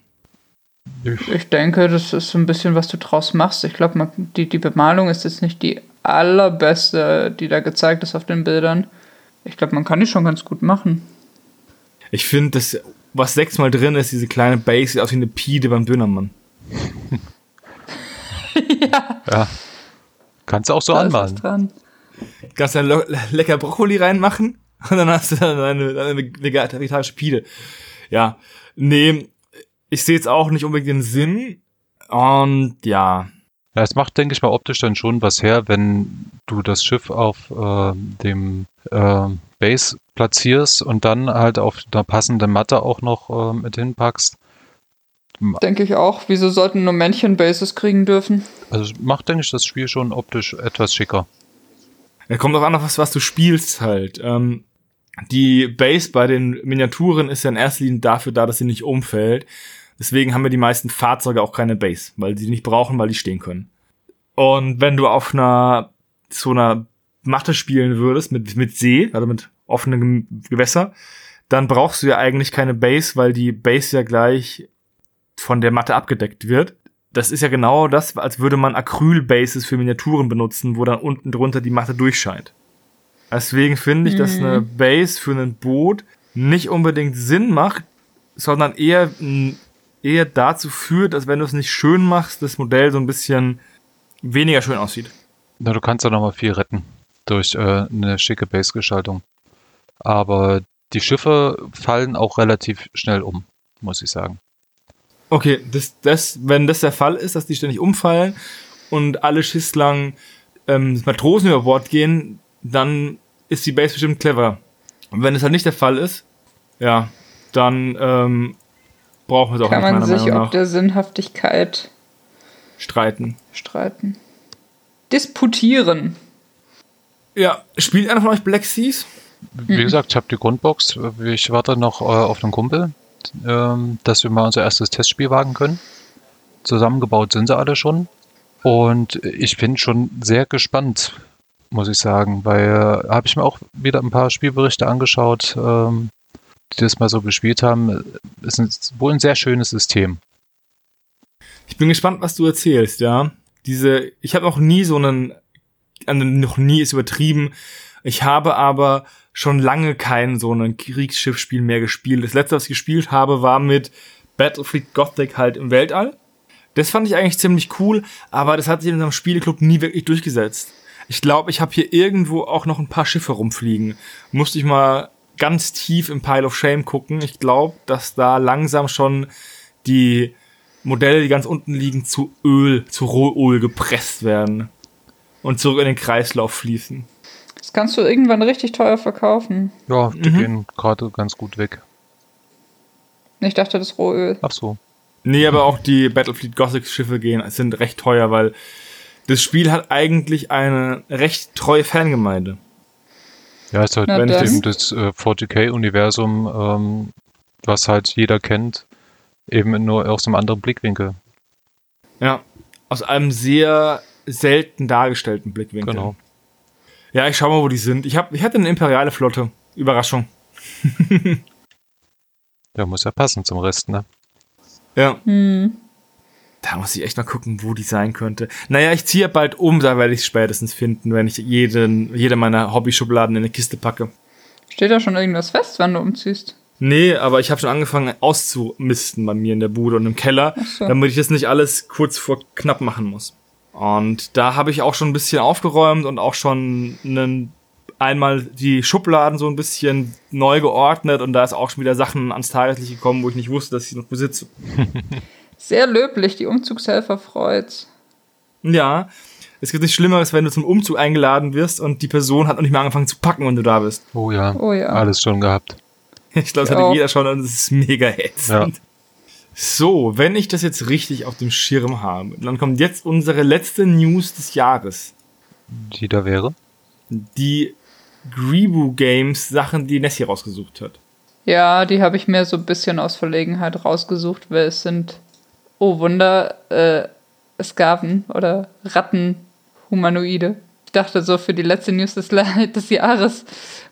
Ich denke, das ist so ein bisschen, was du draus machst. Ich glaube, die, die Bemalung ist jetzt nicht die allerbeste, die da gezeigt ist auf den Bildern. Ich glaube, man kann die schon ganz gut machen. Ich finde, das, was sechsmal drin ist, diese kleine Base, sieht aus wie eine Pide beim Dönermann. Ja. Kannst du auch so Da dran. Kannst da le lecker Brokkoli reinmachen und dann hast du dann eine, eine vegetarische Pide. Ja, nee, ich sehe jetzt auch nicht unbedingt den Sinn. Und ja, Ja, es macht, denke ich mal, optisch dann schon was her, wenn du das Schiff auf äh, dem äh, Base platzierst und dann halt auf der passenden Matte auch noch äh, mit hinpackst. Denke ich auch. Wieso sollten nur Männchen Bases kriegen dürfen? Also es macht, denke ich, das Spiel schon optisch etwas schicker. es kommt auch an, auf was, was du spielst halt. Ähm, die Base bei den Miniaturen ist ja in erster Linie dafür da, dass sie nicht umfällt. Deswegen haben wir die meisten Fahrzeuge auch keine Base, weil sie die nicht brauchen, weil die stehen können. Und wenn du auf einer so einer Matte spielen würdest mit mit See, also mit offenen Gewässer, dann brauchst du ja eigentlich keine Base, weil die Base ja gleich von der Matte abgedeckt wird. Das ist ja genau das, als würde man Acrylbases für Miniaturen benutzen, wo dann unten drunter die Matte durchscheint. Deswegen finde ich, dass eine Base für ein Boot nicht unbedingt Sinn macht, sondern eher, mh, eher dazu führt, dass wenn du es nicht schön machst, das Modell so ein bisschen weniger schön aussieht. Na, du kannst ja nochmal viel retten durch äh, eine schicke Base-Gestaltung. Aber die Schiffe fallen auch relativ schnell um, muss ich sagen. Okay, das, das, wenn das der Fall ist, dass die ständig umfallen und alle Schisslang ähm, Matrosen über Bord gehen, dann ist die Base bestimmt clever. Und wenn es halt nicht der Fall ist, ja, dann ähm, brauchen wir es auch Kann nicht man sich ob nach der Sinnhaftigkeit streiten. streiten. Disputieren. Ja, spielt einer von euch Black Seas? Wie gesagt, ich habe die Grundbox. Ich warte noch äh, auf einen Kumpel, ähm, dass wir mal unser erstes Testspiel wagen können. Zusammengebaut sind sie alle schon. Und ich bin schon sehr gespannt, muss ich sagen, weil äh, habe ich mir auch wieder ein paar Spielberichte angeschaut, ähm, die das mal so gespielt haben. Ist wohl ein sehr schönes System. Ich bin gespannt, was du erzählst, ja. Diese, ich habe noch nie so einen, also noch nie ist übertrieben. Ich habe aber schon lange kein so ein Kriegsschiffspiel mehr gespielt. Das letzte, was ich gespielt habe, war mit Battlefleet Gothic halt im Weltall. Das fand ich eigentlich ziemlich cool, aber das hat sich in unserem Spieleclub nie wirklich durchgesetzt. Ich glaube, ich habe hier irgendwo auch noch ein paar Schiffe rumfliegen. Musste ich mal ganz tief im Pile of Shame gucken. Ich glaube, dass da langsam schon die Modelle, die ganz unten liegen, zu Öl, zu Rohöl gepresst werden und zurück in den Kreislauf fließen. Das kannst du irgendwann richtig teuer verkaufen. Ja, die Mhm. gehen gerade ganz gut weg. Ich dachte, das Rohöl. Ach so. Nee, aber auch die Battlefleet Gothic Schiffe gehen, sind recht teuer, weil das Spiel hat eigentlich eine recht treue Fangemeinde. Ja, ist halt wenn eben das äh, 40k-Universum, ähm, was halt jeder kennt, eben nur aus einem anderen Blickwinkel. Ja, aus einem sehr selten dargestellten Blickwinkel. Genau. Ja, ich schau mal, wo die sind. Ich, hab, ich hatte eine imperiale Flotte. Überraschung. Ja, muss ja passen zum Rest, ne? Ja. Hm. Da muss ich echt mal gucken, wo die sein könnte. Naja, ich ziehe bald um, da werde ich es spätestens finden, wenn ich jeden, jede meiner Hobbyschubladen in eine Kiste packe. Steht da schon irgendwas fest, wann du umziehst? Nee, aber ich habe schon angefangen auszumisten bei mir in der Bude und im Keller, so. damit ich das nicht alles kurz vor knapp machen muss. Und da habe ich auch schon ein bisschen aufgeräumt und auch schon einen, einmal die Schubladen so ein bisschen neu geordnet und da ist auch schon wieder Sachen ans Tageslicht gekommen, wo ich nicht wusste, dass ich sie noch besitze. Sehr löblich, die Umzugshelfer freut's. Ja, es gibt nichts Schlimmeres, wenn du zum Umzug eingeladen wirst und die Person hat noch nicht mehr angefangen zu packen, wenn du da bist. Oh ja, Oh ja. alles schon gehabt. Ich glaube, das hatte jeder schon und es ist mega ätzend. So, wenn ich das jetzt richtig auf dem Schirm habe, dann kommt jetzt unsere letzte News des Jahres. Die da wäre. Die Gribu Games Sachen, die Nessie rausgesucht hat. Ja, die habe ich mir so ein bisschen aus Verlegenheit rausgesucht, weil es sind, oh Wunder, äh, Skaven oder Rattenhumanoide. Ich dachte so, für die letzte News des, des Jahres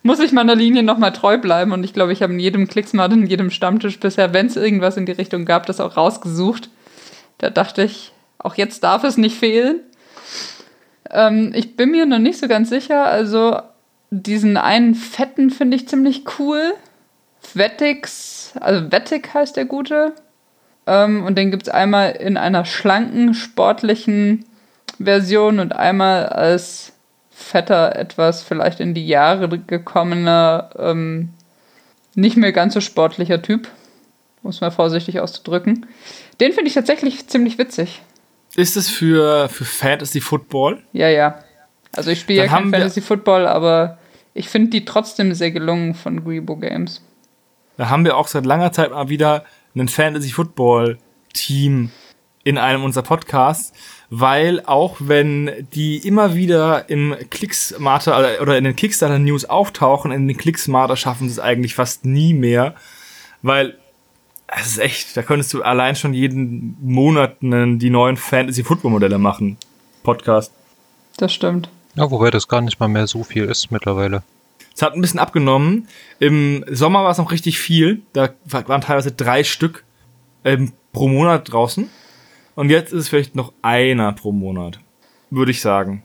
muss ich meiner Linie nochmal treu bleiben und ich glaube, ich habe in jedem Klicksmart, in jedem Stammtisch bisher, wenn es irgendwas in die Richtung gab, das auch rausgesucht. Da dachte ich, auch jetzt darf es nicht fehlen. Ähm, ich bin mir noch nicht so ganz sicher, also diesen einen fetten finde ich ziemlich cool. Vettix, also Vettig heißt der gute. Ähm, und den gibt es einmal in einer schlanken, sportlichen Version und einmal als fetter, etwas vielleicht in die Jahre gekommener, ähm, nicht mehr ganz so sportlicher Typ. Muss man vorsichtig auszudrücken. Den finde ich tatsächlich ziemlich witzig. Ist es für, für Fantasy Football? Ja, ja. Also ich spiele ja kein Fantasy Football, aber ich finde die trotzdem sehr gelungen von Grebo Games. Da haben wir auch seit langer Zeit mal wieder ein Fantasy Football Team in einem unserer Podcasts, weil auch wenn die immer wieder im Klicksmarter oder- oder in den Kickstarter News auftauchen, in den Klicksmarter schaffen sie es eigentlich fast nie mehr, weil es ist echt, da könntest du allein schon jeden Monat die neuen Fantasy Football Modelle machen. Podcast. Das stimmt. Ja, wobei das gar nicht mal mehr so viel ist mittlerweile. Es hat ein bisschen abgenommen. Im Sommer war es noch richtig viel. Da waren teilweise drei Stück ähm, pro Monat draußen. Und jetzt ist es vielleicht noch einer pro Monat, würde ich sagen.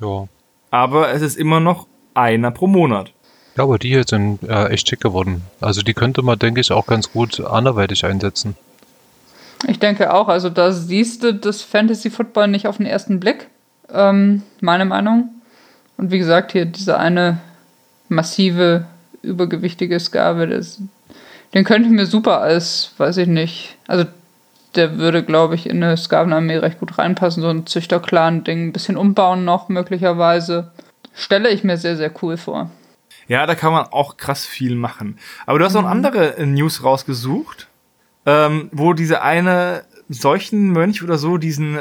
Ja. Aber es ist immer noch einer pro Monat. Ja, aber die hier sind äh, echt schick geworden. Also die könnte man, denke ich, auch ganz gut anderweitig einsetzen. Ich denke auch, also da siehst du das Fantasy Football nicht auf den ersten Blick. Ähm, meine Meinung. Und wie gesagt, hier diese eine massive, übergewichtige Skave, das, den könnte ich mir super als, weiß ich nicht, also der würde, glaube ich, in eine Skavenarmee recht gut reinpassen. So ein Züchter-Clan-Ding, ein bisschen umbauen noch möglicherweise. Stelle ich mir sehr, sehr cool vor. Ja, da kann man auch krass viel machen. Aber du hast noch andere äh, News rausgesucht, ähm, wo diese eine Seuchenmönch oder so diesen,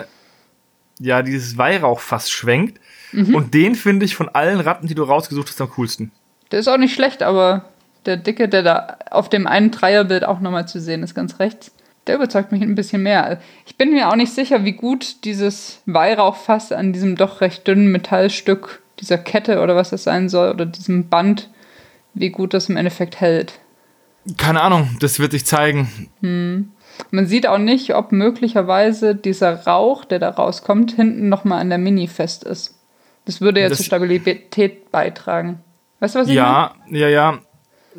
ja, dieses Weihrauchfass schwenkt. Und den finde ich von allen Ratten, die du rausgesucht hast, am coolsten. Der ist auch nicht schlecht, aber der Dicke, der da auf dem einen Dreierbild auch nochmal zu sehen ist, ganz rechts, der überzeugt mich ein bisschen mehr. Ich bin mir auch nicht sicher, wie gut dieses Weihrauchfass an diesem doch recht dünnen Metallstück, dieser Kette oder was das sein soll, oder diesem Band, wie gut das im Endeffekt hält. Keine Ahnung, das wird sich zeigen. Man sieht auch nicht, ob möglicherweise dieser Rauch, der da rauskommt, hinten nochmal an der Mini fest ist. Das würde ja Das- zur Stabilität beitragen. Weißt du, was ich meine? Ja, ja, ja.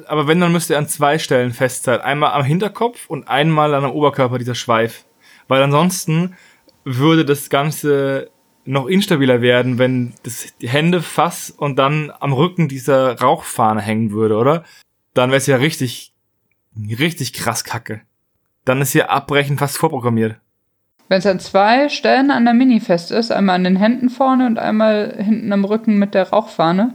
Aber wenn, dann müsste er an zwei Stellen fest sein. Einmal am Hinterkopf und einmal an am Oberkörper dieser Schweif. Weil ansonsten würde das Ganze noch instabiler werden, wenn das die Hände fass und dann am Rücken dieser Rauchfahne hängen würde, oder? Dann wäre es ja richtig, richtig krass kacke. Dann ist hier Abbrechen fast vorprogrammiert. Wenn es an zwei Stellen an der Mini fest ist, einmal an den Händen vorne und einmal hinten am Rücken mit der Rauchfahne,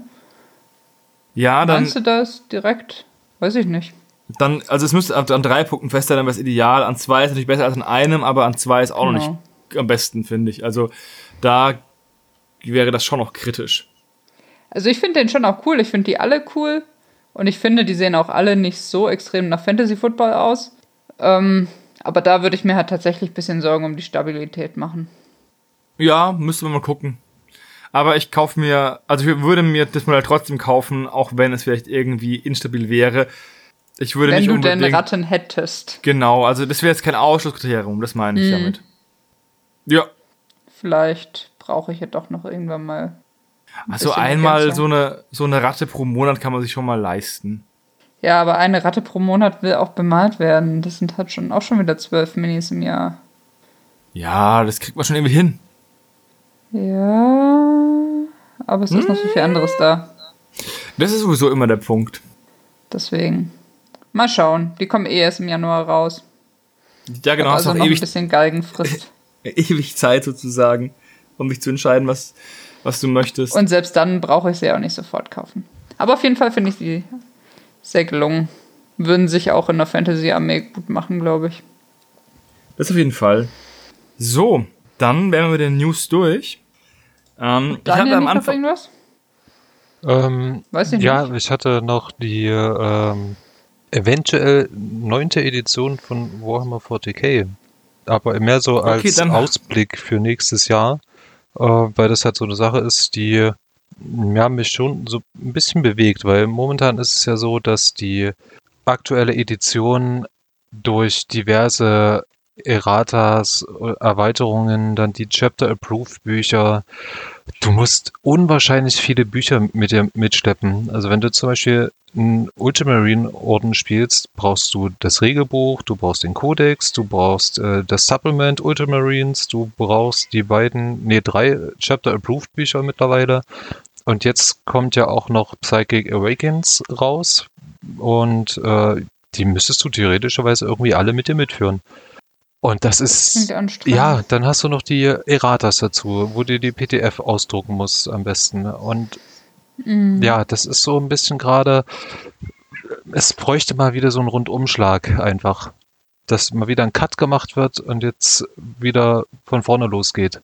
Ja, dann, meinst du das direkt? Weiß ich nicht. dann, also es müsste an drei Punkten fest sein, dann wäre es ideal. An zwei ist natürlich besser als an einem, aber an zwei ist auch noch Genau. nicht am besten, finde ich. Also da wäre das schon noch kritisch. Also ich finde den schon auch cool. Ich finde die alle cool. Und ich finde, die sehen auch alle nicht so extrem nach Fantasy Football aus. Ähm, aber da würde ich mir halt tatsächlich ein bisschen Sorgen um die Stabilität machen. Ja, müsste man mal gucken. Aber ich kaufe mir, also ich würde mir das Modell trotzdem kaufen, auch wenn es vielleicht irgendwie instabil wäre. Ich würde Wenn nicht du denn. Ratten hättest. Genau, also das wäre jetzt kein Ausschlusskriterium, das meine ich Mhm. damit. Ja. Vielleicht brauche ich ja doch noch irgendwann mal. Also bisschen einmal so eine, so eine Ratte pro Monat kann man sich schon mal leisten. Ja, aber eine Ratte pro Monat will auch bemalt werden. Das sind halt schon auch schon wieder zwölf Minis im Jahr. Ja, das kriegt man schon irgendwie hin. Ja, aber es ist noch so viel anderes da. Das ist sowieso immer der Punkt. Deswegen. Mal schauen. Die kommen eh erst im Januar raus. Ja, genau, also noch noch ein ewig, bisschen Galgenfrist. ewig Zeit sozusagen, um dich zu entscheiden, was, was du möchtest. Und selbst dann brauche ich sie auch nicht sofort kaufen. Aber auf jeden Fall finde ich sie sehr gelungen. Würden sich auch in der Fantasy-Armee gut machen, glaube ich. Das auf jeden Fall. So, dann wären wir mit den News durch. Ähm, ich hatte am Anfang. irgendwas? Ähm, Weiß ich ja, nicht. ich hatte noch die ähm, eventuell neunte Edition von Warhammer 40k. Aber mehr so Okay, als dann- Ausblick für nächstes Jahr, äh, weil das halt so eine Sache ist, die ja, mich schon so ein bisschen bewegt, weil momentan ist es ja so, dass die aktuelle Edition durch diverse Erratas, Erweiterungen, dann die Chapter Approved Bücher, du musst unwahrscheinlich viele Bücher mit dir mitschleppen. Also wenn du zum Beispiel einen Ultramarine-Orden spielst, brauchst du das Regelbuch, du brauchst den Codex, du brauchst äh, das Supplement Ultramarines, du brauchst die beiden, nee, drei Chapter Approved Bücher mittlerweile. Und jetzt kommt ja auch noch Psychic Awakens raus und äh, die müsstest du theoretischerweise irgendwie alle mit dir mitführen. Und das ist ja, dann hast du noch die Erratas dazu, wo du die PDF ausdrucken musst am besten. Und Mhm. ja, das ist so ein bisschen gerade, es bräuchte mal wieder so einen Rundumschlag einfach. Dass mal wieder ein Cut gemacht wird und jetzt wieder von vorne losgeht.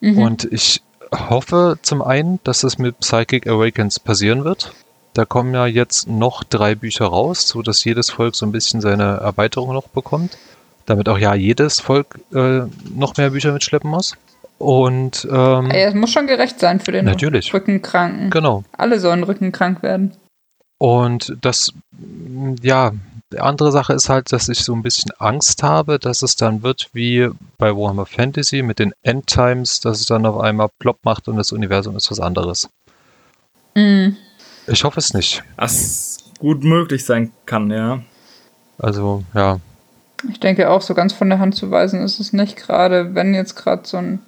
Mhm. Und ich hoffe zum einen, dass es mit Psychic Awakens passieren wird. Da kommen ja jetzt noch drei Bücher raus, so dass jedes Volk so ein bisschen seine Erweiterung noch bekommt. Damit auch ja jedes Volk äh, noch mehr Bücher mitschleppen muss. Und ähm, es muss schon gerecht sein für den Natürlich. Rückenkranken. genau. Alle sollen rückenkrank werden. Und das, mm, ja, die andere Sache ist halt, dass ich so ein bisschen Angst habe, dass es dann wird wie bei Warhammer Fantasy mit den Endtimes, dass es dann auf einmal plopp macht und das Universum ist was anderes. Mhm. Ich hoffe es nicht. Was gut möglich sein kann, ja. Also, ja. Ich denke auch, so ganz von der Hand zu weisen ist es nicht, gerade wenn jetzt gerade so ein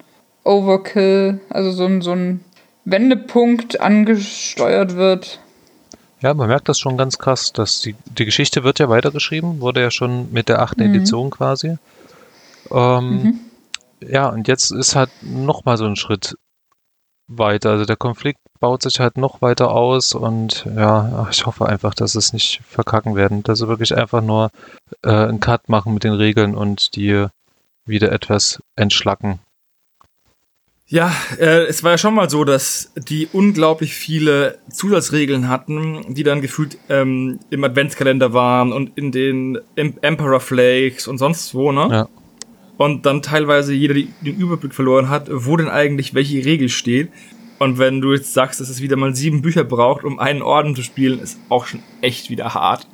Overkill, also so ein, so ein Wendepunkt angesteuert wird. Ja, man merkt das schon ganz krass, dass die, die Geschichte wird ja weitergeschrieben, wurde ja schon mit der achten Mhm. Edition quasi. Ähm, Mhm. Ja, und jetzt ist halt noch mal so ein Schritt weiter. Also der Konflikt baut sich halt noch weiter aus und ja, ich hoffe einfach, dass es nicht verkacken werden, dass sie wirklich einfach nur äh, einen Cut machen mit den Regeln und die wieder etwas entschlacken. Ja, äh, es war ja schon mal so, dass die unglaublich viele Zusatzregeln hatten, die dann gefühlt ähm, im Adventskalender waren und in den Em Emperor Flakes und sonst wo, ne? Ja. Und dann teilweise jeder den Überblick verloren hat, wo denn eigentlich welche Regel steht. Und wenn du jetzt sagst, dass es wieder mal sieben Bücher braucht, um einen Orden zu spielen, ist auch schon echt wieder hart.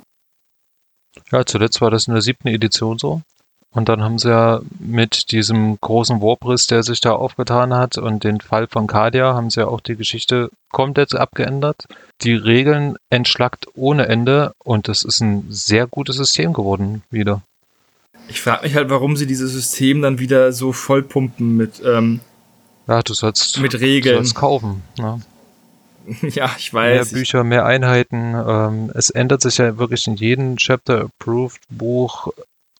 Ja, zuletzt war das in der siebten Edition so. Und dann haben sie ja mit diesem großen Warbriss, der sich da aufgetan hat und den Fall von Kadia, haben sie ja auch die Geschichte komplett abgeändert. Die Regeln entschlackt ohne Ende und das ist ein sehr gutes System geworden wieder. Ich frage mich halt, warum sie dieses System dann wieder so vollpumpen mit, ähm, Ja, du sollst, mit du Regeln. sollst kaufen. Ne? ja, ich Mehr weiß. Bücher, mehr Einheiten. Ähm, es ändert sich ja wirklich in jedem Chapter-Approved Buch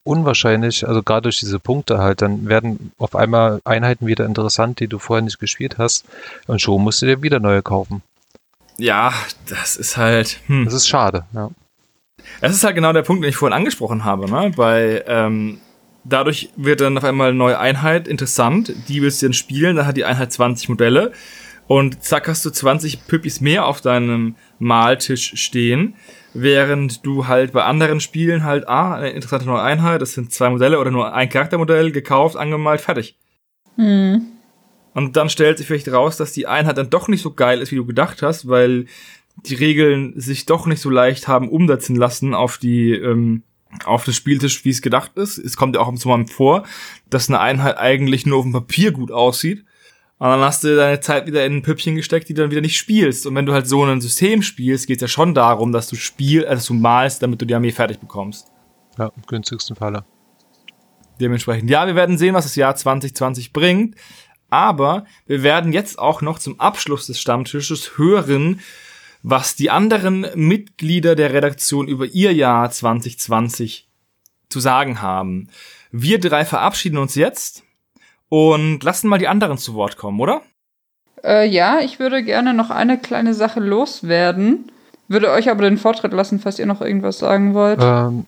unwahrscheinlich, also gerade durch diese Punkte halt, dann werden auf einmal Einheiten wieder interessant, die du vorher nicht gespielt hast. Und schon musst du dir wieder neue kaufen. ja, das ist halt. Hm. Das ist schade, ja. Das ist halt genau der Punkt, den ich vorhin angesprochen habe. Ne? Bei, ähm, dadurch wird dann auf einmal eine neue Einheit interessant. Die willst du dann spielen. Dann hat die Einheit 20 Modelle. Und zack, hast du 20 Püppis mehr auf deinem Maltisch stehen. Während du halt bei anderen Spielen halt, ah, eine interessante neue Einheit, das sind zwei Modelle oder nur ein Charaktermodell, gekauft, angemalt, fertig. Hm. Und dann stellt sich vielleicht raus, dass die Einheit dann doch nicht so geil ist, wie du gedacht hast, weil die Regeln sich doch nicht so leicht haben umsetzen lassen auf die, ähm, auf das Spieltisch, wie es gedacht ist. Es kommt ja auch zu mal vor, dass eine Einheit eigentlich nur auf dem Papier gut aussieht. Und dann hast du deine Zeit wieder in ein Püppchen gesteckt, die du dann wieder nicht spielst. Und wenn du halt so ein System spielst, geht es ja schon darum, dass du spielst, also du malst, damit du die Armee fertig bekommst. Ja, im günstigsten Falle. Dementsprechend. Ja, wir werden sehen, was das Jahr 2020 bringt. Aber wir werden jetzt auch noch zum Abschluss des Stammtisches hören, was die anderen Mitglieder der Redaktion über ihr Jahr 2020 zu sagen haben. Wir drei verabschieden uns jetzt und lassen mal die anderen zu Wort kommen, oder? Äh, ja, ich würde gerne noch eine kleine Sache loswerden. Würde euch aber den Vortritt lassen, falls ihr noch irgendwas sagen wollt. Ähm,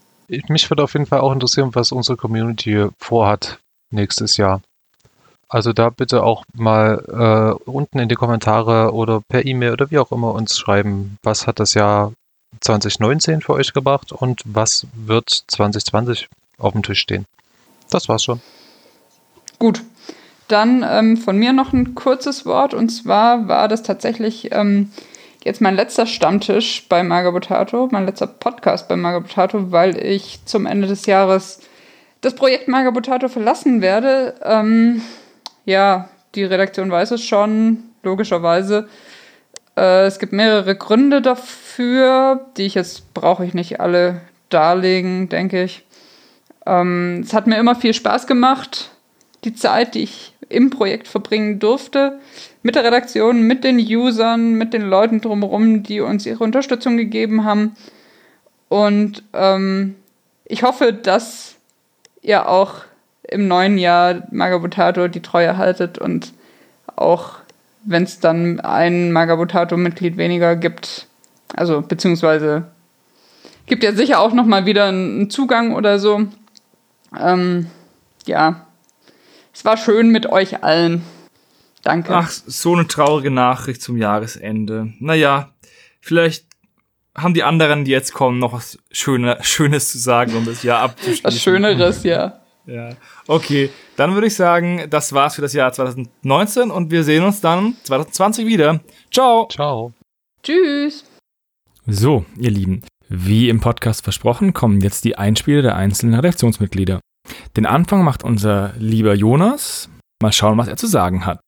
mich würde auf jeden Fall auch interessieren, was unsere Community vorhat nächstes Jahr. Also da bitte auch mal äh, unten in die Kommentare oder per E-Mail oder wie auch immer uns schreiben, was hat das Jahr 2019 für euch gebracht und was wird 2020 auf dem Tisch stehen. Das war's schon. Gut. Dann ähm, von mir noch ein kurzes Wort und zwar war das tatsächlich ähm, jetzt mein letzter Stammtisch bei Magabotato, mein letzter Podcast bei Magabotato, weil ich zum Ende des Jahres das Projekt Magabotato verlassen werde. Ähm, ja, die Redaktion weiß es schon, logischerweise. Äh, es gibt mehrere Gründe dafür, die ich jetzt brauche ich nicht alle darlegen, denke ich. Ähm, es hat mir immer viel Spaß gemacht, die Zeit, die ich im Projekt verbringen durfte, mit der Redaktion, mit den Usern, mit den Leuten drumherum, die uns ihre Unterstützung gegeben haben. Und ähm, ich hoffe, dass ihr auch im neuen Jahr Magabotato die Treue haltet und auch wenn es dann ein Magabotato-Mitglied weniger gibt, also beziehungsweise gibt ja sicher auch noch mal wieder einen Zugang oder so. Ähm, ja, es war schön mit euch allen. Danke. Ach, so eine traurige Nachricht zum Jahresende. Naja, vielleicht haben die anderen, die jetzt kommen, noch was Schöne, Schönes zu sagen, um das Jahr abzuschließen. Was Schöneres, ja. Ja. Okay, dann würde ich sagen, das war's für das Jahr 2019 und wir sehen uns dann 2020 wieder. Ciao. Ciao. Tschüss. So, ihr Lieben, wie im Podcast versprochen, kommen jetzt die Einspiele der einzelnen Redaktionsmitglieder. Den Anfang macht unser lieber Jonas. Mal schauen, was er zu sagen hat.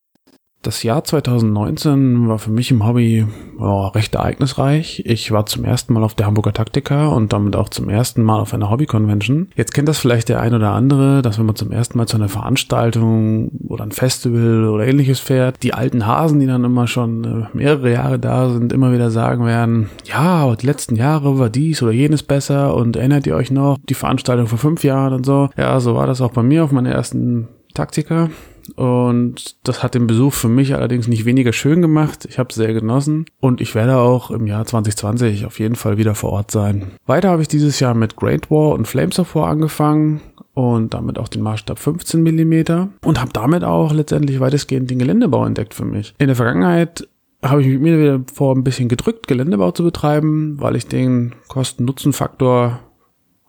Das Jahr 2019 war für mich im Hobby oh, recht ereignisreich. Ich war zum ersten Mal auf der Hamburger Taktika und damit auch zum ersten Mal auf einer Hobby-Convention. Jetzt kennt das vielleicht der ein oder andere, dass wenn man zum ersten Mal zu einer Veranstaltung oder ein Festival oder ähnliches fährt, die alten Hasen, die dann immer schon äh, mehrere Jahre da sind, immer wieder sagen werden, ja, aber die letzten Jahre war dies oder jenes besser und erinnert ihr euch noch, die Veranstaltung vor fünf Jahren und so. Ja, so war das auch bei mir auf meiner ersten Taktika. Und das hat den Besuch für mich allerdings nicht weniger schön gemacht. Ich habe es sehr genossen und ich werde auch im Jahr 2020 auf jeden Fall wieder vor Ort sein. Weiter habe ich dieses Jahr mit Great War und Flames of War angefangen und damit auch den Maßstab 15 mm und habe damit auch letztendlich weitestgehend den Geländebau entdeckt für mich. In der Vergangenheit habe ich mir wieder vor ein bisschen gedrückt, Geländebau zu betreiben, weil ich den Kosten-Nutzen-Faktor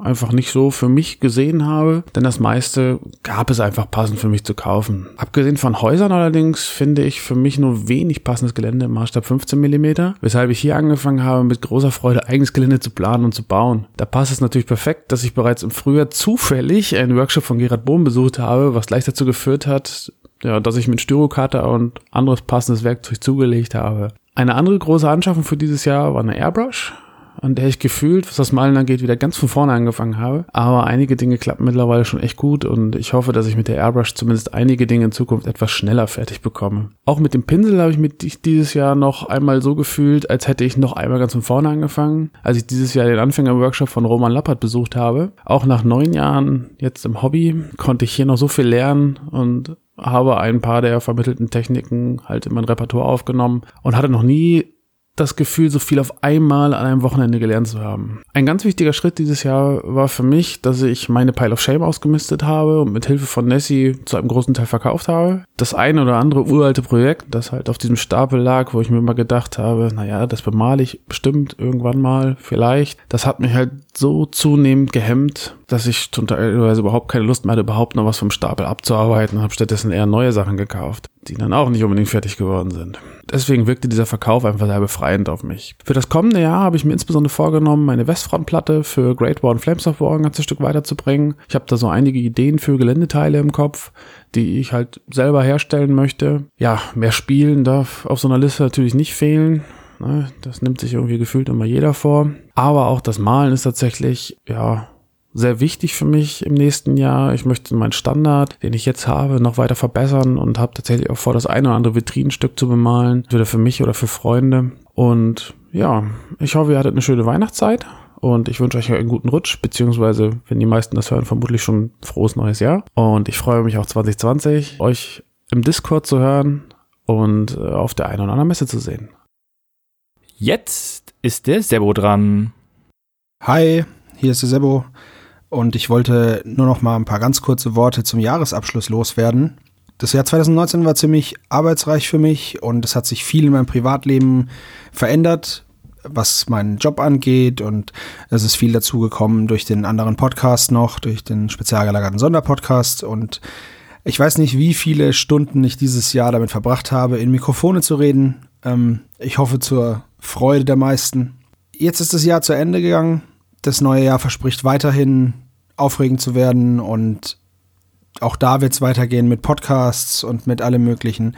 einfach nicht so für mich gesehen habe, denn das meiste gab es einfach passend für mich zu kaufen. Abgesehen von Häusern allerdings finde ich für mich nur wenig passendes Gelände im Maßstab 15 mm, weshalb ich hier angefangen habe, mit großer Freude eigenes Gelände zu planen und zu bauen. Da passt es natürlich perfekt, dass ich bereits im Frühjahr zufällig einen Workshop von Gerhard Bohm besucht habe, was gleich dazu geführt hat, ja, dass ich mit Styrokarte und anderes passendes Werkzeug zugelegt habe. Eine andere große Anschaffung für dieses Jahr war eine Airbrush an der ich gefühlt, was das Malen angeht, wieder ganz von vorne angefangen habe. Aber einige Dinge klappen mittlerweile schon echt gut und ich hoffe, dass ich mit der Airbrush zumindest einige Dinge in Zukunft etwas schneller fertig bekomme. Auch mit dem Pinsel habe ich mich dieses Jahr noch einmal so gefühlt, als hätte ich noch einmal ganz von vorne angefangen, als ich dieses Jahr den Anfängerworkshop von Roman Lappert besucht habe. Auch nach neun Jahren jetzt im Hobby konnte ich hier noch so viel lernen und habe ein paar der vermittelten Techniken halt in mein Repertoire aufgenommen und hatte noch nie das Gefühl, so viel auf einmal an einem Wochenende gelernt zu haben. Ein ganz wichtiger Schritt dieses Jahr war für mich, dass ich meine Pile of Shame ausgemistet habe und mit Hilfe von Nessie zu einem großen Teil verkauft habe. Das eine oder andere uralte Projekt, das halt auf diesem Stapel lag, wo ich mir immer gedacht habe, naja, das bemale ich bestimmt irgendwann mal, vielleicht. Das hat mich halt so zunehmend gehemmt, dass ich teilweise überhaupt keine Lust mehr hatte, überhaupt noch was vom Stapel abzuarbeiten und habe stattdessen eher neue Sachen gekauft, die dann auch nicht unbedingt fertig geworden sind. Deswegen wirkte dieser Verkauf einfach sehr befreiend auf mich. Für das kommende Jahr habe ich mir insbesondere vorgenommen, meine Westfrontplatte für Great War und Flames of War ein ganzes Stück weiterzubringen. Ich habe da so einige Ideen für Geländeteile im Kopf, die ich halt selber herstellen möchte. Ja, mehr Spielen darf auf so einer Liste natürlich nicht fehlen. Ne? Das nimmt sich irgendwie gefühlt immer jeder vor. Aber auch das Malen ist tatsächlich, ja, sehr wichtig für mich im nächsten Jahr. Ich möchte meinen Standard, den ich jetzt habe, noch weiter verbessern und habe tatsächlich auch vor, das eine oder andere Vitrinenstück zu bemalen, entweder für mich oder für Freunde. Und ja, ich hoffe, ihr hattet eine schöne Weihnachtszeit und ich wünsche euch einen guten Rutsch, beziehungsweise, wenn die meisten das hören, vermutlich schon frohes neues Jahr. Und ich freue mich auch 2020, euch im Discord zu hören und äh, auf der einen oder anderen Messe zu sehen. Jetzt ist der Sebo dran. Hi, hier ist der Sebo und ich wollte nur noch mal ein paar ganz kurze Worte zum Jahresabschluss loswerden. Das Jahr 2019 war ziemlich arbeitsreich für mich und es hat sich viel in meinem Privatleben verändert, was meinen Job angeht und es ist viel dazugekommen durch den anderen Podcast noch, durch den spezial gelagerten Sonderpodcast und ich weiß nicht, wie viele Stunden ich dieses Jahr damit verbracht habe, in Mikrofone zu reden. Ähm, ich hoffe zur Freude der meisten. Jetzt ist das Jahr zu Ende gegangen. Das neue Jahr verspricht weiterhin aufregend zu werden und auch da wird es weitergehen mit Podcasts und mit allem Möglichen.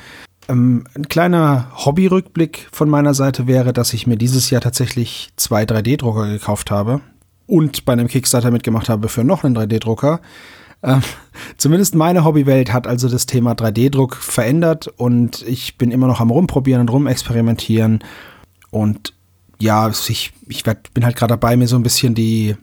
Ähm, ein kleiner Hobbyrückblick von meiner Seite wäre, dass ich mir dieses Jahr tatsächlich zwei 3D-Drucker gekauft habe und bei einem Kickstarter mitgemacht habe für noch einen 3D-Drucker. Ähm, zumindest meine Hobbywelt hat also das Thema 3D-Druck verändert und ich bin immer noch am Rumprobieren und Rumexperimentieren. Und ja, ich, ich werd, bin halt gerade dabei, mir so ein bisschen die,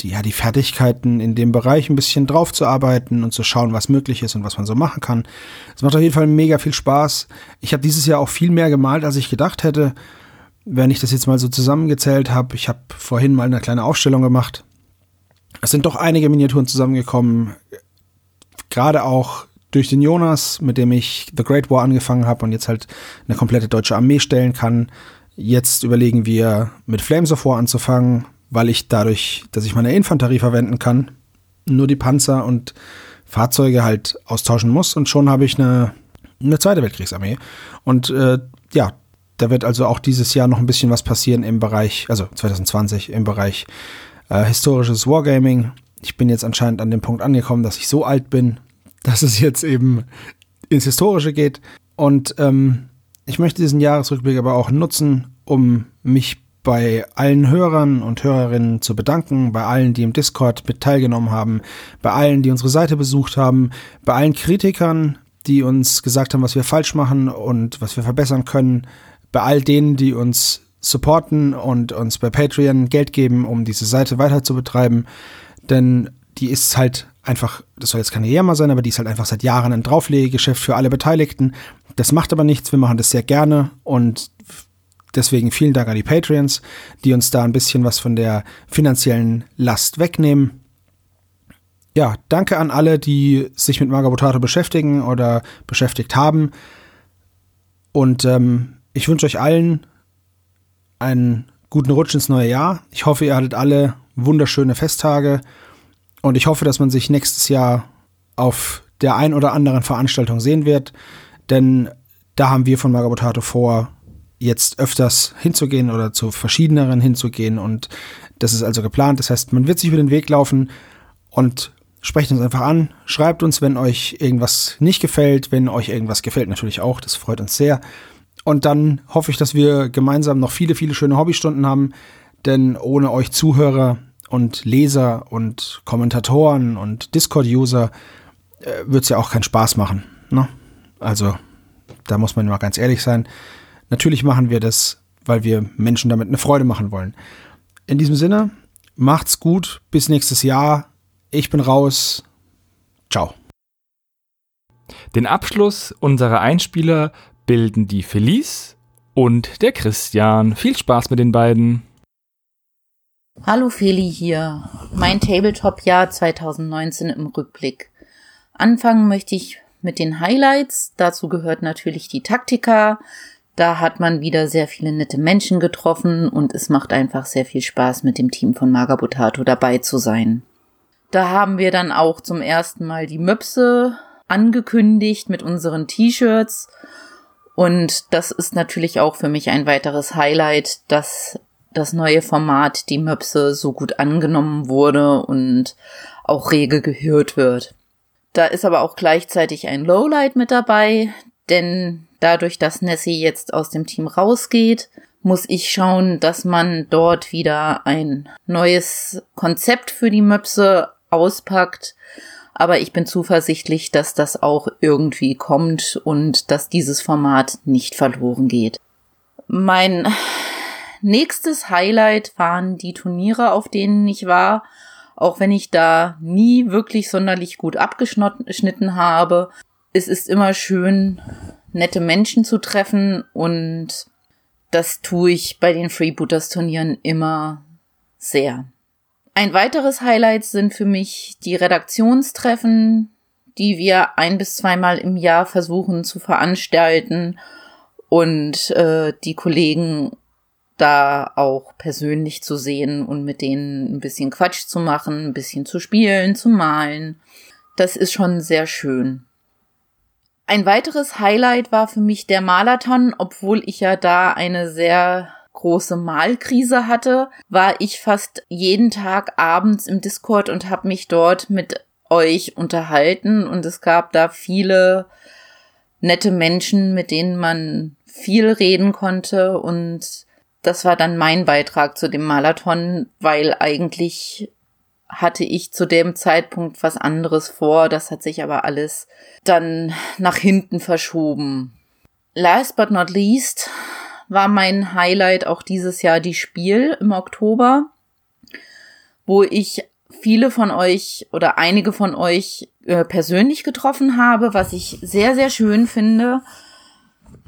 die, ja, die Fertigkeiten in dem Bereich ein bisschen drauf zu arbeiten und zu schauen, was möglich ist und was man so machen kann. Es macht auf jeden Fall mega viel Spaß. Ich habe dieses Jahr auch viel mehr gemalt, als ich gedacht hätte. Wenn ich das jetzt mal so zusammengezählt habe, ich habe vorhin mal eine kleine Aufstellung gemacht. Es sind doch einige Miniaturen zusammengekommen, gerade auch durch den Jonas, mit dem ich The Great War angefangen habe und jetzt halt eine komplette deutsche Armee stellen kann. Jetzt überlegen wir mit Flames of War anzufangen, weil ich dadurch, dass ich meine Infanterie verwenden kann, nur die Panzer und Fahrzeuge halt austauschen muss und schon habe ich eine, eine zweite Weltkriegsarmee. Und äh, ja, da wird also auch dieses Jahr noch ein bisschen was passieren im Bereich, also 2020 im Bereich äh, historisches Wargaming. Ich bin jetzt anscheinend an dem Punkt angekommen, dass ich so alt bin, dass es jetzt eben ins Historische geht. Und ähm, ich möchte diesen Jahresrückblick aber auch nutzen, um mich bei allen Hörern und Hörerinnen zu bedanken, bei allen, die im Discord mit teilgenommen haben, bei allen, die unsere Seite besucht haben, bei allen Kritikern, die uns gesagt haben, was wir falsch machen und was wir verbessern können, bei all denen, die uns supporten und uns bei Patreon Geld geben, um diese Seite weiter zu betreiben. Denn die ist halt einfach, das soll jetzt keine Jammer sein, aber die ist halt einfach seit Jahren ein Drauflegegeschäft für alle Beteiligten. Das macht aber nichts, wir machen das sehr gerne und Deswegen vielen Dank an die Patreons, die uns da ein bisschen was von der finanziellen Last wegnehmen. Ja, danke an alle, die sich mit Magabotato beschäftigen oder beschäftigt haben. Und ähm, ich wünsche euch allen einen guten Rutsch ins neue Jahr. Ich hoffe, ihr hattet alle wunderschöne Festtage. Und ich hoffe, dass man sich nächstes Jahr auf der ein oder anderen Veranstaltung sehen wird. Denn da haben wir von Magabotato vor, jetzt öfters hinzugehen oder zu verschiedeneren hinzugehen und das ist also geplant. Das heißt, man wird sich über den Weg laufen und sprecht uns einfach an, schreibt uns, wenn euch irgendwas nicht gefällt, wenn euch irgendwas gefällt, natürlich auch, das freut uns sehr. Und dann hoffe ich, dass wir gemeinsam noch viele, viele schöne Hobbystunden haben, denn ohne euch Zuhörer und Leser und Kommentatoren und Discord-User äh, wird es ja auch keinen Spaß machen. Ne? Also, da muss man mal ganz ehrlich sein. Natürlich machen wir das, weil wir Menschen damit eine Freude machen wollen. In diesem Sinne, macht's gut, bis nächstes Jahr. Ich bin raus. Ciao. Den Abschluss unserer Einspieler bilden die Felice und der Christian. Viel Spaß mit den beiden. Hallo Feli hier. Mein Tabletop-Jahr 2019 im Rückblick. Anfangen möchte ich mit den Highlights. Dazu gehört natürlich die Taktika, da hat man wieder sehr viele nette Menschen getroffen und es macht einfach sehr viel Spaß, mit dem Team von Magabotato dabei zu sein. Da haben wir dann auch zum ersten Mal die Möpse angekündigt mit unseren T-Shirts. Und das ist natürlich auch für mich ein weiteres Highlight, dass das neue Format, die Möpse, so gut angenommen wurde und auch rege gehört wird. Da ist aber auch gleichzeitig ein Lowlight mit dabei, denn dadurch, dass Nessie jetzt aus dem Team rausgeht, muss ich schauen, dass man dort wieder ein neues Konzept für die Möpse auspackt. Aber ich bin zuversichtlich, dass das auch irgendwie kommt und dass dieses Format nicht verloren geht. Mein nächstes Highlight waren die Turniere, auf denen ich war. Auch wenn ich da nie wirklich sonderlich gut abgeschnitten habe. Es ist immer schön, nette Menschen zu treffen und das tue ich bei den Freebooters Turnieren immer sehr. Ein weiteres Highlight sind für mich die Redaktionstreffen, die wir ein bis zweimal im Jahr versuchen zu veranstalten und äh, die Kollegen da auch persönlich zu sehen und mit denen ein bisschen Quatsch zu machen, ein bisschen zu spielen, zu malen. Das ist schon sehr schön. Ein weiteres Highlight war für mich der Marathon, obwohl ich ja da eine sehr große Malkrise hatte, war ich fast jeden Tag abends im Discord und habe mich dort mit euch unterhalten und es gab da viele nette Menschen, mit denen man viel reden konnte und das war dann mein Beitrag zu dem Marathon, weil eigentlich hatte ich zu dem Zeitpunkt was anderes vor, das hat sich aber alles dann nach hinten verschoben. Last but not least war mein Highlight auch dieses Jahr die Spiel im Oktober, wo ich viele von euch oder einige von euch äh, persönlich getroffen habe, was ich sehr, sehr schön finde,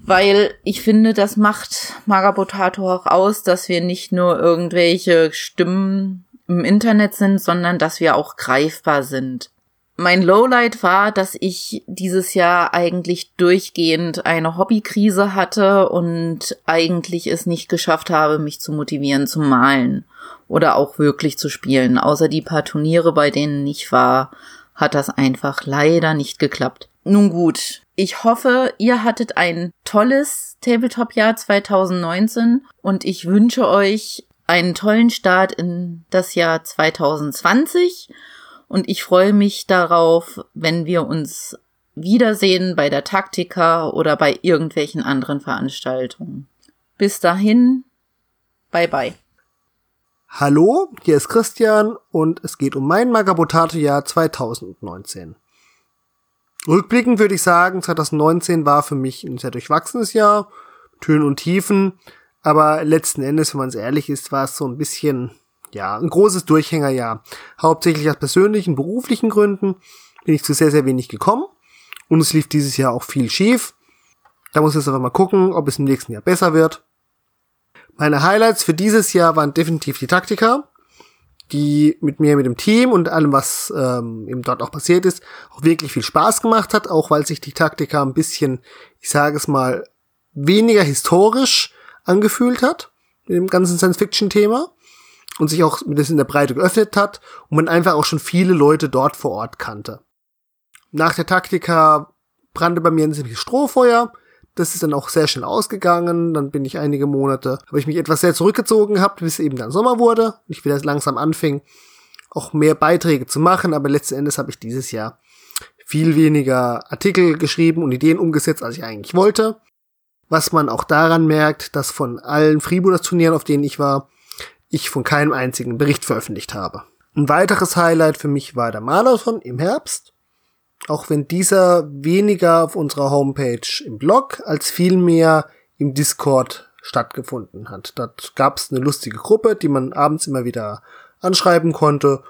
weil ich finde, das macht Magabotato auch aus, dass wir nicht nur irgendwelche Stimmen im Internet sind, sondern dass wir auch greifbar sind. Mein Lowlight war, dass ich dieses Jahr eigentlich durchgehend eine Hobbykrise hatte und eigentlich es nicht geschafft habe, mich zu motivieren zu malen oder auch wirklich zu spielen. Außer die paar Turniere, bei denen ich war, hat das einfach leider nicht geklappt. Nun gut, ich hoffe, ihr hattet ein tolles Tabletop-Jahr 2019 und ich wünsche euch einen tollen Start in das Jahr 2020 und ich freue mich darauf, wenn wir uns wiedersehen bei der Taktika oder bei irgendwelchen anderen Veranstaltungen. Bis dahin, bye bye. Hallo, hier ist Christian und es geht um mein Magabotato-Jahr 2019. Rückblickend würde ich sagen, 2019 war für mich ein sehr durchwachsenes Jahr, Tönen und Tiefen, aber letzten Endes, wenn man es ehrlich ist, war es so ein bisschen ja, ein großes Durchhängerjahr. Hauptsächlich aus persönlichen, beruflichen Gründen bin ich zu sehr, sehr wenig gekommen. Und es lief dieses Jahr auch viel schief. Da muss ich jetzt einfach mal gucken, ob es im nächsten Jahr besser wird. Meine Highlights für dieses Jahr waren definitiv die Taktika, die mit mir, mit dem Team und allem, was ähm, eben dort auch passiert ist, auch wirklich viel Spaß gemacht hat, auch weil sich die Taktika ein bisschen, ich sage es mal, weniger historisch angefühlt hat, mit dem ganzen Science-Fiction-Thema und sich auch das in der Breite geöffnet hat und man einfach auch schon viele Leute dort vor Ort kannte. Nach der Taktika brannte bei mir ein ziemliches Strohfeuer. Das ist dann auch sehr schnell ausgegangen. Dann bin ich einige Monate, habe ich mich etwas sehr zurückgezogen gehabt, bis eben dann Sommer wurde. Ich wieder langsam anfing, auch mehr Beiträge zu machen. Aber letzten Endes habe ich dieses Jahr viel weniger Artikel geschrieben und Ideen umgesetzt, als ich eigentlich wollte. Was man auch daran merkt, dass von allen Freebooters Turnieren, auf denen ich war, ich von keinem einzigen Bericht veröffentlicht habe. Ein weiteres Highlight für mich war der Marathon im Herbst. Auch wenn dieser weniger auf unserer Homepage im Blog als vielmehr im Discord stattgefunden hat. Dort gab es eine lustige Gruppe, die man abends immer wieder anschreiben konnte.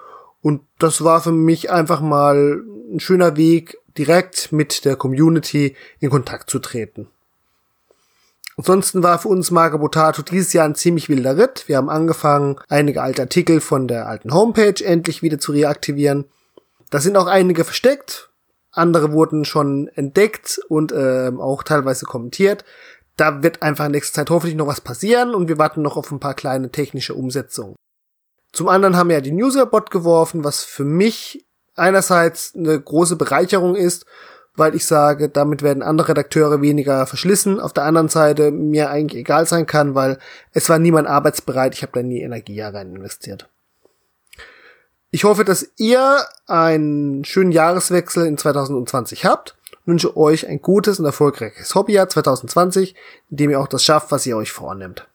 Und das war für mich einfach mal ein schöner Weg, direkt mit der Community in Kontakt zu treten. Ansonsten war für uns Magabotato dieses Jahr ein ziemlich wilder Ritt. Wir haben angefangen, einige alte Artikel von der alten Homepage endlich wieder zu reaktivieren. Da sind auch einige versteckt. Andere wurden schon entdeckt und äh, auch teilweise kommentiert. Da wird einfach in nächster Zeit hoffentlich noch was passieren und wir warten noch auf ein paar kleine technische Umsetzungen. Zum anderen haben wir ja die Newserbot geworfen, was für mich einerseits eine große Bereicherung ist, weil ich sage, damit werden andere Redakteure weniger verschlissen. Auf der anderen Seite mir eigentlich egal sein kann, weil es war niemand arbeitsbereit. Ich habe da nie Energie rein investiert. Ich hoffe, dass ihr einen schönen Jahreswechsel in 2020 habt. wünsche euch ein gutes und erfolgreiches Hobbyjahr 2020, in dem ihr auch das schafft, was ihr euch vornimmt.